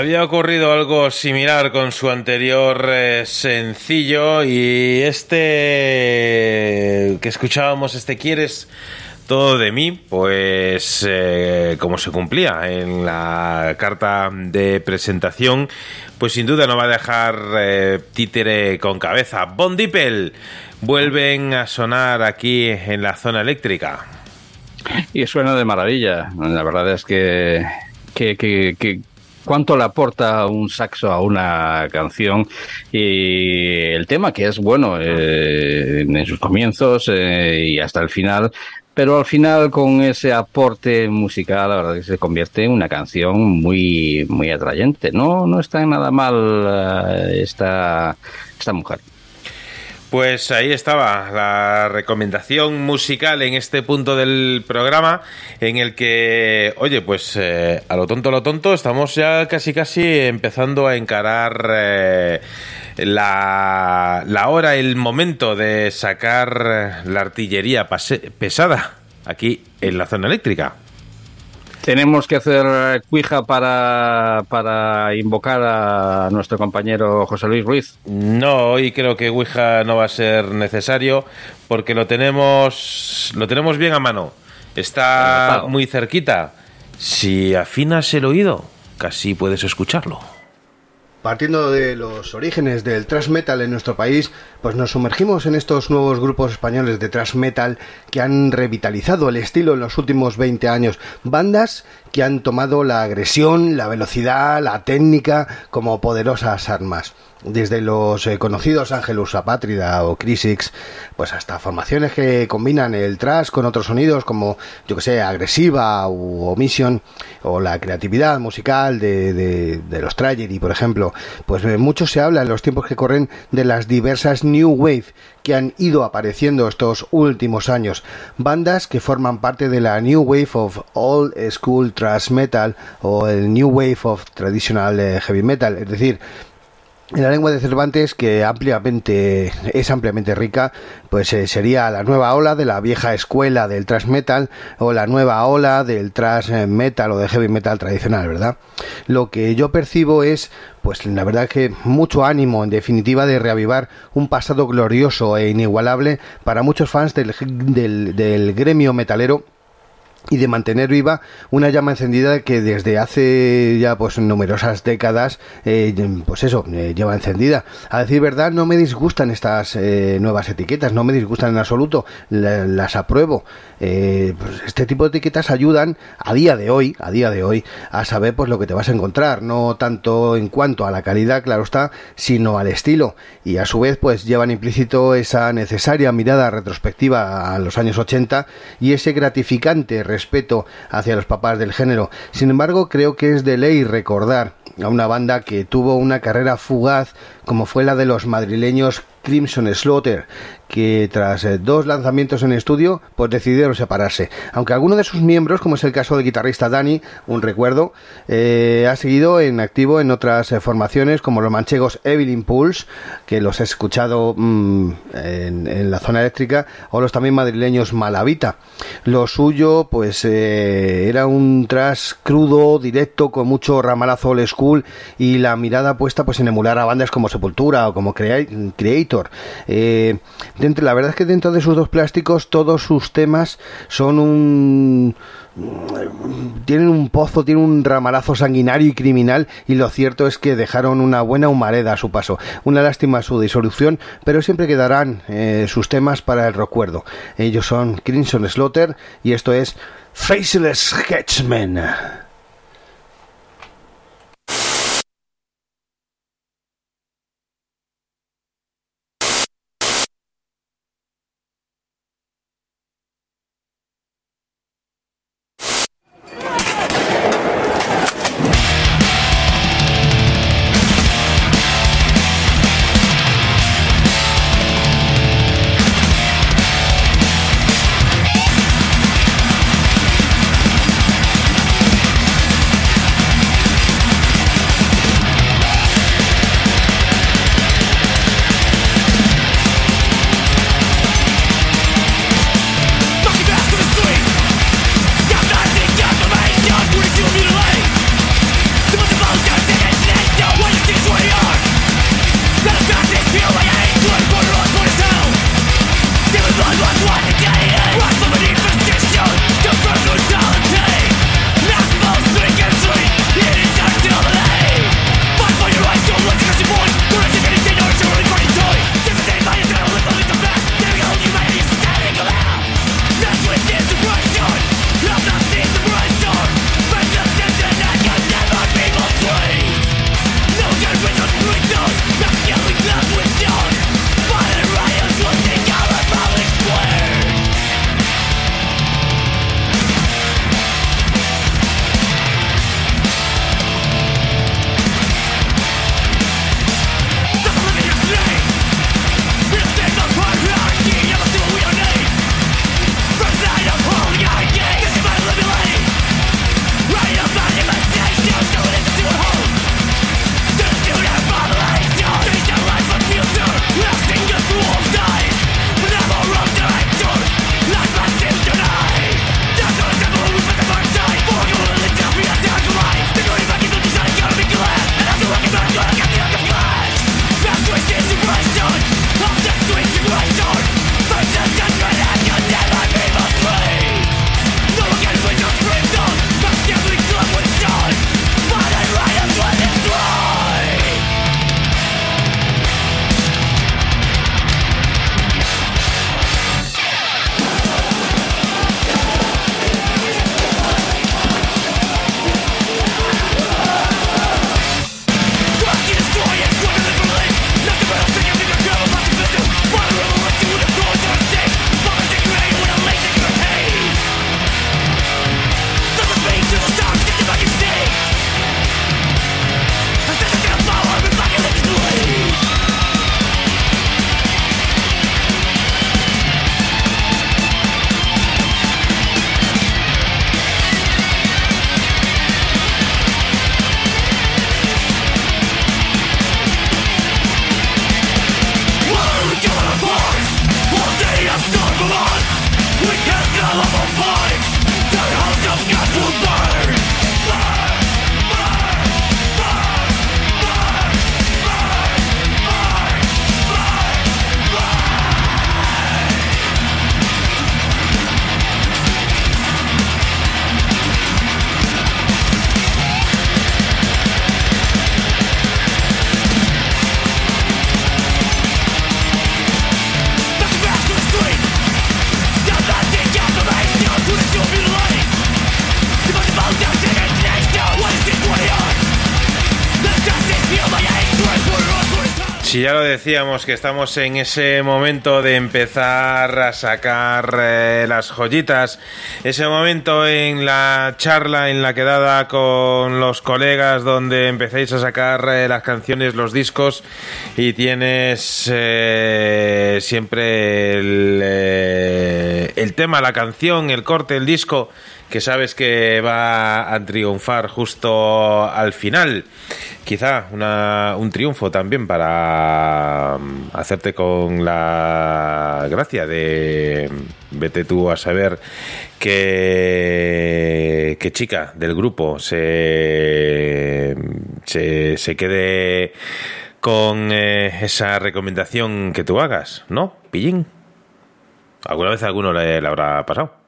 Había ocurrido algo similar con su anterior eh, sencillo y este que escuchábamos, este Quieres todo de mí, pues eh, como se cumplía en la carta de presentación, pues sin duda no va a dejar eh, títere con cabeza. Bon Dipel vuelven a sonar aquí en la zona eléctrica. Y suena de maravilla. La verdad es que cuánto le aporta un saxo a una canción y el tema que es bueno eh, en sus comienzos eh, y hasta el final pero al final con ese aporte musical la verdad que se convierte en una canción muy muy atrayente. No no está nada mal eh, esta esta mujer Pues ahí estaba la recomendación musical en este punto del programa en el que, oye, pues eh, a lo tonto, a lo tonto, estamos ya casi casi empezando a encarar eh, la, la hora, el momento de sacar la artillería pesada aquí en la zona eléctrica. Tenemos que hacer cuija para, para invocar a nuestro compañero José Luis Ruiz. No, hoy creo que Ouija no va a ser necesario porque lo tenemos, lo tenemos bien a mano. Está muy cerquita. Si afinas el oído, casi puedes escucharlo. Partiendo de los orígenes del thrash metal en nuestro país, pues nos sumergimos en estos nuevos grupos españoles de thrash metal que han revitalizado el estilo en los últimos 20 años. Bandas que han tomado la agresión, la velocidad, la técnica como poderosas armas desde los eh, conocidos Angelus Apátrida o Crisix, pues hasta formaciones que combinan el trash con otros sonidos como, yo que sé, agresiva o omission, o la creatividad musical de, de, de los Tragedy, por ejemplo. Pues eh, mucho se habla en los tiempos que corren de las diversas New Wave que han ido apareciendo estos últimos años. Bandas que forman parte de la New Wave of Old School Thrash Metal o el New Wave of Traditional eh, Heavy Metal, es decir, en la lengua de Cervantes, que ampliamente es ampliamente rica, pues eh, sería la nueva ola de la vieja escuela del thrash metal o la nueva ola del thrash metal o de heavy metal tradicional, ¿verdad? Lo que yo percibo es, pues la verdad que mucho ánimo, en definitiva, de reavivar un pasado glorioso e inigualable para muchos fans del, del, del gremio metalero y de mantener viva una llama encendida que desde hace ya pues numerosas décadas eh, pues eso eh, lleva encendida. A decir verdad no me disgustan estas eh, nuevas etiquetas no me disgustan en absoluto la, las apruebo. Eh, pues este tipo de etiquetas ayudan a día de hoy a día de hoy a saber pues lo que te vas a encontrar no tanto en cuanto a la calidad claro está sino al estilo. Y a su vez pues llevan implícito esa necesaria mirada retrospectiva a los años 80 y ese gratificante respeto hacia los papás del género. Sin embargo, creo que es de ley recordar a una banda que tuvo una carrera fugaz como fue la de los madrileños Crimson Slaughter, que tras eh, dos lanzamientos en estudio, pues decidieron separarse. Aunque alguno de sus miembros, como es el caso del guitarrista Dani, un recuerdo, eh, ha seguido en activo en otras eh, formaciones como los manchegos Evil Impulse, que los he escuchado mmm, en, en, la zona eléctrica, o los también madrileños Malavita. Lo suyo, pues, era un trash crudo, directo, con mucho ramalazo old school y la mirada puesta pues en emular a bandas como Sepultura o como Creator. La verdad es que dentro de sus dos plásticos todos sus temas son un tienen un pozo, tienen un ramalazo sanguinario y criminal y lo cierto es que dejaron una buena humareda a su paso. Una lástima su disolución, pero siempre quedarán eh, sus temas para el recuerdo. Ellos son Crimson Slaughter y esto es Faceless Sketchman. Decíamos que estamos en ese momento de empezar a sacar eh, las joyitas, ese momento en la charla, en la quedada con los colegas donde empezáis a sacar eh, las canciones, los discos y tienes eh, siempre el tema, la canción, el corte, el disco que sabes que va a triunfar justo al final. Quizá una- un triunfo también para mm, hacerte con la gracia de vete tú a saber que, chica del grupo se, se, se quede con eh, esa recomendación que tú hagas, ¿no? Pillín. ¿Alguna vez alguno le- le habrá pasado?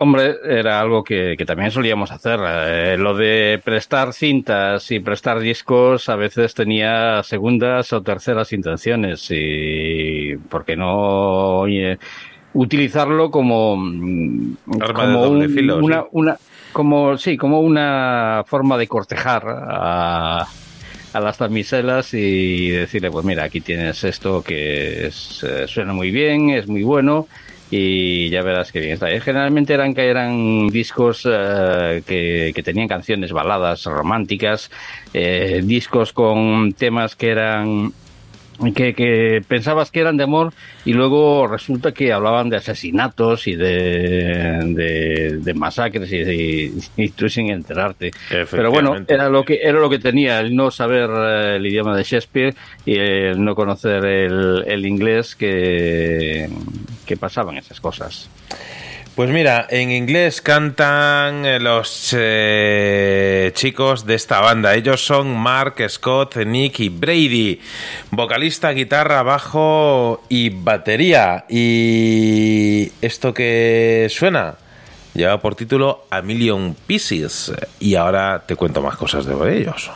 Hombre, era algo que, que también solíamos hacer. Eh, lo de prestar cintas y prestar discos a veces tenía segundas o terceras intenciones y ¿por qué no oye, utilizarlo como mm, Arma de como doble un- filo, una, sí. una como sí como una forma de cortejar a, a las damiselas y decirle pues mira aquí tienes esto que es, eh, suena muy bien es muy bueno y ya verás que bien está. Y Generalmente eran que eran discos eh, que, que tenían canciones baladas románticas, eh, discos con temas que eran que, que pensabas que eran de amor y luego resulta que hablaban de asesinatos y de, de, de masacres y, y- y tú sin enterarte. Pero bueno, era lo que era lo que tenía el no saber eh, el idioma de Shakespeare y el no conocer el, el inglés que, que pasaban esas cosas. Pues mira, en inglés cantan eh, los eh, chicos de esta banda. Ellos son Mark, Scott, Nick y Brady. Vocalista, guitarra, bajo y batería. Y esto que suena lleva por título A Million Pieces. Y ahora te cuento más cosas de ellos.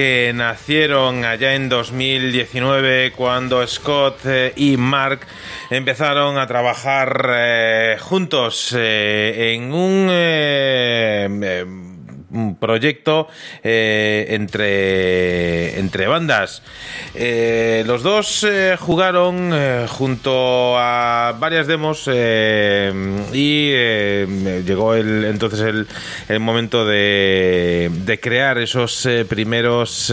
Que nacieron allá en 2019 cuando Scott eh, y Mark empezaron a trabajar eh, juntos eh, en un un proyecto eh, entre, entre bandas. Eh, los dos eh, jugaron junto a varias demos y llegó entonces el, el momento de, de crear esos primeros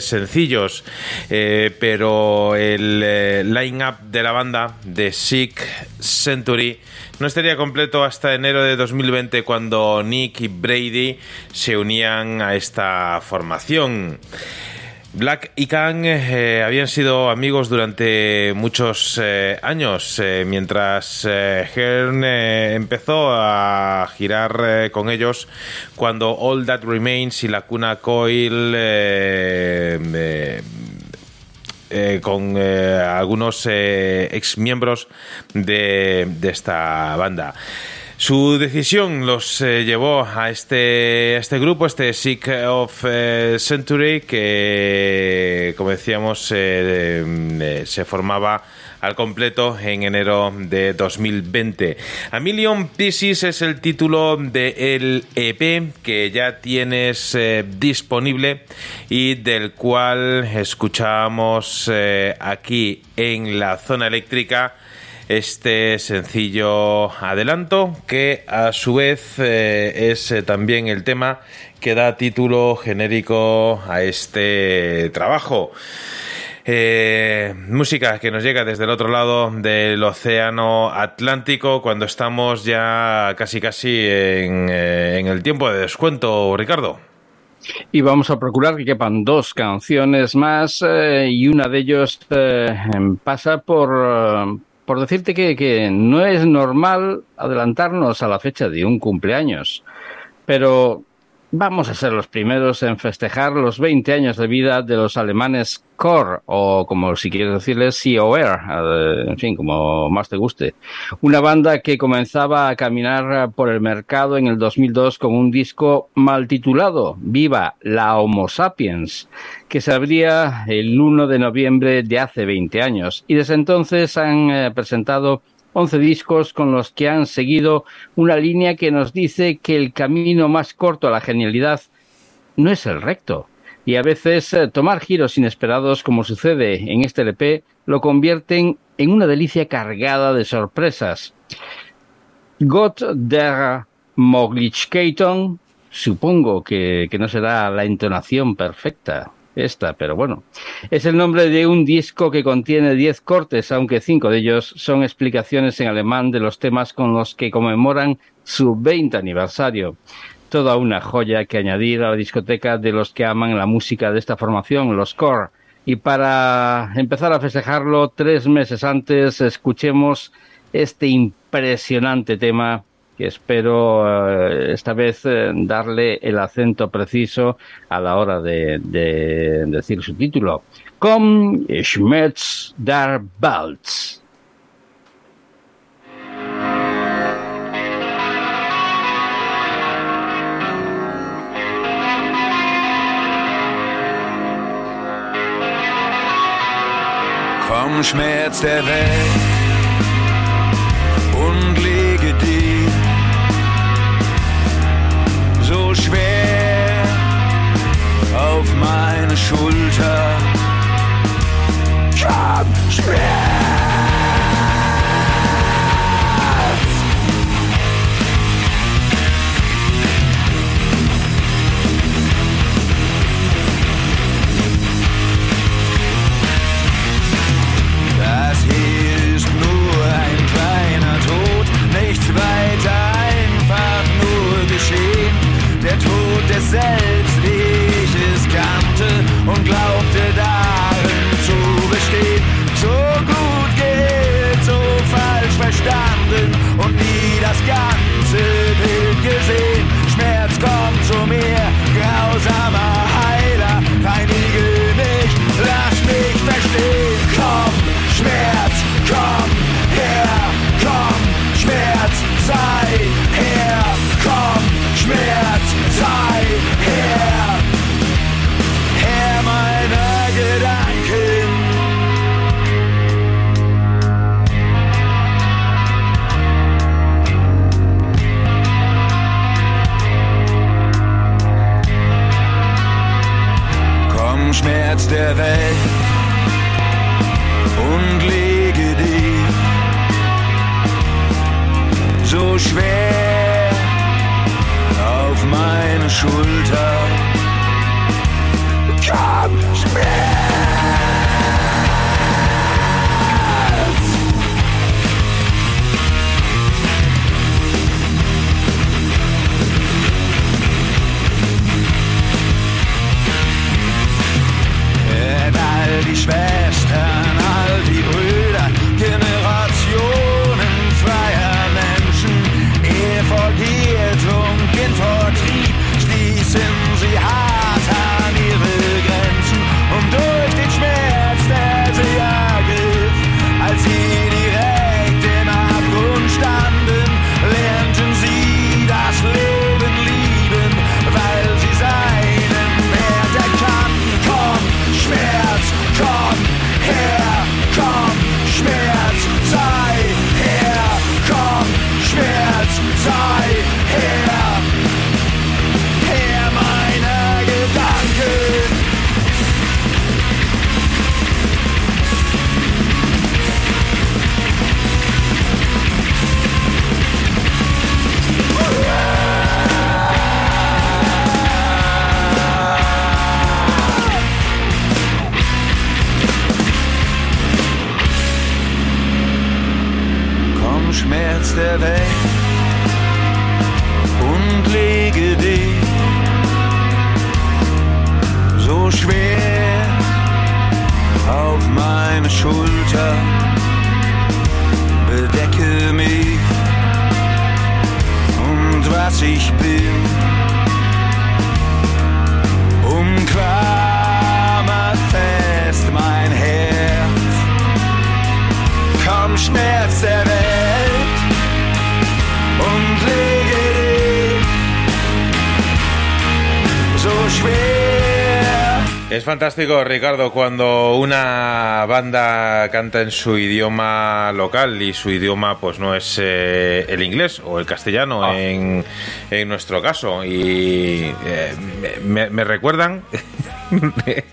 sencillos. Pero el line-up de la banda de Sick Century no estaría completo hasta enero de 2020 cuando Nick y Brady se unían a esta formación. Black y Kang eh, habían sido amigos durante muchos eh, años, eh, mientras Hearn empezó a girar con ellos cuando All That Remains y la Cuna Coil eh, con eh, algunos eh, ex miembros de, de esta banda. Su decisión los llevó a este, este grupo, este Sick of Century, que, como decíamos, se formaba al completo en enero de 2020. A Million Pieces es el título del EP que ya tienes eh, disponible y del cual escuchamos eh, aquí en la zona eléctrica este sencillo adelanto que a su vez eh, es también el tema que da título genérico a este trabajo. Eh, música que nos llega desde el otro lado del océano Atlántico cuando estamos ya casi casi en, eh, el tiempo de descuento, Ricardo. Y vamos a procurar que quepan dos canciones más eh, y una de ellos eh, pasa por, por decirte que, que no es normal adelantarnos a la fecha de un cumpleaños, pero vamos a ser los primeros en festejar los 20 años de vida de los alemanes Core, o como si quieres decirles, COR, eh, en fin, como más te guste. Una banda que comenzaba a caminar por el mercado en el 2002 con un disco mal titulado, Viva la Homo Sapiens, que se abría el 1 de noviembre de hace 20 años. Y desde entonces han eh, presentado 11 discos con los que han seguido una línea que nos dice que el camino más corto a la genialidad no es el recto. Y a veces eh, tomar giros inesperados, como sucede en este LP, lo convierten en una delicia cargada de sorpresas. Gott der Möglichkeiten, supongo que, que no será la entonación perfecta esta, pero bueno. Es el nombre de un disco que contiene 10 cortes, aunque cinco de ellos son explicaciones en alemán de los temas con los que conmemoran su 20 aniversario. Toda una joya que añadir a la discoteca de los que aman la música de esta formación, los Core. Y para empezar a festejarlo, tres meses antes, escuchemos este impresionante tema que espero eh, esta vez eh, darle el acento preciso a la hora de, de decir su título. Komm, Schmetz der Balz. Komm, Schmerz der Welt und meine Schulter. Komm, Schmerz! Das hier ist nur ein kleiner Tod, nichts weiter, einfach nur geschehen. Der Tod desselben. Welt und lege dich so schwer auf meine Schulter. Komm, Schmerz! All Der Welt und lege dich so schwer auf meine Schulter. Bedecke mich und was ich bin. Es fantástico, Ricardo, cuando una banda canta en su idioma local y su idioma pues no es eh, el inglés o el castellano en, en nuestro caso. Y eh, me, me recuerdan...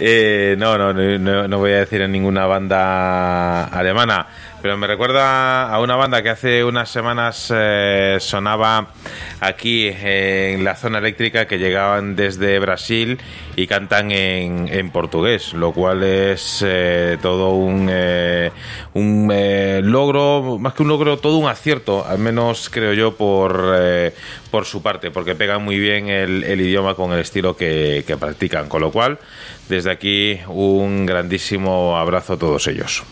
Eh, no, no, no, no voy a decir en ninguna banda alemana, pero me recuerda a una banda que hace unas semanas eh, sonaba aquí en la zona eléctrica que llegaban desde Brasil y cantan en, portugués, lo cual es eh, todo un, eh, eh, logro, más que un logro, todo un acierto, al menos creo yo por, por su parte, porque pegan muy bien el, idioma con el estilo que practican, con lo cual desde aquí un grandísimo abrazo a todos ellos.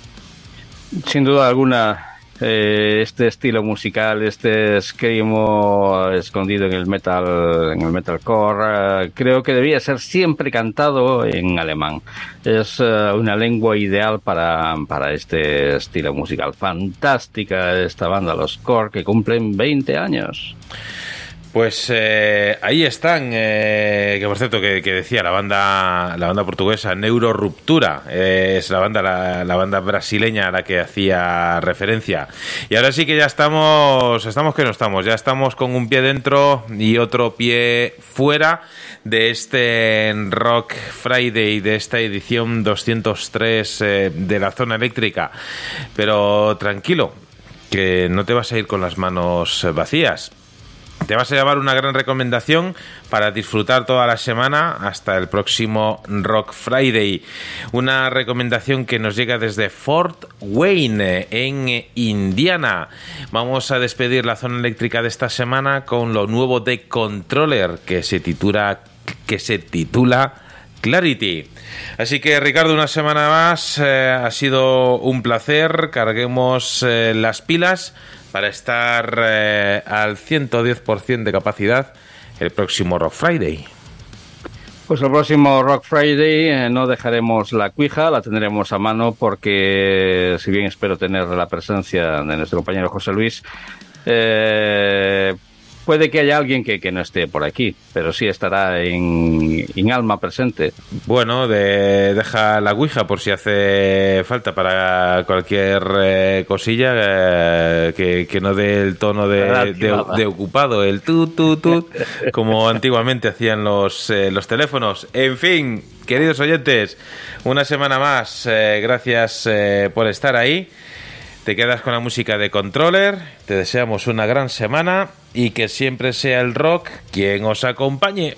Sin duda alguna, eh, este estilo musical, este screamo escondido en el metal, en el metalcore, eh, creo que debía ser siempre cantado en alemán. Es eh, una lengua ideal para, para este estilo musical. Fantástica esta banda, los Core, que cumplen 20 años. Pues eh, ahí están, eh, que por cierto que, decía la banda, la banda portuguesa Neuroruptura, eh, es la banda, la, banda brasileña a la que hacía referencia. Y ahora sí que ya estamos, estamos que no estamos, ya estamos con un pie dentro y otro pie fuera de este Rock Friday, de esta edición 203 eh, de la zona eléctrica. Pero tranquilo, que no te vas a ir con las manos vacías. Te vas a llevar una gran recomendación para disfrutar toda la semana hasta el próximo Rock Friday. Una recomendación que nos llega desde Fort Wayne, en Indiana. Vamos a despedir la zona eléctrica de esta semana con lo nuevo de Controller que se titula, que se titula Clarity. Así que Ricardo, una semana más, eh, ha sido un placer. Carguemos eh, las pilas para estar eh, al 110% de capacidad el próximo Rock Friday. Pues el próximo Rock Friday eh, no dejaremos la cuija, la tendremos a mano porque, si bien espero tener la presencia de nuestro compañero José Luis, eh, puede que haya alguien que, que no esté por aquí, pero sí estará en, en alma presente. Bueno, de, deja la Ouija por si hace falta para cualquier eh, cosilla eh, que, que no dé el tono de, de- de ocupado, el tu, tu, tu, como antiguamente hacían los, eh, los teléfonos. En fin, queridos oyentes, una semana más, eh, gracias por estar ahí. Te quedas con la música de Controller, te deseamos una gran semana y que siempre sea el rock quien os acompañe.